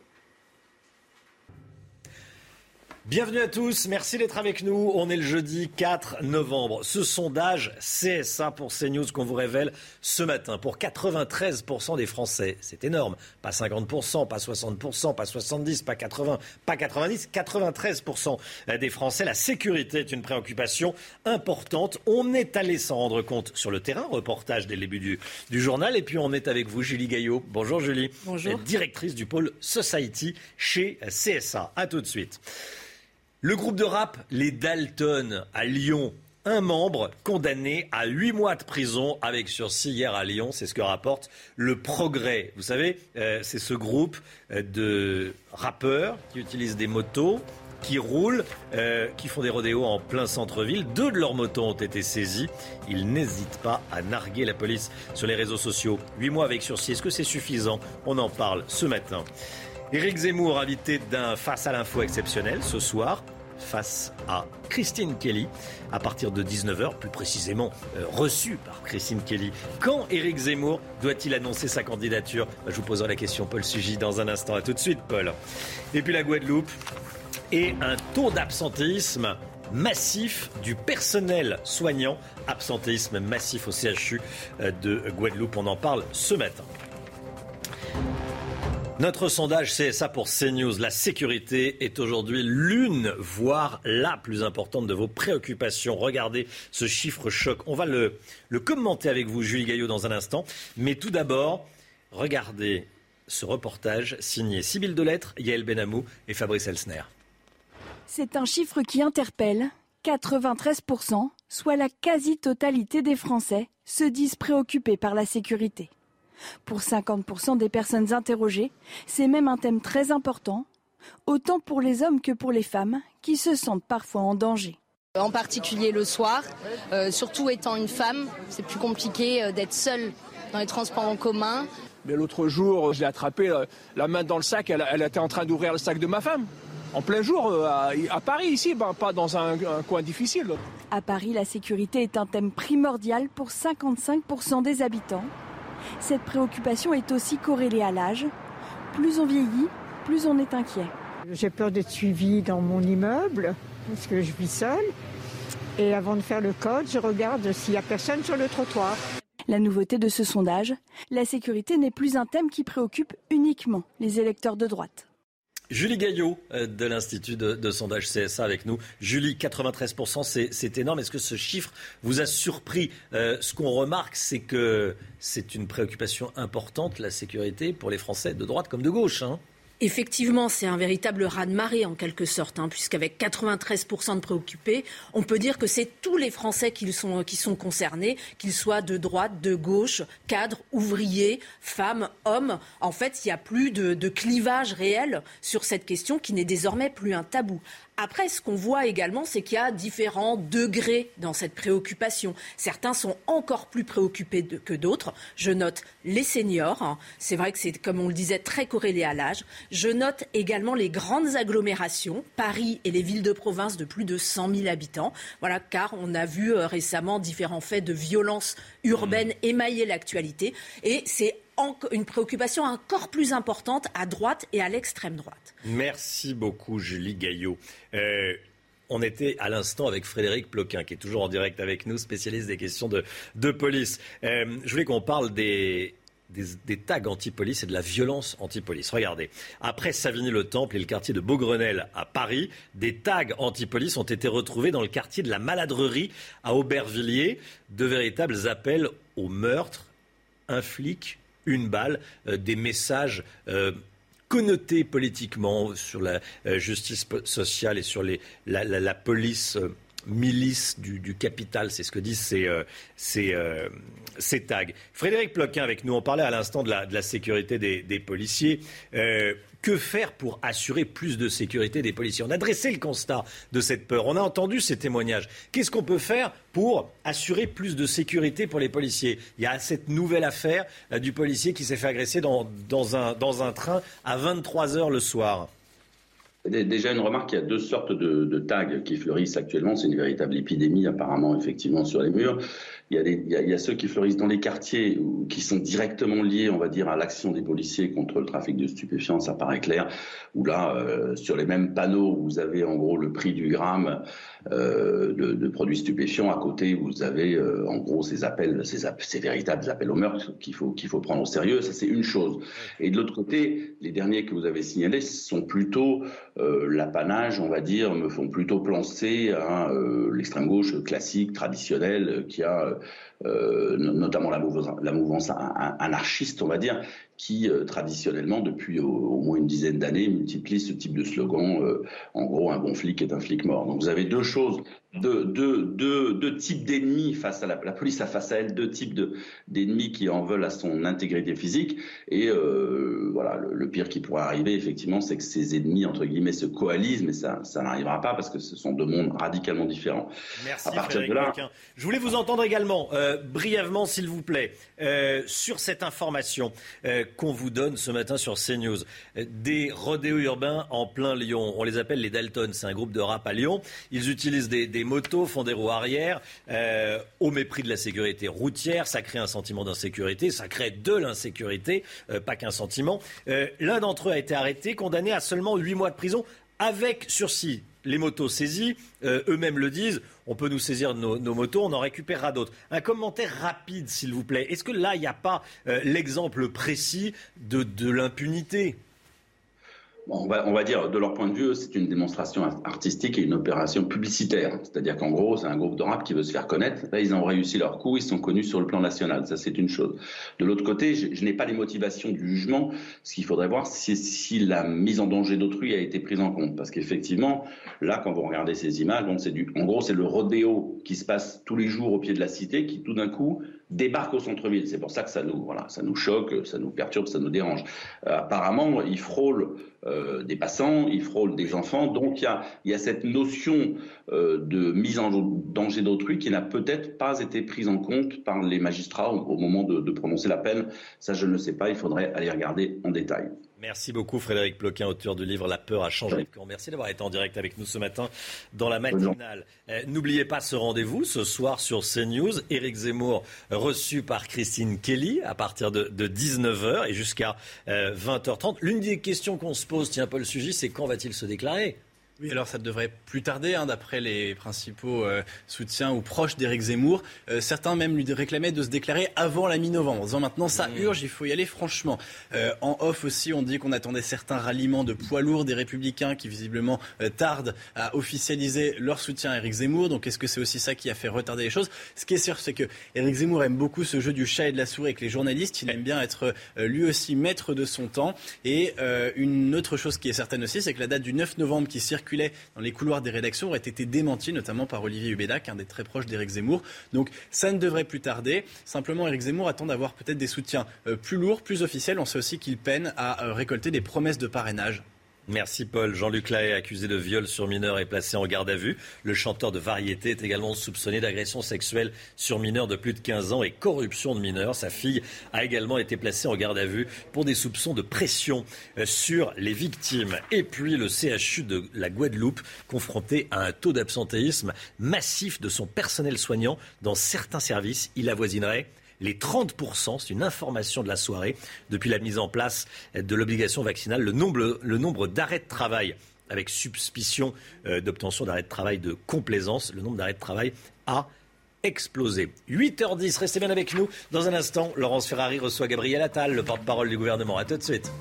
Speaker 1: Bienvenue à tous, merci d'être avec nous. On est le jeudi 4 novembre. Ce sondage CSA pour CNews qu'on vous révèle ce matin pour 93% des Français. C'est énorme. Pas 50%, pas 60%, pas 70%, pas 80%, pas 90%, 93% des Français. La sécurité est une préoccupation importante. On est allé s'en rendre compte sur le terrain. Reportage dès le début du, du journal. Et puis on est avec vous, Julie Gaillot. Bonjour Julie.
Speaker 51: Bonjour.
Speaker 1: Directrice du pôle Society chez CSA. À tout de suite. Le groupe de rap Les Dalton à Lyon un membre condamné à huit mois de prison avec sursis hier à Lyon. C'est ce que rapporte le Progrès. Vous savez, euh, c'est ce groupe euh, de rappeurs qui utilisent des motos, qui roulent, euh, qui font des rodéos en plein centre-ville. Deux de leurs motos ont été saisies. Ils n'hésitent pas à narguer la police sur les réseaux sociaux. Huit mois avec sursis, est-ce que c'est suffisant? On en parle ce matin. Éric Zemmour, invité d'un Face à l'info exceptionnel ce soir, face à Christine Kelly, à partir de 19h, plus précisément euh, reçu par Christine Kelly. Quand Éric Zemmour doit-il annoncer sa candidature? Je vous poserai la question, Paul Sugy, dans un instant. À tout de suite, Paul. Et puis la Guadeloupe et un taux d'absentéisme massif du personnel soignant. Absentéisme massif au CHU euh, de Guadeloupe. On en parle ce matin. Notre sondage CSA pour CNews, la sécurité est aujourd'hui l'une, voire la plus importante de vos préoccupations. Regardez ce chiffre choc. On va le, commenter avec vous, Julie Gaillot, dans un instant. Mais tout d'abord, regardez ce reportage signé Sybille Delettre, Yael Benamou et Fabrice Elsner.
Speaker 51: C'est un chiffre qui interpelle. 93%, soit la quasi-totalité des Français, se disent préoccupés par la sécurité. Pour 50% des personnes interrogées, c'est même un thème très important, autant pour les hommes que pour les femmes, qui se sentent parfois en danger.
Speaker 52: En particulier le soir, euh, surtout étant une femme, c'est plus compliqué euh, d'être seule dans les transports en commun.
Speaker 53: Mais l'autre jour, j'ai attrapé euh, la main dans le sac, elle, était en train d'ouvrir le sac de ma femme. En plein jour, à, Paris, ici, ben, pas dans un, un, coin difficile.
Speaker 51: À Paris, la sécurité est un thème primordial pour 55% des habitants. Cette préoccupation est aussi corrélée à l'âge. Plus on vieillit, plus on est inquiet.
Speaker 54: J'ai peur d'être suivi dans mon immeuble parce que je vis seule. Et avant de faire le code, je regarde s'il n'y a personne sur le trottoir.
Speaker 51: La nouveauté de ce sondage, la sécurité n'est plus un thème qui préoccupe uniquement les électeurs de droite.
Speaker 1: Julie Gaillot euh, de l'Institut de, sondage CSA avec nous. Julie, 93%, c'est énorme. Est-ce que ce chiffre vous a surpris? Euh, Ce qu'on remarque, c'est que c'est une préoccupation importante, la sécurité, pour les Français de droite comme de gauche. Hein.
Speaker 42: Effectivement, c'est un véritable raz-de-marée en quelque sorte, hein, puisqu'avec 93% de préoccupés, on peut dire que c'est tous les Français qui sont, qui sont concernés, qu'ils soient de droite, de gauche, cadres, ouvriers, femmes, hommes. En fait, il n'y a plus de clivage réel sur cette question qui n'est désormais plus un tabou. Après, ce qu'on voit également, c'est qu'il y a différents degrés dans cette préoccupation. Certains sont encore plus préoccupés que d'autres. Je note les seniors. Hein. C'est vrai que c'est, comme on le disait, très corrélé à l'âge. Je note également les grandes agglomérations, Paris et les villes de province de plus de 100 000 habitants. Voilà, car on a vu euh, récemment différents faits de violence urbaine mmh. émailler l'actualité. Et c'est une préoccupation encore plus importante à droite et à l'extrême droite.
Speaker 1: Merci beaucoup, Julie Gaillot. Euh, on était à l'instant avec Frédéric Ploquin, qui est toujours en direct avec nous, spécialiste des questions de, police. Euh, je voulais qu'on parle des, des, tags anti-police et de la violence anti-police. Regardez, après Savigny-le-Temple et le quartier de Beaugrenelle à Paris, des tags anti-police ont été retrouvés dans le quartier de la Maladrerie à Aubervilliers. De véritables appels au meurtre. Un flic une balle, euh, des messages euh, connotés politiquement sur la euh, justice sociale et sur la, police milice du, capital, c'est ce que disent ces, tags. Frédéric Ploquin avec nous, on parlait à l'instant de la, sécurité des, policiers. Que faire pour assurer plus de sécurité des policiers? On a dressé le constat de cette peur. On a entendu ces témoignages. Qu'est-ce qu'on peut faire pour assurer plus de sécurité pour les policiers? Il y a cette nouvelle affaire euh, du policier qui s'est fait agresser dans, un, train à 23 heures le soir.
Speaker 50: Déjà une remarque, il y a deux sortes de tags qui fleurissent actuellement. C'est une véritable épidémie apparemment effectivement sur les murs. Il y, a ceux qui fleurissent dans les quartiers qui sont directement liés, on va dire, à l'action des policiers contre le trafic de stupéfiants, ça paraît clair. Où là, euh, sur les mêmes panneaux, vous avez en gros le prix du gramme euh, de, produits stupéfiants. À côté, vous avez euh, en gros ces appels, ces, véritables appels au meurtre qu'il faut qu'il faut prendre au sérieux. Ça, c'est une chose. Et de l'autre côté, les derniers que vous avez signalés sont plutôt l'apanage, on va dire, me font plutôt penser à l'extrême gauche classique, traditionnelle, qui a notamment la mouvance, anarchiste, on va dire, qui euh, traditionnellement, depuis au, moins une dizaine d'années, multiplie ce type de slogan. Euh, en gros, un bon flic est un flic mort. Donc vous avez deux choses, deux, deux, deux, deux types d'ennemis face à la, la, police, a face à elle, deux types d'ennemis qui en veulent à son intégrité physique. Et euh, voilà, le, pire qui pourrait arriver, effectivement, c'est que ces ennemis entre guillemets se coalisent, mais ça, ça n'arrivera pas parce que ce sont deux mondes radicalement différents.
Speaker 1: Merci. À partir de là, je voulais vous entendre également brièvement, s'il vous plaît, sur cette information qu'on vous donne ce matin sur CNews. Des rodéos urbains en plein Lyon. On les appelle les Dalton. C'est un groupe de rap à Lyon. Ils utilisent des, motos, font des roues arrière, euh, au mépris de la sécurité routière. Ça crée un sentiment d'insécurité. Ça crée de l'insécurité, euh, pas qu'un sentiment. Euh, l'un d'entre eux a été arrêté, condamné à seulement 8 mois de prison avec sursis les motos saisies, eux-mêmes le disent, on peut nous saisir nos, motos, on en récupérera d'autres. Un commentaire rapide, s'il vous plaît. Est-ce que là, il n'y a pas l'exemple précis de, l'impunité?
Speaker 50: On, va, on va dire, de leur point de vue, c'est une démonstration artistique et une opération publicitaire. C'est-à-dire qu'en gros, c'est un groupe de rap qui veut se faire connaître. Là, ils ont réussi leur coup, ils sont connus sur le plan national. Ça, c'est une chose. De l'autre côté, je, n'ai pas les motivations du jugement. Ce qu'il faudrait voir, c'est si la mise en danger d'autrui a été prise en compte. Parce qu'effectivement, là, quand vous regardez ces images, bon, c'est du, en gros, c'est le rodéo qui se passe tous les jours au pied de la cité qui, tout d'un coup, débarque au centre-ville. C'est pour ça que ça nous, voilà, ça nous choque, ça nous perturbe, ça nous dérange. Euh, apparemment, ils frôlent euh, des passants, ils frôlent des enfants. Donc il y a, y a, cette notion euh, de mise en danger d'autrui qui n'a peut-être pas été prise en compte par les magistrats au, moment de, de prononcer la peine. Ça, je ne le sais pas. Il faudrait aller regarder en détail.
Speaker 1: Merci beaucoup Frédéric Ploquin, auteur du livre La peur a changé de camp. Merci d'avoir été en direct avec nous ce matin dans la matinale. Euh, N'oubliez pas ce rendez-vous ce soir sur CNews. Éric Zemmour reçu par Christine Kelly à partir de, de 19h et jusqu'à euh, 20h30. L'une des questions qu'on se pose, tiens Paul Sugy, c'est quand va-t-il se déclarer?
Speaker 12: Oui, alors ça devrait plus tarder, hein, d'après les principaux euh, soutiens ou proches d'Éric Zemmour. Euh, certains même lui réclamaient de se déclarer avant la mi-novembre, en disant maintenant ça mmh. urge, il faut y aller franchement. Euh, en off aussi, on dit qu'on attendait certains ralliements de poids lourds des républicains qui visiblement tardent à officialiser leur soutien à Éric Zemmour. Donc est-ce que c'est aussi ça qui a fait retarder les choses? Ce qui est sûr, c'est que Éric Zemmour aime beaucoup ce jeu du chat et de la souris avec les journalistes. Il aime bien être lui aussi maître de son temps. Et une autre chose qui est certaine aussi, c'est que la date du 9 novembre qui circule dans les couloirs des rédactions aurait été démenti, notamment par Olivier Hubédac, un des très proches d'Éric Zemmour. Donc ça ne devrait plus tarder. Simplement, Éric Zemmour attend d'avoir peut-être des soutiens euh, plus lourds, plus officiels. On sait aussi qu'il peine à euh, récolter des promesses de parrainage.
Speaker 1: Merci Paul. Jean-Luc Lahaye, accusé de viol sur mineur, est placé en garde à vue. Le chanteur de variété est également soupçonné d'agression sexuelle sur mineur de plus de 15 ans et corruption de mineurs. Sa fille a également été placée en garde à vue pour des soupçons de pression euh, sur les victimes. Et puis le CHU de la Guadeloupe, confronté à un taux d'absentéisme massif de son personnel soignant dans certains services. Il avoisinerait les 30%, c'est une information de la soirée, depuis la mise en place de l'obligation vaccinale, le nombre, d'arrêts de travail avec suspicion euh, d'obtention d'arrêt de travail de complaisance, le nombre d'arrêts de travail a explosé. 8h10, restez bien avec nous. Dans un instant, Laurence Ferrari reçoit Gabriel Attal, le porte-parole du gouvernement. A tout de suite.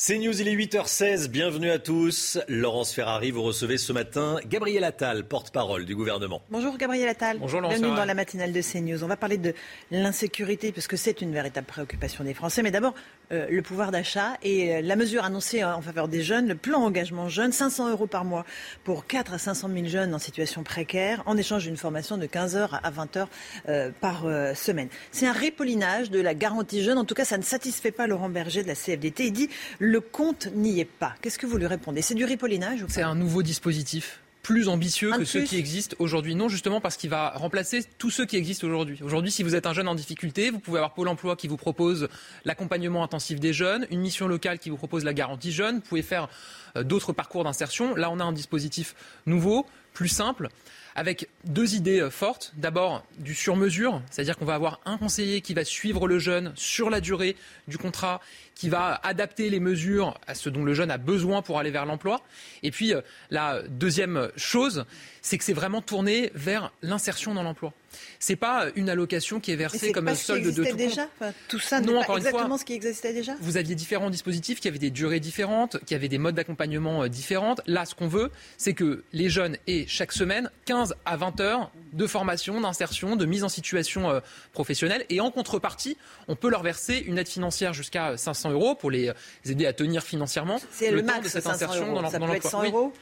Speaker 1: C'est News, il est 8h16, bienvenue à tous. Laurence Ferrari, vous recevez ce matin Gabriel Attal, porte-parole du gouvernement.
Speaker 55: Bonjour Gabriel Attal.
Speaker 12: Bonjour Laurence
Speaker 55: Bienvenue
Speaker 12: Ferrari.
Speaker 55: dans la matinale de CNews. On va parler de l'insécurité parce que c'est une véritable préoccupation des Français. Mais d'abord, euh, le pouvoir d'achat et euh, la mesure annoncée en faveur des jeunes, le plan engagement jeune, 500 euros par mois pour 4 à 500 000 jeunes en situation précaire en échange d'une formation de 15 heures à 20 heures euh, par euh, semaine. C'est un répollinage de la garantie jeune. En tout cas, ça ne satisfait pas Laurent Berger de la CFDT. Il dit le compte n'y est pas. Qu'est-ce que vous lui répondez? C'est du pas?
Speaker 56: C'est un nouveau dispositif plus ambitieux
Speaker 55: Un
Speaker 56: que ceux qui existent aujourd'hui. Non, justement parce qu'il va remplacer tous ceux qui existent aujourd'hui. Aujourd'hui, si vous êtes un jeune en difficulté, vous pouvez avoir Pôle emploi qui vous propose l'accompagnement intensif des jeunes, une mission locale qui vous propose la garantie jeune. Vous pouvez faire euh, d'autres parcours d'insertion. Là, on a un dispositif nouveau, plus simple avec deux idées euh, fortes. D'abord, du sur-mesure, c'est-à-dire qu'on va avoir un conseiller qui va suivre le jeune sur la durée du contrat, qui va adapter les mesures à ce dont le jeune a besoin pour aller vers l'emploi. Et puis, euh, la deuxième chose, c'est que c'est vraiment tourné vers l'insertion dans l'emploi. C'est pas une allocation qui est versée comme un solde de tout
Speaker 55: déjà. Enfin, Tout ça
Speaker 56: Non, encore une fois,
Speaker 55: exactement ce qui existait déjà
Speaker 56: Vous aviez différents dispositifs qui avaient des durées différentes, qui avaient des modes d'accompagnement euh, différentes. Là, ce qu'on veut, c'est que les jeunes aient chaque semaine 15 à 20 heures de formation, d'insertion, de mise en situation euh, professionnelle. Et en contrepartie, on peut leur verser une aide financière jusqu'à 500 euros pour les aider à tenir financièrement
Speaker 55: C'est le
Speaker 56: temps
Speaker 55: max,
Speaker 56: de cette
Speaker 55: 500
Speaker 56: insertion
Speaker 55: euros.
Speaker 56: dans
Speaker 55: Ça
Speaker 56: dans
Speaker 55: peut être
Speaker 56: l'emploi.
Speaker 55: 100
Speaker 56: Oui.
Speaker 55: euros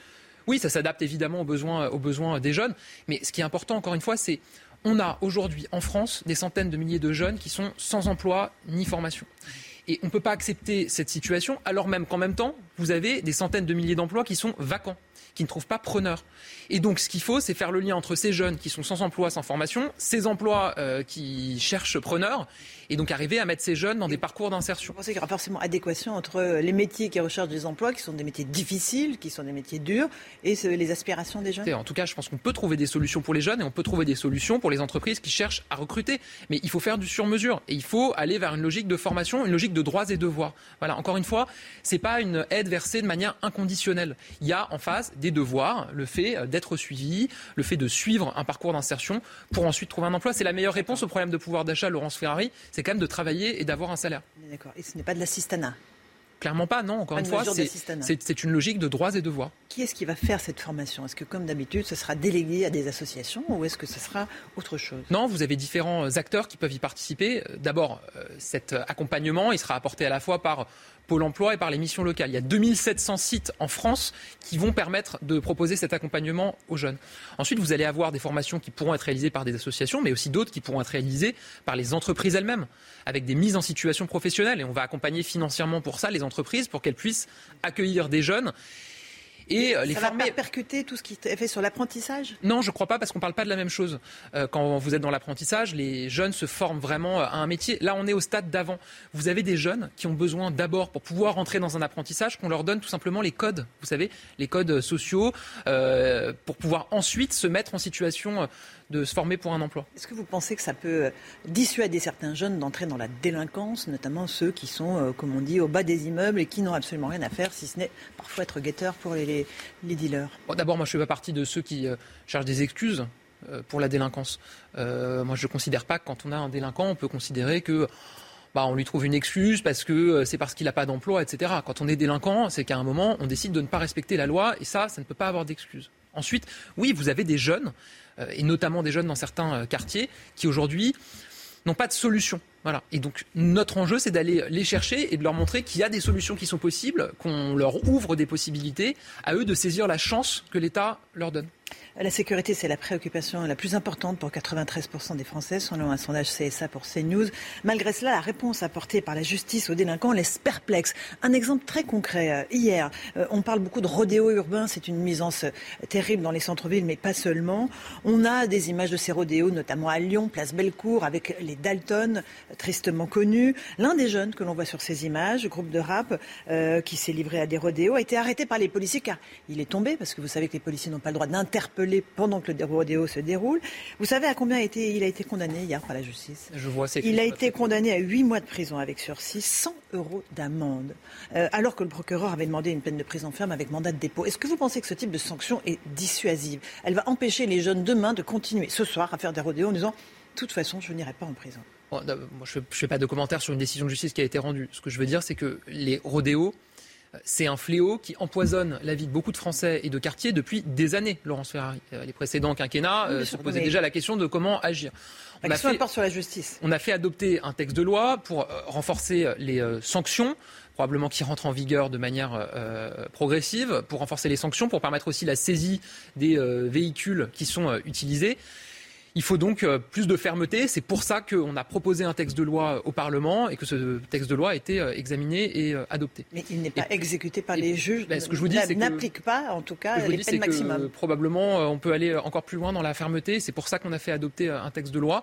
Speaker 56: Oui, ça s'adapte évidemment aux besoins, aux besoins des jeunes. Mais ce qui est important, encore une fois, c'est on a aujourd'hui en France des centaines de milliers de jeunes qui sont sans emploi ni formation. Et on ne peut pas accepter cette situation alors même qu'en même temps, vous avez des centaines de milliers d'emplois qui sont vacants, qui ne trouvent pas preneur. Et donc ce qu'il faut, c'est faire le lien entre ces jeunes qui sont sans emploi, sans formation, ces emplois euh, qui cherchent preneur, et donc arriver à mettre ces jeunes dans des parcours d'insertion.
Speaker 55: Vous pensez qu'il y aura forcément adéquation entre les métiers qui recherchent des emplois, qui sont des métiers difficiles, qui sont des métiers durs, et les aspirations des jeunes
Speaker 56: En tout cas, je pense qu'on peut trouver des solutions pour les jeunes et on peut trouver des solutions pour les entreprises qui cherchent à recruter. Mais il faut faire du sur-mesure et il faut aller vers une logique de formation, une logique de droits et devoirs. Voilà, encore une fois, c'est pas une aide aide versée de manière inconditionnelle. Il y a en face des devoirs, le fait d'être suivi, le fait de suivre un parcours d'insertion pour ensuite trouver un emploi. C'est la meilleure réponse au problème de pouvoir d'achat, Laurence Ferrari, c'est quand même de travailler et d'avoir un salaire.
Speaker 55: D'accord. Et ce n'est pas de l'assistanat
Speaker 56: Clairement pas, non. Encore une, fois, c'est une logique de droits et devoirs.
Speaker 55: Qui est-ce qui va faire cette formation? Est-ce que, comme d'habitude, ce sera délégué à des associations ou est-ce que ce sera autre chose?
Speaker 56: Non, vous avez différents acteurs qui peuvent y participer. D'abord, euh, cet accompagnement, il sera apporté à la fois par Pôle emploi et par les missions locales. Il y a 2700 sites en France qui vont permettre de proposer cet accompagnement aux jeunes. Ensuite, vous allez avoir des formations qui pourront être réalisées par des associations, mais aussi d'autres qui pourront être réalisées par les entreprises elles-mêmes, avec des mises en situation professionnelle. Et on va accompagner financièrement pour ça les entreprises, pour qu'elles puissent accueillir des jeunes
Speaker 55: et euh, les ça former. Va percuter tout ce qui est fait sur l'apprentissage?
Speaker 56: Non, je ne crois pas parce qu'on ne parle pas de la même chose. Euh, quand vous êtes dans l'apprentissage, les jeunes se forment vraiment à un métier. Là, on est au stade d'avant. Vous avez des jeunes qui ont besoin d'abord, pour pouvoir rentrer dans un apprentissage, qu'on leur donne tout simplement les codes. Vous savez, les codes sociaux, euh, pour pouvoir ensuite se mettre en situation de se former pour un emploi.
Speaker 55: Est-ce que vous pensez que ça peut dissuader certains jeunes d'entrer dans la délinquance, notamment ceux qui sont, comme on dit, au bas des immeubles et qui n'ont absolument rien à faire, si ce n'est parfois être guetteur pour les, dealers?
Speaker 56: D'abord, moi, je ne fais pas partie de ceux qui euh, cherchent des excuses euh, pour la délinquance. Euh, moi, je ne considère pas que quand on a un délinquant, on peut considérer que bah, on lui trouve une excuse parce que c'est parce qu'il n'a pas d'emploi, etc. Quand on est délinquant, c'est qu'à un moment, on décide de ne pas respecter la loi et ça, ça ne peut pas avoir d'excuse. Ensuite, oui, vous avez des jeunes, et notamment des jeunes dans certains quartiers, qui aujourd'hui n'ont pas de solution. Voilà. Et donc notre enjeu, c'est d'aller les chercher et de leur montrer qu'il y a des solutions qui sont possibles, qu'on leur ouvre des possibilités, à eux de saisir la chance que l'État leur donne.
Speaker 55: La sécurité, c'est la préoccupation la plus importante pour 93% des Français, selon un sondage CSA pour CNews. Malgré cela, la réponse apportée par la justice aux délinquants laisse perplexe. Un exemple très concret. Euh, hier, euh, on parle beaucoup de rodéo urbain. C'est une nuisance euh, terrible dans les centres-villes, mais pas seulement. On a des images de ces rodéos, notamment à Lyon, place Bellecour, avec les Dalton, tristement connus. L'un des jeunes que l'on voit sur ces images, groupe de rap, qui s'est livré à des rodéos, a été arrêté par les policiers car il est tombé, parce que vous savez que les policiers n'ont pas le droit d'interpeller pendant que le rodéo se déroule. Vous savez à combien il a été condamné hier par la justice
Speaker 56: Je vois,
Speaker 55: Il a été condamné à 8 mois de prison avec sursis, 100 euros d'amende, euh, alors que le procureur avait demandé une peine de prison ferme avec mandat de dépôt. Est-ce que vous pensez que ce type de sanction est dissuasive? Elle va empêcher les jeunes demain de continuer ce soir à faire des rodéos en disant de toute façon, je n'irai pas en prison.
Speaker 56: moi, je ne fais pas de commentaire sur une décision de justice qui a été rendue. Ce que je veux dire, c'est que les rodéos c'est un fléau qui empoisonne la vie de beaucoup de Français et de quartiers depuis des années, Laurence Ferrari. Euh, les précédents quinquennats euh, se posaient déjà la question de comment agir.
Speaker 55: On a, fait, sur la justice.
Speaker 56: on a fait adopter un texte de loi pour euh, renforcer les sanctions probablement qui rentrent en vigueur de manière progressive, pour renforcer les sanctions, pour permettre aussi la saisie des véhicules qui sont utilisés. Il faut donc euh, plus de fermeté. C'est pour ça qu'on a proposé un texte de loi au Parlement et que ce texte de loi a été euh, examiné et euh, adopté.
Speaker 55: Mais il n'est pas exécuté par les juges.
Speaker 56: Ben, ce que je vous dis, c'est
Speaker 55: n'applique pas, en tout cas, les peines maximum.
Speaker 56: probablement, on peut aller encore plus loin dans la fermeté. C'est pour ça qu'on a fait adopter un texte de loi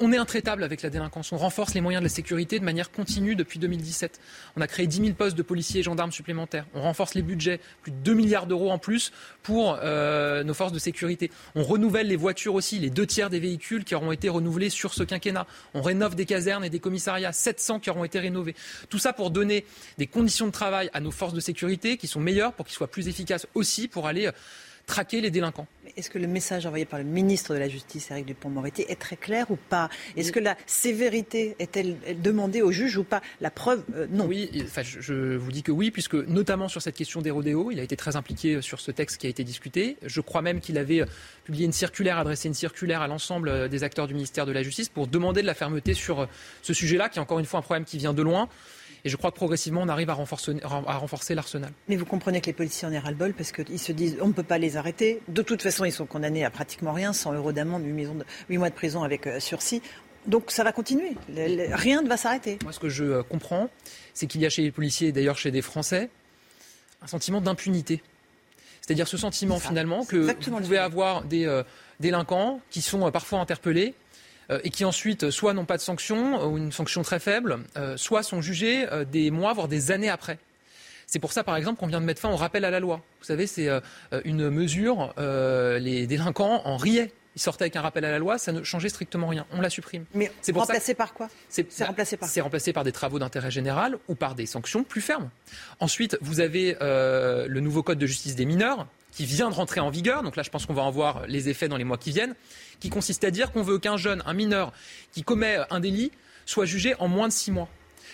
Speaker 56: on est intraitable avec la délinquance. On renforce les moyens de la sécurité de manière continue depuis 2017. On a créé 10 000 postes de policiers et gendarmes supplémentaires. On renforce les budgets, plus de 2 milliards d'euros en plus pour euh, nos forces de sécurité. On renouvelle les voitures aussi, les deux tiers des véhicules qui auront été renouvelés sur ce quinquennat. On rénove des casernes et des commissariats, 700 qui auront été rénovés. Tout ça pour donner des conditions de travail à nos forces de sécurité qui sont meilleures, pour qu'ils soient plus efficaces aussi, pour aller traquer les délinquants.
Speaker 55: Est-ce que le message envoyé par le ministre de la Justice, Éric Dupont-Moretti, est très clair ou pas Est-ce que la sévérité est-elle demandée au juge ou pas La preuve, euh, non.
Speaker 56: Oui, enfin, je, vous dis que oui, puisque notamment sur cette question des rodéos, il a été très impliqué sur ce texte qui a été discuté. Je crois même qu'il avait euh, publié une circulaire, adressé une circulaire à l'ensemble euh, des acteurs du ministère de la Justice pour demander de la fermeté sur ce sujet-là, qui est encore une fois un problème qui vient de loin. Et je crois que progressivement, on arrive à renforcer, à renforcer l'arsenal.
Speaker 55: Mais vous comprenez que les policiers en aient ras-le-bol parce qu'ils se disent on ne peut pas les arrêter. De toute façon, ils sont condamnés à pratiquement rien 100 euros d'amende, 8, mois de prison avec euh, sursis. Donc ça va continuer. rien ne va s'arrêter.
Speaker 56: Moi, ce que je euh, comprends, c'est qu'il y a chez les policiers, et d'ailleurs chez des Français, un sentiment d'impunité. C'est-à-dire ce sentiment finalement que vous pouvez avoir des euh, délinquants qui sont parfois interpellés et qui ensuite soit n'ont pas de sanction ou une sanction très faible, euh, soit sont jugés euh, des mois, voire des années après. C'est pour ça, par exemple, qu'on vient de mettre fin au rappel à la loi. Vous savez, c'est une mesure, les délinquants en riaient il sortait avec un rappel à la loi, ça ne changeait strictement rien. On la supprime.
Speaker 55: Mais c'est remplacé par quoi?
Speaker 56: C'est
Speaker 55: remplacé par
Speaker 56: C'est remplacé par des travaux d'intérêt général ou par des sanctions plus fermes. Ensuite, vous avez euh, le nouveau code de justice des mineurs qui vient de rentrer en vigueur. Donc là, je pense qu'on va en voir les effets dans les mois qui viennent, qui consiste à dire qu'on veut qu'un jeune, un mineur qui commet un délit soit jugé en moins de six mois.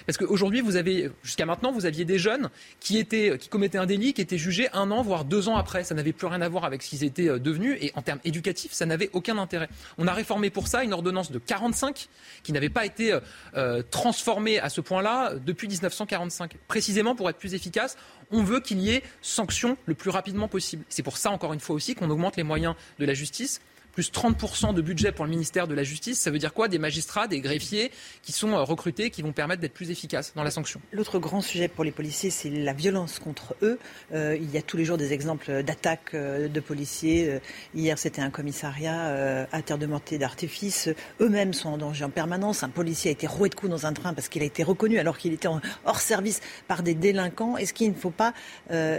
Speaker 56: Parce qu'aujourd'hui, vous avez, jusqu'à maintenant, vous aviez des jeunes qui, étaient, qui commettaient un délit, qui étaient jugés un an, voire deux ans après. Ça n'avait plus rien à voir avec ce qu'ils étaient euh, devenus. Et en termes éducatifs, ça n'avait aucun intérêt. On a réformé pour ça une ordonnance de 45 qui n'avait pas été euh, euh, transformée à ce point-là depuis 1945. Précisément pour être plus efficace, on veut qu'il y ait sanction le plus rapidement possible. C'est pour ça, encore une fois aussi, qu'on augmente les moyens de la justice plus 30% de budget pour le ministère de la Justice. Ça veut dire quoi? Des magistrats, des greffiers qui sont euh, recrutés, qui vont permettre d'être plus efficaces dans la sanction.
Speaker 55: L'autre grand sujet pour les policiers, c'est la violence contre eux. Euh, il y a tous les jours des exemples d'attaques euh, de policiers. hier, c'était un commissariat à terre de mortier d'artifice. Eux-mêmes sont en danger en permanence. Un policier a été roué de coups dans un train parce qu'il a été reconnu alors qu'il était hors service par des délinquants. Est-ce qu'il ne faut pas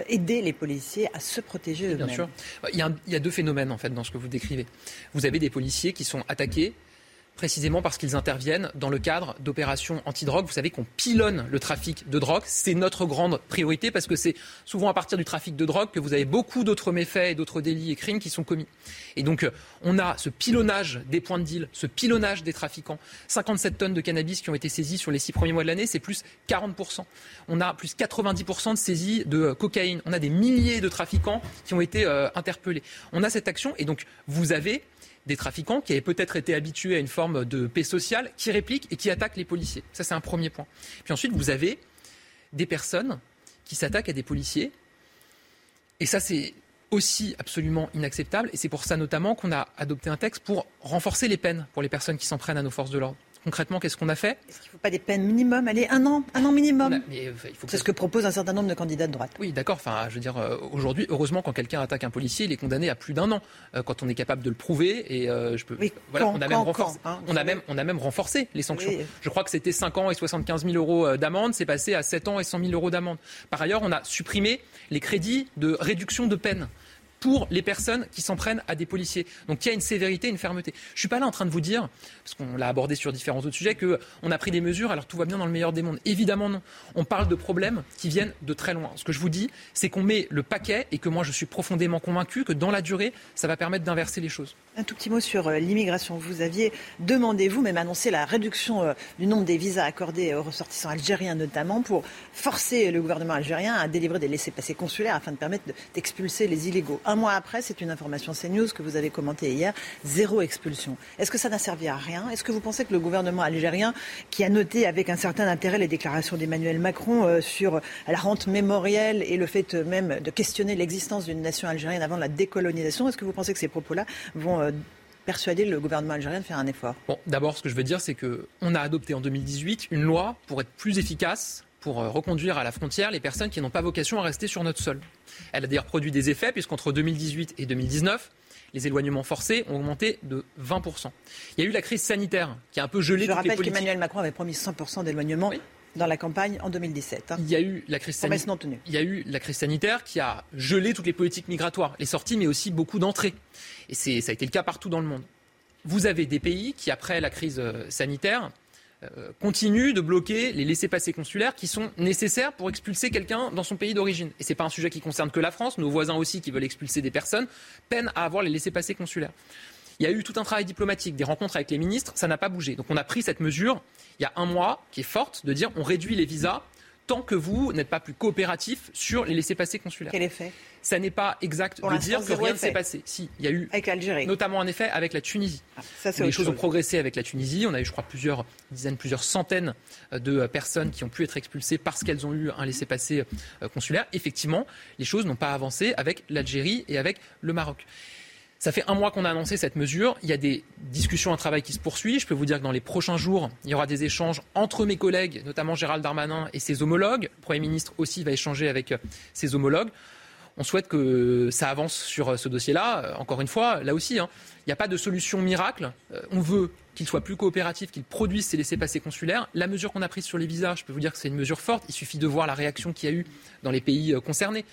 Speaker 55: aider les policiers à se protéger eux-mêmes
Speaker 56: Bien sûr. Il y, a il y a deux phénomènes en fait dans ce que vous décrivez vous avez des policiers qui sont attaqués précisément parce qu'ils interviennent dans le cadre d'opérations antidrogue. Vous savez qu'on pilonne le trafic de drogue. C'est notre grande priorité parce que c'est souvent à partir du trafic de drogue que vous avez beaucoup d'autres méfaits et d'autres délits et crimes qui sont commis. Et donc, euh, on a ce pilonnage des points de deal, ce pilonnage des trafiquants. 57 tonnes de cannabis qui ont été saisies sur les six premiers mois de l'année, c'est plus 40%. On a plus 90% de saisies de cocaïne. On a des milliers de trafiquants qui ont été euh, interpellés. On a cette action et donc vous avez des trafiquants qui avaient peut-être été habitués à une forme de paix sociale, qui répliquent et qui attaquent les policiers. Ça, c'est un premier point. Puis ensuite, vous avez des personnes qui s'attaquent à des policiers. Et ça, c'est aussi absolument inacceptable. Et c'est pour ça notamment qu'on a adopté un texte pour renforcer les peines pour les personnes qui s'en prennent à nos forces de l'ordre. Concrètement, qu'est-ce qu'on a fait
Speaker 55: Est-ce qu'il ne faut pas des peines minimum? Allez, un an, un an minimum. Euh, c'est ce que propose un certain nombre de candidats de droite.
Speaker 56: Oui, d'accord. Enfin, je veux dire, euh, aujourd'hui, heureusement, quand quelqu'un attaque un policier, il est condamné à plus d'un an. Euh, quand on est capable de le prouver, et je peux.
Speaker 55: voilà, on a même renforcé.
Speaker 56: Hein, on a même, on a même renforcé les sanctions. Je crois que c'était 5 ans et 75 000 euros d'amende. C'est passé à 7 ans et 100 000 euros d'amende. Par ailleurs, on a supprimé les crédits de réduction de peine pour les personnes qui s'en prennent à des policiers. Donc il y a une sévérité, une fermeté. Je ne suis pas là en train de vous dire, parce qu'on l'a abordé sur différents autres sujets, qu'on a pris des mesures, alors tout va bien dans le meilleur des mondes. Évidemment non. On parle de problèmes qui viennent de très loin. Ce que je vous dis, c'est qu'on met le paquet et que moi je suis profondément convaincu que dans la durée, ça va permettre d'inverser les choses.
Speaker 55: Un tout petit mot sur euh, l'immigration. Vous aviez demandé, vous même annoncé la réduction euh, du nombre des visas accordés aux ressortissants algériens notamment pour forcer le gouvernement algérien à délivrer des laissés-passer consulaires afin de permettre d'expulser les illégaux. Un mois après, c'est une information CNews que vous avez commentée hier, zéro expulsion. Est-ce que ça n'a servi à rien? Est-ce que vous pensez que le gouvernement algérien, qui a noté avec un certain intérêt les déclarations d'Emmanuel Macron euh, sur la rente mémorielle et le fait même de questionner l'existence d'une nation algérienne avant la décolonisation, est-ce que vous pensez que ces propos-là vont euh, persuader le gouvernement algérien de faire un effort?
Speaker 56: Bon, d'abord, ce que je veux dire, c'est qu'on a adopté en 2018 une loi pour être plus efficace pour euh, reconduire à la frontière les personnes qui n'ont pas vocation à rester sur notre sol. Elle a d'ailleurs produit des effets, puisqu'entre 2018 et 2019, les éloignements forcés ont augmenté de 20%. Il y a eu la crise sanitaire qui a un peu gelé
Speaker 55: Je rappelle qu'Emmanuel Macron avait promis 100% d'éloignement. Dans la campagne en 2017.
Speaker 56: Hein. Il y a eu la crise sanitaire. Il y a eu la crise sanitaire qui a gelé toutes les politiques migratoires, les sorties, mais aussi beaucoup d'entrées. Et ça a été le cas partout dans le monde. Vous avez des pays qui, après la crise euh, sanitaire, continue de bloquer les laissés-passer consulaires qui sont nécessaires pour expulser quelqu'un dans son pays d'origine. Et ce n'est pas un sujet qui concerne que la France, nos voisins aussi qui veulent expulser des personnes peinent à avoir les laissés-passer consulaires. Il y a eu tout un travail diplomatique, des rencontres avec les ministres, ça n'a pas bougé. Donc on a pris cette mesure il y a un mois qui est forte de dire on réduit les visas tant que vous n'êtes pas plus coopératif sur les laissés-passer consulaires.
Speaker 55: Quel effet?
Speaker 56: Ça n'est pas exact de dire que rien ne s'est passé. Si, il y a eu
Speaker 55: avec l'Algérie.
Speaker 56: notamment un effet avec la Tunisie. Ah, les choses ont progressé avec la Tunisie. On a eu, je crois, plusieurs dizaines, plusieurs centaines euh, de euh, personnes qui ont pu être expulsées parce qu'elles ont eu un laissez-passer euh, consulaire. Effectivement, les choses n'ont pas avancé avec l'Algérie et avec le Maroc. Ça fait un mois qu'on a annoncé cette mesure. Il y a des discussions, un travail qui se poursuit. Je peux vous dire que dans les prochains jours, il y aura des échanges entre mes collègues, notamment Gérald Darmanin et ses homologues. Le Premier ministre aussi va échanger avec ses homologues on souhaite que ça avance sur euh, ce dossier-là. Euh, encore une fois, là aussi, hein, il n'y a pas de solution miracle. Euh, on veut qu'il soit plus coopératif, qu'il produise ses laissés-passer consulaires. La mesure qu'on a prise sur les visas, je peux vous dire que c'est une mesure forte. Il suffit de voir la réaction qu'il y a eu dans les pays concernés.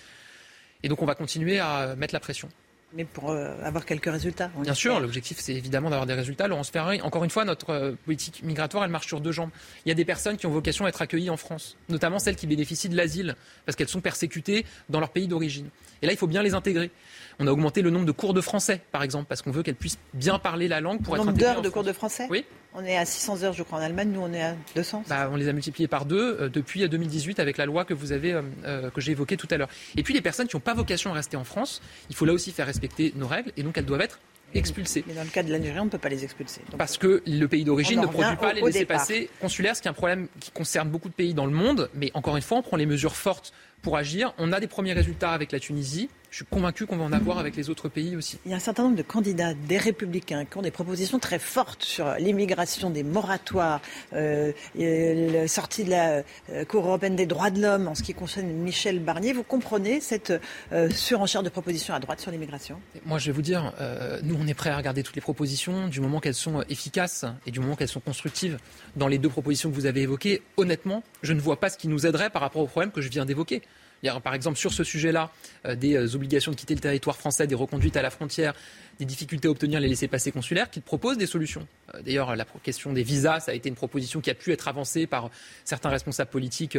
Speaker 56: Et donc on va continuer à mettre la pression.
Speaker 55: Mais pour euh, avoir quelques résultats.
Speaker 56: Bien sûr, l'objectif c'est évidemment d'avoir des résultats. Laurence Ferrari, encore une fois, notre euh, politique migratoire, elle marche sur deux jambes. Il y a des personnes qui ont vocation à être accueillies en France, notamment celles qui bénéficient de l'asile, parce qu'elles sont persécutées dans leur pays d'origine. Et là, il faut bien les intégrer. On a augmenté le nombre de cours de français, par exemple, parce qu'on veut qu'elles puissent bien parler la langue pour
Speaker 55: le
Speaker 56: être
Speaker 55: nombre d'heures de
Speaker 56: France.
Speaker 55: cours de français
Speaker 56: Oui.
Speaker 55: On est à 600 heures, je crois, en Allemagne. Nous, on est à 200.
Speaker 56: Bah, on les a multipliés par deux euh, depuis 2018 avec la loi que vous avez, euh, euh, que j'ai évoquée tout à l'heure. Et puis les personnes qui n'ont pas vocation à rester en France, il faut là aussi faire respecter nos règles et donc elles doivent être expulsées.
Speaker 55: Mais dans le cas de la Nigérie, on ne peut pas les expulser. Donc,
Speaker 56: Parce que le pays d'origine ne produit pas
Speaker 55: au-
Speaker 56: les laissés-passer consulaires, ce qui est un problème qui concerne beaucoup de pays dans le monde. Mais encore une fois, on prend les mesures fortes pour agir. On a des premiers résultats avec la Tunisie. Je suis convaincu qu'on va en avoir avec les autres pays aussi.
Speaker 55: Il y a un certain nombre de candidats, des républicains, qui ont des propositions très fortes sur l'immigration, des moratoires, euh, et la sortie de la euh, Cour européenne des droits de l'homme en ce qui concerne Michel Barnier. Vous comprenez cette euh, surenchère de propositions à droite sur l'immigration?
Speaker 56: Moi, je vais vous dire, euh, nous, on est prêt à regarder toutes les propositions du moment qu'elles sont euh, efficaces et du moment qu'elles sont constructives. Dans les deux propositions que vous avez évoquées, honnêtement, je ne vois pas ce qui nous aiderait par rapport au problème que je viens d'évoquer. Il y a, Par exemple, sur ce sujet-là, euh, des euh, obligations de quitter le territoire français, des reconduites à la frontière, des difficultés à obtenir les laissés-passer consulaires, qu'ils proposent des solutions. Euh, D'ailleurs, la question des visas, ça a été une proposition qui a pu être avancée par certains responsables politiques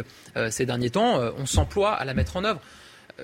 Speaker 56: ces derniers temps. On s'emploie à la mettre en œuvre.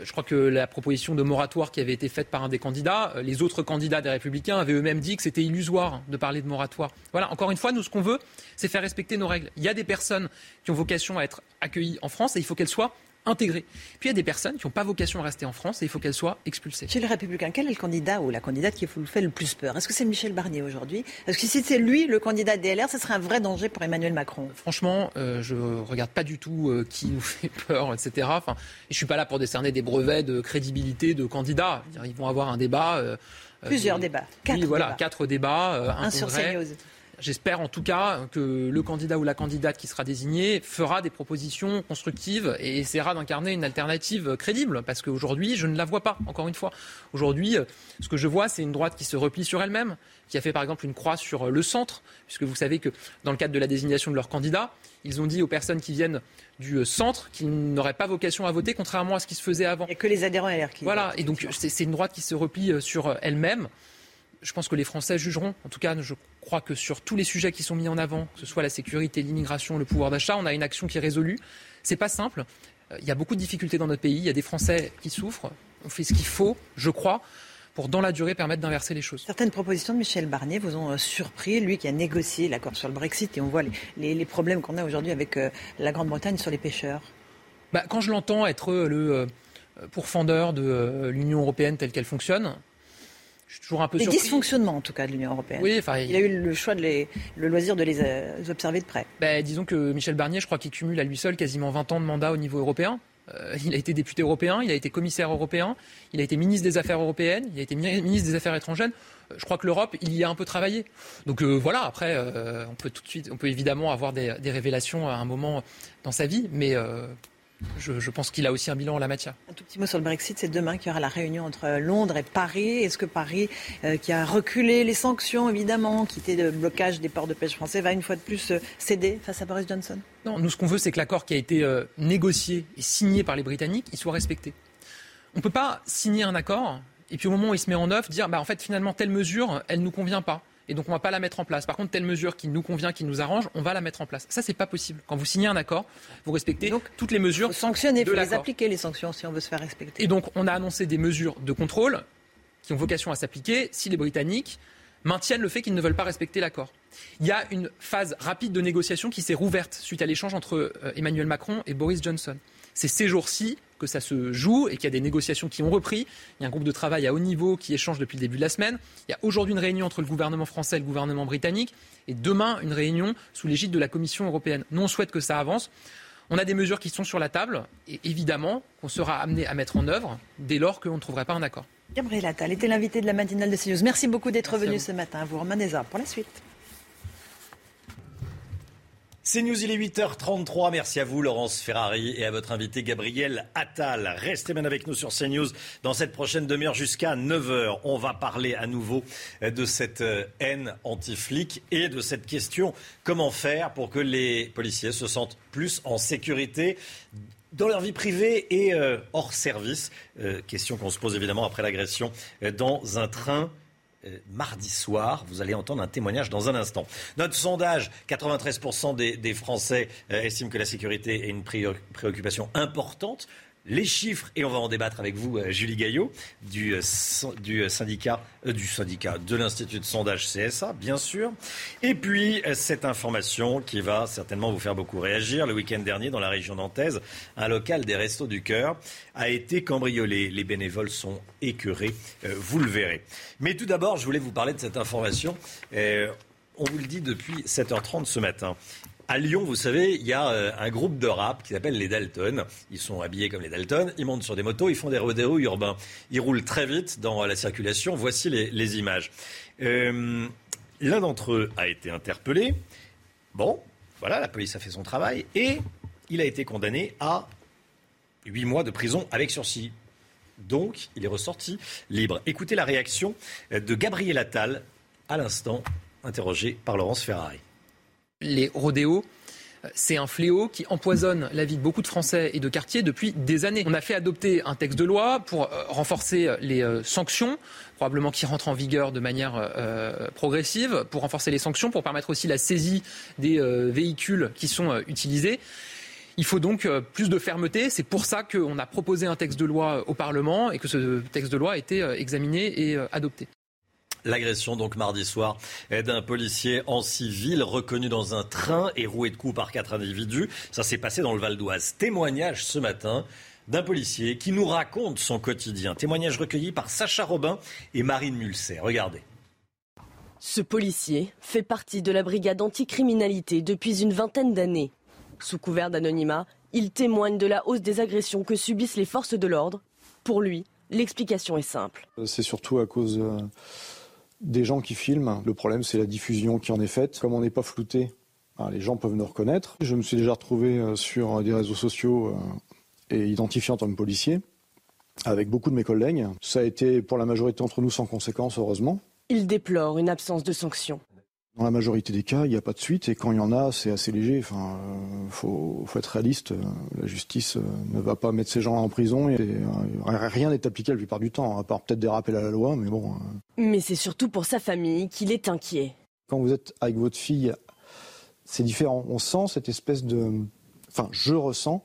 Speaker 56: Je crois que la proposition de moratoire qui avait été faite par un des candidats, les autres candidats des Républicains avaient eux-mêmes dit que c'était illusoire de parler de moratoire. Voilà, encore une fois, nous, ce qu'on veut, c'est faire respecter nos règles. Il y a des personnes qui ont vocation à être accueillies en France et il faut qu'elles soient intégrées. Puis il y a des personnes qui n'ont pas vocation à rester en France et il faut qu'elles soient expulsées.
Speaker 55: Chez les Républicains, quel est le candidat ou la candidate qui vous fait le plus peur? Est-ce que c'est Michel Barnier aujourd'hui? Est-ce que si c'est lui le candidat DLR, ce serait un vrai danger pour Emmanuel Macron?
Speaker 56: Franchement, euh, je regarde pas du tout euh, qui nous fait peur, etc. Enfin, je suis pas là pour décerner des brevets de crédibilité de candidats. Ils vont avoir un débat. euh, euh,
Speaker 55: Plusieurs débats.
Speaker 56: oui,
Speaker 55: Quatre
Speaker 56: voilà,
Speaker 55: débats.
Speaker 56: quatre débats, un,
Speaker 55: Un sur. CNews.
Speaker 56: J'espère en tout cas que le candidat ou la candidate qui sera désigné fera des propositions constructives et essaiera d'incarner une alternative crédible. Parce qu'aujourd'hui, je ne la vois pas, encore une fois. Aujourd'hui, euh, ce que je vois, c'est une droite qui se replie sur elle-même, qui a fait par exemple une croix sur euh, le centre, puisque vous savez que dans le cadre de la désignation de leur candidat, ils ont dit aux personnes qui viennent du euh, centre qu'ils n'auraient pas vocation à voter, contrairement à ce qui se faisait avant.
Speaker 55: A que les adhérents LR qui.
Speaker 56: Voilà, et donc c'est une droite qui se replie sur elle-même. Je pense que les Français jugeront. En tout cas, je crois que sur tous les sujets qui sont mis en avant, que ce soit la sécurité, l'immigration, le pouvoir d'achat, on a une action qui est résolue. C'est pas simple. Euh, Il y a beaucoup de difficultés dans notre pays. Il y a des Français qui souffrent. On fait ce qu'il faut, je crois, pour dans la durée permettre d'inverser les choses.
Speaker 55: Certaines propositions de Michel Barnier vous ont euh, surpris, lui qui a négocié l'accord sur le Brexit, et on voit les, les- les problèmes qu'on a aujourd'hui avec euh, la Grande-Bretagne sur les pêcheurs.
Speaker 56: Bah, quand je l'entends être le euh, pourfendeur de euh, l'Union européenne telle qu'elle fonctionne, je suis toujours un peu
Speaker 55: Les
Speaker 56: surpris.
Speaker 55: dysfonctionnements, en tout cas, de l'Union européenne.
Speaker 56: Oui, enfin,
Speaker 55: il a eu le choix de les, le loisir de les euh, observer de près.
Speaker 56: Ben, disons que Michel Barnier, je crois qu'il cumule à lui seul quasiment 20 ans de mandat au niveau européen. Euh, il a été député européen, il a été commissaire européen, il a été ministre des Affaires européennes, il a été mi- ministre des Affaires étrangères. Euh, Je crois que l'Europe, il y a un peu travaillé. Donc voilà, après, on peut tout de suite, on peut évidemment avoir des, des révélations à un moment dans sa vie, mais je, je pense qu'il a aussi un bilan en la matière.
Speaker 55: Un tout petit mot sur le Brexit. C'est demain qu'il y aura la réunion entre Londres et Paris. Est-ce que Paris, euh, qui a reculé les sanctions, évidemment, qui était le blocage des ports de pêche français, va une fois de plus euh, céder face à Boris Johnson?
Speaker 56: Non, nous, ce qu'on veut, c'est que l'accord qui a été euh, négocié et signé par les Britanniques, il soit respecté. On ne peut pas signer un accord et puis au moment où il se met en œuvre, dire bah, en fait, finalement, telle mesure, elle ne nous convient pas. Et donc, on ne va pas la mettre en place. Par contre, telle mesure qui nous convient, qui nous arrange, on va la mettre en place. Ça, c'est pas possible. Quand vous signez un accord, vous respectez toutes les mesures.
Speaker 55: Sanctionner, faut les appliquer, les sanctions, si on veut se faire respecter.
Speaker 56: Et donc, on a annoncé des mesures de contrôle qui ont vocation à s'appliquer si les Britanniques maintiennent le fait qu'ils ne veulent pas respecter l'accord. Il y a une phase rapide de négociation qui s'est rouverte suite à l'échange entre euh, Emmanuel Macron et Boris Johnson. C'est ces jours-ci que ça se joue et qu'il y a des négociations qui ont repris. Il y a un groupe de travail à haut niveau qui échange depuis le début de la semaine. Il y a aujourd'hui une réunion entre le gouvernement français et le gouvernement britannique et demain une réunion sous l'égide de la Commission européenne. Nous, on souhaite que ça avance. On a des mesures qui sont sur la table et évidemment qu'on sera amené à mettre en œuvre dès lors qu'on ne trouverait pas un accord.
Speaker 55: Gabriel Attal était l'invité de la matinale de CNews. Merci beaucoup d'être venu ce matin. Vous Romain Desarts pour la suite.
Speaker 1: C'est News, il est 8h33. Merci à vous, Laurence Ferrari, et à votre invité, Gabriel Attal. Restez bien avec nous sur CNews dans cette prochaine demi-heure jusqu'à 9h. On va parler à nouveau de cette euh, haine anti-flic et de cette question comment faire pour que les policiers se sentent plus en sécurité dans leur vie privée et euh, hors service? Euh, question qu'on se pose évidemment après l'agression euh, dans un train mardi soir. Vous allez entendre un témoignage dans un instant. Notre sondage, 93% des, Français estiment que la sécurité est une préoccupation importante les chiffres, et on va en débattre avec vous, euh, Julie Gaillot, du, euh, du euh, syndicat, du syndicat de l'Institut de sondage CSA, bien sûr. Et puis, cette information qui va certainement vous faire beaucoup réagir. Le week-end dernier, dans la région nantaise, un local des Restos du Cœur a été cambriolé. Les bénévoles sont écœurés, vous le verrez. Mais tout d'abord, je voulais vous parler de cette information. on vous le dit depuis 7h30 ce matin. À Lyon, vous savez, il y a euh, un groupe de rap qui s'appelle les Dalton. Ils sont habillés comme les Dalton, ils montent sur des motos, ils font des rodéos urbains. Ils roulent très vite dans la circulation. Voici les, images. Euh, l'un d'entre eux a été interpellé. Bon, voilà, la police a fait son travail et il a été condamné à 8 mois de prison avec sursis. Donc, il est ressorti libre. Écoutez la réaction de Gabriel Attal à l'instant, interrogé par Laurence Ferrari
Speaker 56: les rodéos c'est un fléau qui empoisonne la vie de beaucoup de Français et de quartiers depuis des années. On a fait adopter un texte de loi pour euh, renforcer les euh, sanctions, probablement qui rentrent en vigueur de manière euh, progressive, pour renforcer les sanctions, pour permettre aussi la saisie des véhicules qui sont utilisés. Il faut donc plus de fermeté. C'est pour ça qu'on a proposé un texte de loi au Parlement et que ce texte de loi a été examiné et adopté.
Speaker 1: L'agression donc mardi soir d'un policier en civil reconnu dans un train et roué de coups par quatre individus. Ça s'est passé dans le Val d'Oise. Témoignage ce matin d'un policier qui nous raconte son quotidien. Témoignage recueilli par Sacha Robin et Marine Mulset. Regardez.
Speaker 24: Ce policier fait partie de la brigade anticriminalité depuis une vingtaine d'années. Sous couvert d'anonymat, il témoigne de la hausse des agressions que subissent les forces de l'ordre. Pour lui, l'explication est simple.
Speaker 25: C'est surtout à cause euh, des gens qui filment. Le problème, c'est la diffusion qui en est faite. Comme on n'est pas flouté, hein, les gens peuvent nous reconnaître. Je me suis déjà retrouvé euh, sur des réseaux sociaux euh, et identifié en tant que policier avec beaucoup de mes collègues. Ça a été pour la majorité d'entre nous sans conséquence, heureusement.
Speaker 24: Il déplore une absence de sanctions.
Speaker 25: Dans la majorité des cas, il n'y a pas de suite et quand il y en a, c'est assez léger. Enfin, euh, faut, être réaliste. La justice ne va pas mettre ces gens-là en prison et rien n'est appliqué la plupart du temps, à part peut-être des rappels à la loi, mais bon.
Speaker 24: Mais c'est surtout pour sa famille qu'il est inquiet.
Speaker 25: Quand vous êtes avec votre fille, c'est différent. On sent cette espèce de, enfin, je ressens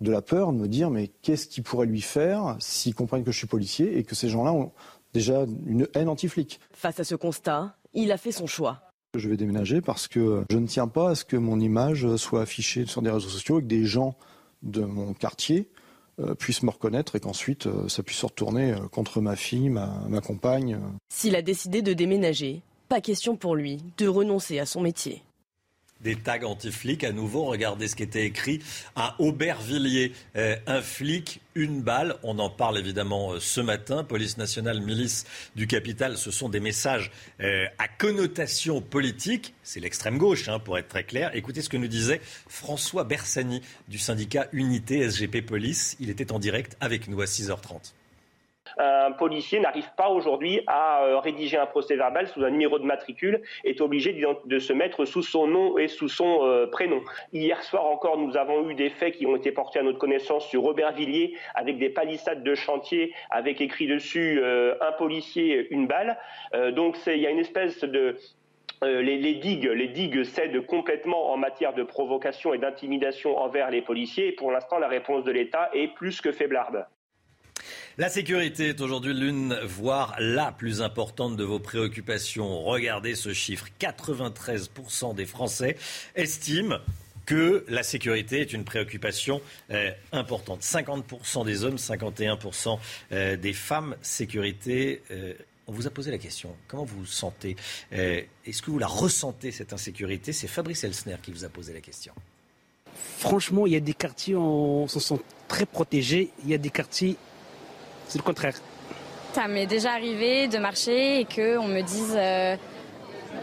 Speaker 25: de la peur de me dire mais qu'est-ce qui pourrait lui faire s'ils comprennent que je suis policier et que ces gens-là ont déjà une haine anti-flic?
Speaker 24: Face à ce constat, il a fait son choix.
Speaker 25: Je vais déménager parce que je ne tiens pas à ce que mon image soit affichée sur des réseaux sociaux et que des gens de mon quartier euh, puissent me reconnaître et qu'ensuite euh, ça puisse se retourner euh, contre ma fille, ma, ma compagne.
Speaker 24: S'il a décidé de déménager, pas question pour lui de renoncer à son métier
Speaker 1: des tags anti-flics. À nouveau, regardez ce qui était écrit à Aubervilliers. Euh, un flic, une balle. On en parle évidemment euh, ce matin. Police nationale, milice du capital, ce sont des messages euh, à connotation politique. C'est l'extrême gauche, hein, pour être très clair. Écoutez ce que nous disait François Bersani du syndicat Unité SGP Police. Il était en direct avec nous à 6h30
Speaker 57: un policier n'arrive pas aujourd'hui à euh, rédiger un procès verbal sous un numéro de matricule, est obligé de se mettre sous son nom et sous son euh, prénom. Hier soir encore, nous avons eu des faits qui ont été portés à notre connaissance sur Robert Villiers avec des palissades de chantier avec écrit dessus euh, un policier, une balle. donc il y a une espèce de les, les, digues, les digues cèdent complètement en matière de provocation et d'intimidation envers les policiers. Et pour l'instant, la réponse de l'État est plus que faiblarde.
Speaker 1: La sécurité est aujourd'hui l'une, voire la plus importante de vos préoccupations. Regardez ce chiffre. 93% des Français estiment que la sécurité est une préoccupation euh, importante. 50% des hommes, 51% euh, des femmes. Sécurité. Euh, on vous a posé la question. Comment vous sentez Est-ce que vous la ressentez, cette insécurité? C'est Fabrice Elsner qui vous a posé la question.
Speaker 58: Franchement, il y a des quartiers, on se sent très protégés. Il y a des quartiers c'est le contraire.
Speaker 59: Ça m'est déjà arrivé de marcher et qu'on me dise, euh,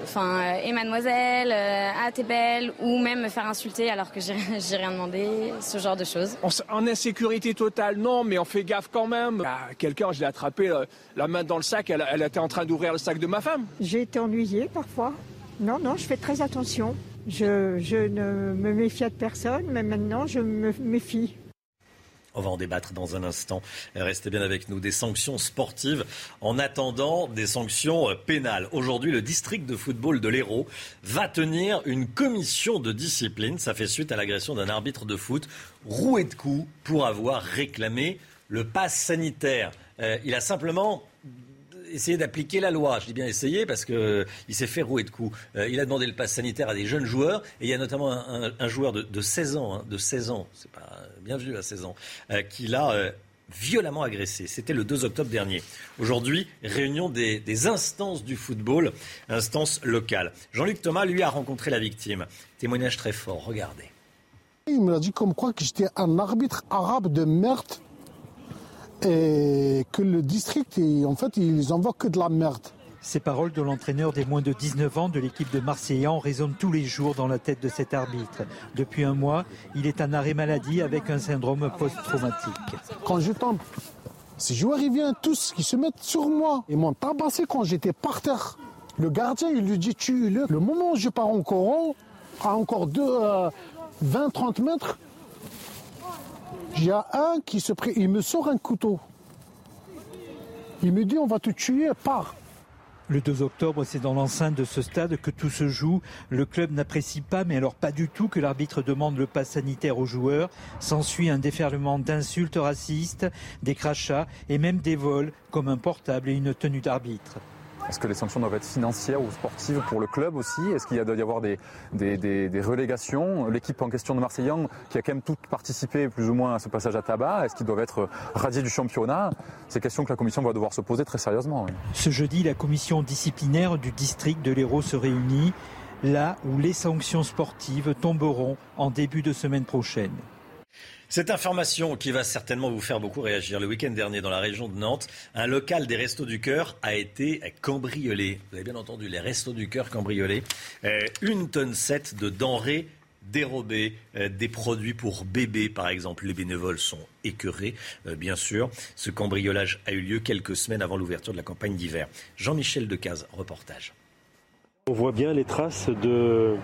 Speaker 59: enfin, euh, et mademoiselle, euh, ah t'es belle, ou même me faire insulter alors que j'ai rien demandé, ce genre de choses.
Speaker 53: En, insécurité totale, non, mais on fait gaffe quand même. Ah, quelqu'un, je l'ai attrapé la main dans le sac, elle, elle était en train d'ouvrir le sac de ma femme.
Speaker 54: J'ai été ennuyée parfois. Non, non, je fais très attention. Je, je ne me méfie de personne, mais maintenant je me méfie.
Speaker 1: On va en débattre dans un instant. Restez bien avec nous. Des sanctions sportives en attendant des sanctions euh, pénales. Aujourd'hui, le district de football de l'Hérault va tenir une commission de discipline. Ça fait suite à l'agression d'un arbitre de foot roué de coups pour avoir réclamé le pass sanitaire. Euh, il a simplement essayé d'appliquer la loi. Je dis bien essayer parce qu'il s'est fait rouer de coups. Euh, il a demandé le pass sanitaire à des jeunes joueurs et il y a notamment un, joueur de, 16 ans, hein, de 16 ans, c'est pas bien vieux à 16 ans, euh, qui l'a euh, violemment agressé. C'était le 2 octobre dernier. Aujourd'hui, réunion des, des, instances du football, instances locales. Jean-Luc Thomas, lui, a rencontré la victime. Témoignage très fort, regardez.
Speaker 27: Il m'a dit comme quoi que j'étais un arbitre arabe de merde et que le district, en fait, ils envoient que de la merde.
Speaker 60: Ces paroles de l'entraîneur des moins de 19 ans de l'équipe de Marseillan résonnent tous les jours dans la tête de cet arbitre. Depuis un mois, il est en arrêt maladie avec un syndrome post-traumatique.
Speaker 27: Quand je tombe, ces joueurs, ils viennent tous, qui se mettent sur moi. Ils m'ont tabassé quand j'étais par terre. Le gardien, il lui dit tue-le. Le moment où je pars en courant, à encore 20-30 euh, mètres, il a un qui se il me sort un couteau. Il me dit on va te tuer, pars.
Speaker 60: Le 2 octobre, c'est dans l'enceinte de ce stade que tout se joue. Le club n'apprécie pas, mais alors pas du tout, que l'arbitre demande le pass sanitaire aux joueurs. S'ensuit un déferlement d'insultes racistes, des crachats et même des vols, comme un portable et une tenue d'arbitre.
Speaker 29: Est-ce que les sanctions doivent être financières ou sportives pour le club aussi? Est-ce qu'il doit y avoir des, relégations? L'équipe en question de Marseillan, qui a quand même tout participé plus ou moins à ce passage à tabac, est-ce qu'ils doivent être radiés du championnat? C'est questions que la commission va devoir se poser très sérieusement.
Speaker 60: Ce jeudi, la commission disciplinaire du district de l'Hérault se réunit là où les sanctions sportives tomberont en début de semaine prochaine.
Speaker 1: Cette information qui va certainement vous faire beaucoup réagir. Le week-end dernier, dans la région de Nantes, un local des Restos du Cœur a été cambriolé. Vous avez bien entendu, les Restos du Cœur cambriolés. Euh, une tonne 7 de denrées dérobées, euh, des produits pour bébés par exemple. Les bénévoles sont écœurés, euh, bien sûr. Ce cambriolage a eu lieu quelques semaines avant l'ouverture de la campagne d'hiver. Jean-Michel Decaze, reportage.
Speaker 33: On voit bien les traces de,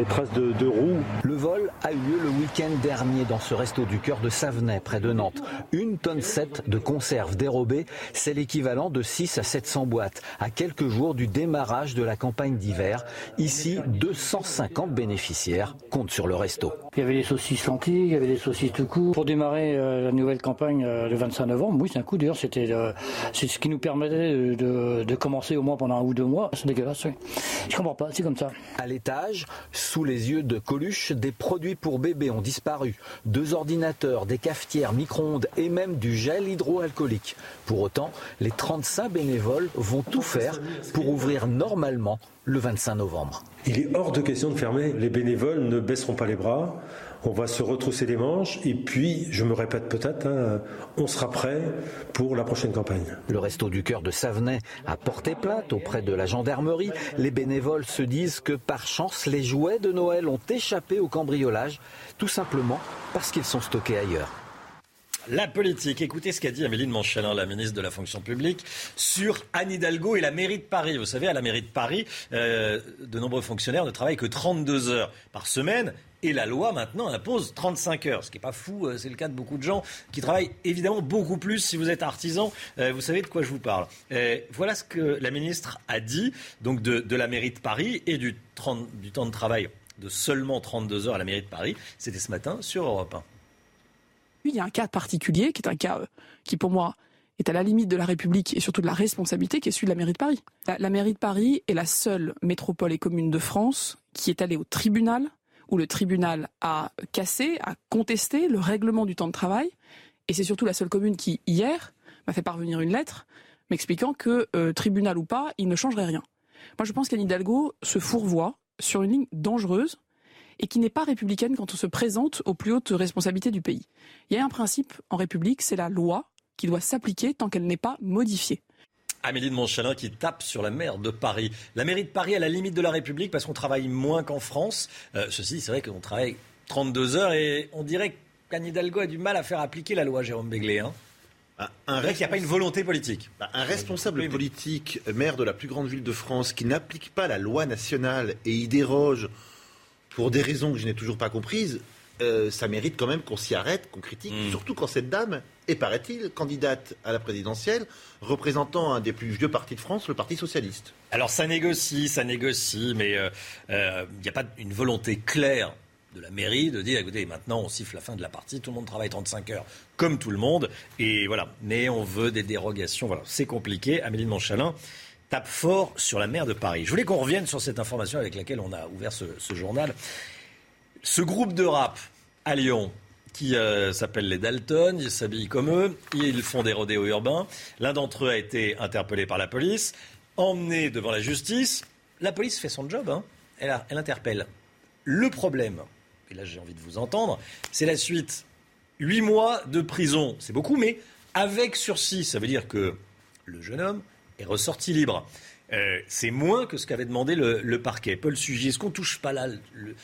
Speaker 33: les traces de, roues.
Speaker 28: Le vol a eu lieu le week-end dernier dans ce resto du cœur de Savenay, près de Nantes. Une tonne 7 de conserves dérobées, c'est l'équivalent de 6 à 700 boîtes, à quelques jours du démarrage de la campagne d'hiver. Ici, 250 bénéficiaires comptent sur le resto.
Speaker 61: Il y avait des saucisses lentilles, il y avait des saucisses tout court. Pour démarrer euh, la nouvelle campagne euh, le 25 novembre, oui, c'est un coup dur. C'était euh, c'est ce qui nous permettait de, de, commencer au moins pendant un ou deux mois. C'est dégueulasse. Oui. Je comprends pas, c'est comme ça.
Speaker 28: À l'étage, sous les yeux de Coluche, des produits pour bébés ont disparu. Deux ordinateurs, des cafetières, micro-ondes et même du gel hydroalcoolique. Pour autant, les 35 bénévoles vont tout faire pour ouvrir normalement le 25 novembre.
Speaker 33: Il est hors de question de fermer. Les bénévoles ne baisseront pas les bras on va se retrousser les manches et puis, je me répète peut-être, hein, on sera prêt pour la prochaine campagne.
Speaker 28: Le Resto du Cœur de Savenay a porté plainte auprès de la gendarmerie. Les bénévoles se disent que par chance, les jouets de Noël ont échappé au cambriolage, tout simplement parce qu'ils sont stockés ailleurs.
Speaker 1: La politique. Écoutez ce qu'a dit Amélie de Montchalin, la ministre de la fonction publique, sur Anne Hidalgo et la mairie de Paris. Vous savez, à la mairie de Paris, euh, de nombreux fonctionnaires ne travaillent que 32 heures par semaine. Et la loi maintenant impose 35 heures, ce qui n'est pas fou, euh, c'est le cas de beaucoup de gens qui travaillent évidemment beaucoup plus. Si vous êtes artisan, euh, vous savez de quoi je vous parle. voilà ce que la ministre a dit donc de, la mairie de Paris et du, temps de travail de seulement 32 heures à la mairie de Paris. C'était ce matin sur Europe 1
Speaker 62: il y a un cas particulier qui est un cas euh, qui, pour moi, est à la limite de la République et surtout de la responsabilité qui est celui de la mairie de Paris. La, mairie de Paris est la seule métropole et commune de France qui est allée au tribunal, où le tribunal a cassé, a contesté le règlement du temps de travail. Et c'est surtout la seule commune qui, hier, m'a fait parvenir une lettre m'expliquant que, euh, tribunal ou pas, il ne changerait rien. Moi, je pense qu'Anne Hidalgo se fourvoie sur une ligne dangereuse et qui n'est pas républicaine quand on se présente aux plus hautes responsabilités du pays. Il y a un principe en République, c'est la loi qui doit s'appliquer tant qu'elle n'est pas modifiée.
Speaker 1: Amélie de Montchalin qui tape sur la maire de Paris. La mairie de Paris à la limite de la République parce qu'on travaille moins qu'en France. Euh, ceci, c'est vrai qu'on travaille 32 heures et on dirait qu'Anne Hidalgo a du mal à faire appliquer la loi, Jérôme Béglé. Hein. Bah, un qu'il n'y a pas une volonté politique.
Speaker 43: Bah, un responsable politique, maire de la plus grande ville de France, qui n'applique pas la loi nationale et y déroge pour des raisons que je n'ai toujours pas comprises, euh, ça mérite quand même qu'on s'y arrête, qu'on critique,
Speaker 1: Mm.
Speaker 43: surtout quand cette dame est, paraît-il, candidate à la présidentielle, représentant un des plus vieux partis de France, le Parti socialiste.
Speaker 1: Alors ça négocie, ça négocie, mais il n'y a pas une volonté claire de la mairie de dire écoutez, maintenant on siffle la fin de la partie, tout le monde travaille 35 heures comme tout le monde, et voilà. Mais on veut des dérogations, voilà. C'est compliqué. Amélie de Montchalin tape fort sur la maire de Paris. Je voulais qu'on revienne sur cette information avec laquelle on a ouvert ce, ce journal. Ce groupe de rap à Lyon, qui euh, s'appelle les Dalton, ils s'habillent comme eux, ils font des rodéos urbains. L'un d'entre eux a été interpellé par la police, emmené devant la justice. La police fait son job, hein. elle, elle interpelle. Le problème, et là j'ai envie de vous entendre, c'est la suite. Huit mois de prison, c'est beaucoup, mais avec sursis, ça veut dire que le jeune homme est ressorti libre. Euh, c'est moins que ce qu'avait demandé le, le parquet. Paul Sugy, est-ce qu'on touche pas là le-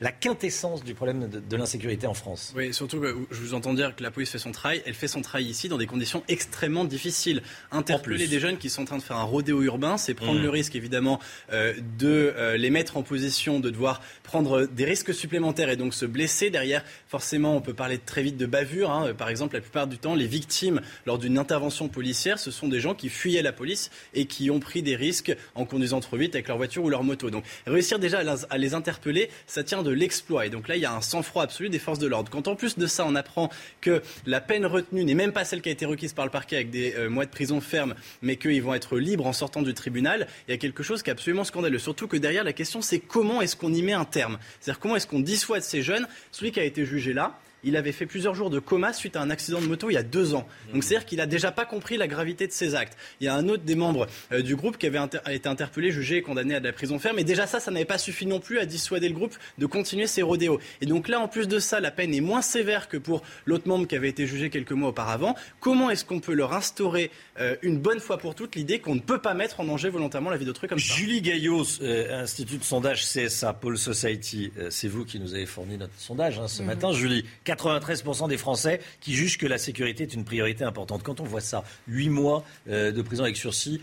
Speaker 1: la quintessence du problème de, de l'insécurité en France
Speaker 12: Oui, surtout que je vous entends dire que la police fait son travail. Elle fait son travail ici dans des conditions extrêmement difficiles. Interpeller des jeunes qui sont en train de faire un rodéo urbain, c'est prendre
Speaker 1: Mm.
Speaker 12: le risque évidemment euh, de euh, les mettre en position de devoir prendre des risques supplémentaires et donc se blesser. Derrière, forcément, on peut parler très vite de bavure. hein. Par exemple, la plupart du temps, les victimes lors d'une intervention policière, ce sont des gens qui fuyaient la police et qui ont pris des risques en conduisant trop vite avec leur voiture ou leur moto. Donc réussir déjà à les interpeller, ça tient de l'exploit. Et donc là, il y a un sang-froid absolu des forces de l'ordre. Quand en plus de ça, on apprend que la peine retenue n'est même pas celle qui a été requise par le parquet avec des euh, mois de prison ferme, mais qu'ils vont être libres en sortant du tribunal, il y a quelque chose qui est absolument scandaleux. Surtout que derrière, la question, c'est comment est-ce qu'on y met un terme? C'est-à-dire comment est-ce qu'on dissuade ces jeunes? Celui qui a été jugé là, il avait fait plusieurs jours de coma suite à un accident de moto il y a deux ans. Donc c'est-à-dire qu'il a déjà pas compris la gravité de ses actes. Il y a un autre des membres euh, du groupe qui avait inter- a été interpellé, jugé et condamné à de la prison ferme. Et déjà ça, ça n'avait pas suffi non plus à dissuader le groupe de continuer ses rodéos. Et donc là, en plus de ça, la peine est moins sévère que pour l'autre membre qui avait été jugé quelques mois auparavant. Comment est-ce qu'on peut leur instaurer euh, une bonne fois pour toutes l'idée qu'on ne peut pas mettre en danger volontairement la vie d'autrui comme ça?
Speaker 1: Julie Gaillot, euh, Institut de sondage CSA, Pôle Society, c'est vous qui nous avez fourni notre sondage hein, ce
Speaker 63: Mhm.
Speaker 1: matin. Julie, 93% des Français qui jugent que la sécurité est une priorité importante. Quand on voit ça, 8 mois euh, de prison avec sursis,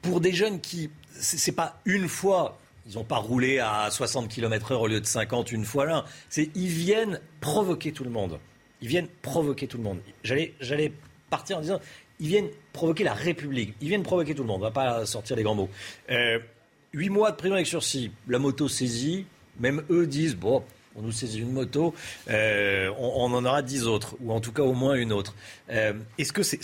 Speaker 1: pour des jeunes qui, c'est pas une fois, ils n'ont pas roulé à 60 km/h au lieu de 50 une fois là, c'est ils viennent provoquer tout le monde. Ils viennent provoquer tout le monde. J'allais, j'allais partir en disant, ils viennent provoquer la République. Ils viennent provoquer tout le monde. On va pas sortir les grands mots. Euh, Huit mois de prison avec sursis. La moto saisie. Même eux disent, bon, on nous saisit une moto, euh, on, en aura dix autres, ou en tout cas au moins une autre. Euh, Est-ce que c'est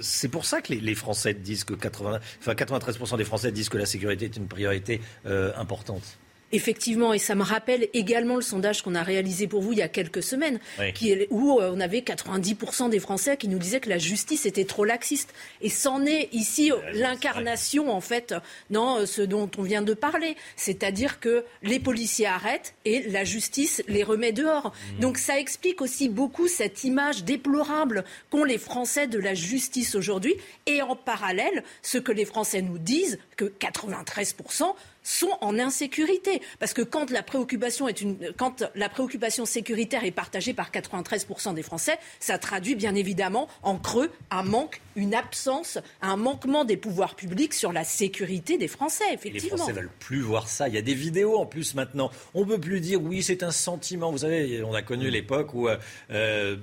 Speaker 1: c'est pour ça que les, les Français disent que 80, enfin 93% des Français disent que la sécurité est une priorité euh, importante?
Speaker 42: Effectivement, et ça me rappelle également le sondage qu'on a réalisé pour vous il y a quelques semaines,
Speaker 1: Oui.
Speaker 42: qui est- où euh, on avait 90% des Français qui nous disaient que la justice était trop laxiste. Et c'en est ici l'incarnation, en fait, dans euh, ce dont on vient de parler. C'est-à-dire que les policiers arrêtent et la justice les remet dehors. Donc ça explique aussi beaucoup cette image déplorable qu'ont les Français de la justice aujourd'hui. Et en parallèle, ce que les Français nous disent, que 93% sont en insécurité. Parce que quand la préoccupation, est une, quand la préoccupation sécuritaire est partagée par 93% des Français, ça traduit bien évidemment en creux un manque, une absence, un manquement des pouvoirs publics sur la sécurité des Français,
Speaker 1: Les
Speaker 42: effectivement.
Speaker 1: Français veulent plus voir ça. Il y a des vidéos en plus maintenant. On peut plus dire oui, c'est un sentiment. Vous savez, on a connu l'époque où euh, euh,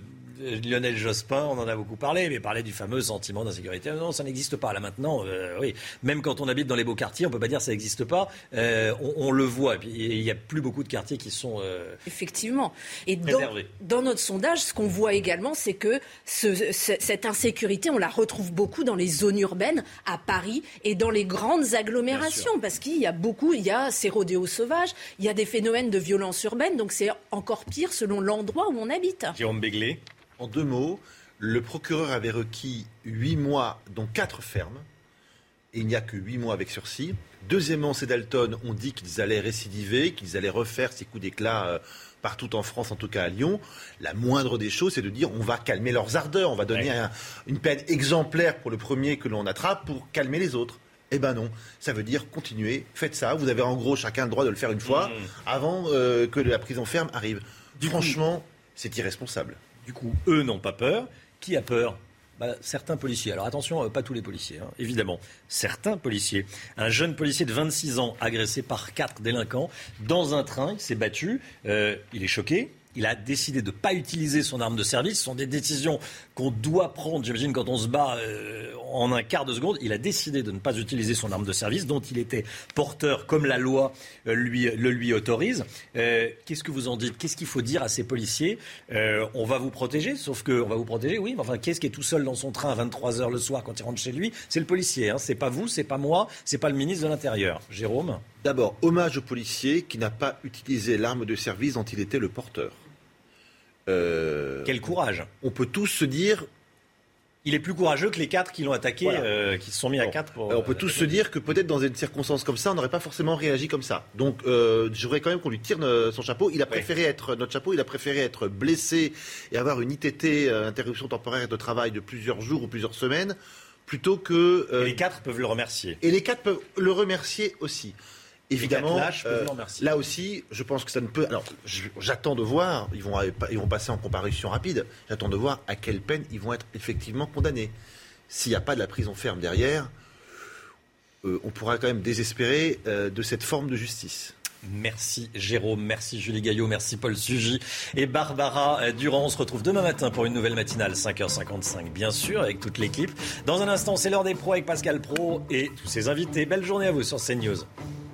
Speaker 1: Lionel Jospin, on en a beaucoup parlé, mais parlait du fameux sentiment d'insécurité. Non, ça n'existe pas. Là maintenant, euh, oui, même quand on habite dans les beaux quartiers, on peut pas dire que ça n'existe pas. Euh, on, on le voit. Il y a plus beaucoup de quartiers qui sont euh,
Speaker 42: Effectivement. Et dans, notre sondage, ce qu'on voit également, c'est que ce- ce- cette insécurité, on la retrouve beaucoup dans les zones urbaines, à Paris et dans les grandes agglomérations, parce qu'il y a beaucoup, il y a ces rodéos sauvages, il y a des phénomènes de violence urbaine, donc c'est encore pire selon l'endroit où on habite.
Speaker 1: Jérôme Béglé.
Speaker 43: En deux mots, le procureur avait requis huit mois, dont quatre fermes. Et il n'y a que huit mois avec sursis. Deuxièmement, ces Dalton ont dit qu'ils allaient récidiver, qu'ils allaient refaire ces coups d'éclat euh, partout en France, en tout cas à Lyon. La moindre des choses, c'est de dire on va calmer leurs ardeurs, on va donner un- une peine exemplaire pour le premier que l'on attrape pour calmer les autres. Eh ben non, ça veut dire continuer, faites ça. Vous avez en gros chacun le droit de le faire une fois
Speaker 1: Mmh.
Speaker 43: avant euh, que la prison ferme arrive. Franchement, c'est irresponsable.
Speaker 1: Du coup, eux n'ont pas peur. Qui a peur? Bah, certains policiers. Alors attention, euh, pas tous les policiers, hein, évidemment. Certains policiers. Un jeune policier de 26 ans agressé par quatre délinquants dans un train, il s'est battu, euh, il est choqué, il a décidé de ne pas utiliser son arme de service. Ce sont des décisions qu'on doit prendre, j'imagine, quand on se bat euh, en un quart de seconde. Il a décidé de ne pas utiliser son arme de service, dont il était porteur, comme la loi euh, lui, le lui autorise. Euh, Qu'est-ce que vous en dites? Qu'est-ce qu'il faut dire à ces policiers? On va vous protéger, sauf qu'on va vous protéger, oui, mais enfin, qu'est-ce qui est tout seul dans son train à 23 h le soir quand il rentre chez lui? C'est le policier, hein. c'est pas vous, c'est pas moi, c'est pas le ministre de l'Intérieur. Jérôme?
Speaker 43: D'abord, hommage au policier qui n'a pas utilisé l'arme de service dont il était le porteur. Euh,
Speaker 1: Quel courage
Speaker 43: On peut tous se dire.
Speaker 1: Il est plus courageux que les quatre qui l'ont attaqué,
Speaker 43: Voilà.
Speaker 1: euh, qui se sont mis à quatre pour.
Speaker 43: on peut tous se dire que peut-être dans une circonstance comme ça, on n'aurait pas forcément réagi comme ça. Donc, euh, je voudrais quand même qu'on lui tire euh, son chapeau. Il a préféré être notre chapeau. Il a préféré être blessé et avoir une ITT, euh, interruption temporaire de travail, de plusieurs jours ou plusieurs semaines, plutôt que.
Speaker 1: Et les quatre peuvent le remercier.
Speaker 43: Et les quatre peuvent le remercier aussi. Évidemment, euh, là aussi, je pense que ça ne peut. Alors, j'attends de voir. Ils vont, ils vont passer en comparution rapide. J'attends de voir à quelle peine ils vont être effectivement condamnés. S'il n'y a pas de la prison ferme derrière, euh, on pourra quand même désespérer euh, de cette forme de justice.
Speaker 1: Merci Jérôme, merci Julie Gaillot, merci Paul Sugy et Barbara euh, Durand. On se retrouve demain matin pour une nouvelle matinale, 5h55, bien sûr, avec toute l'équipe. Dans un instant, c'est l'heure des pros avec Pascal Pro et tous ses invités. Belle journée à vous sur CNews.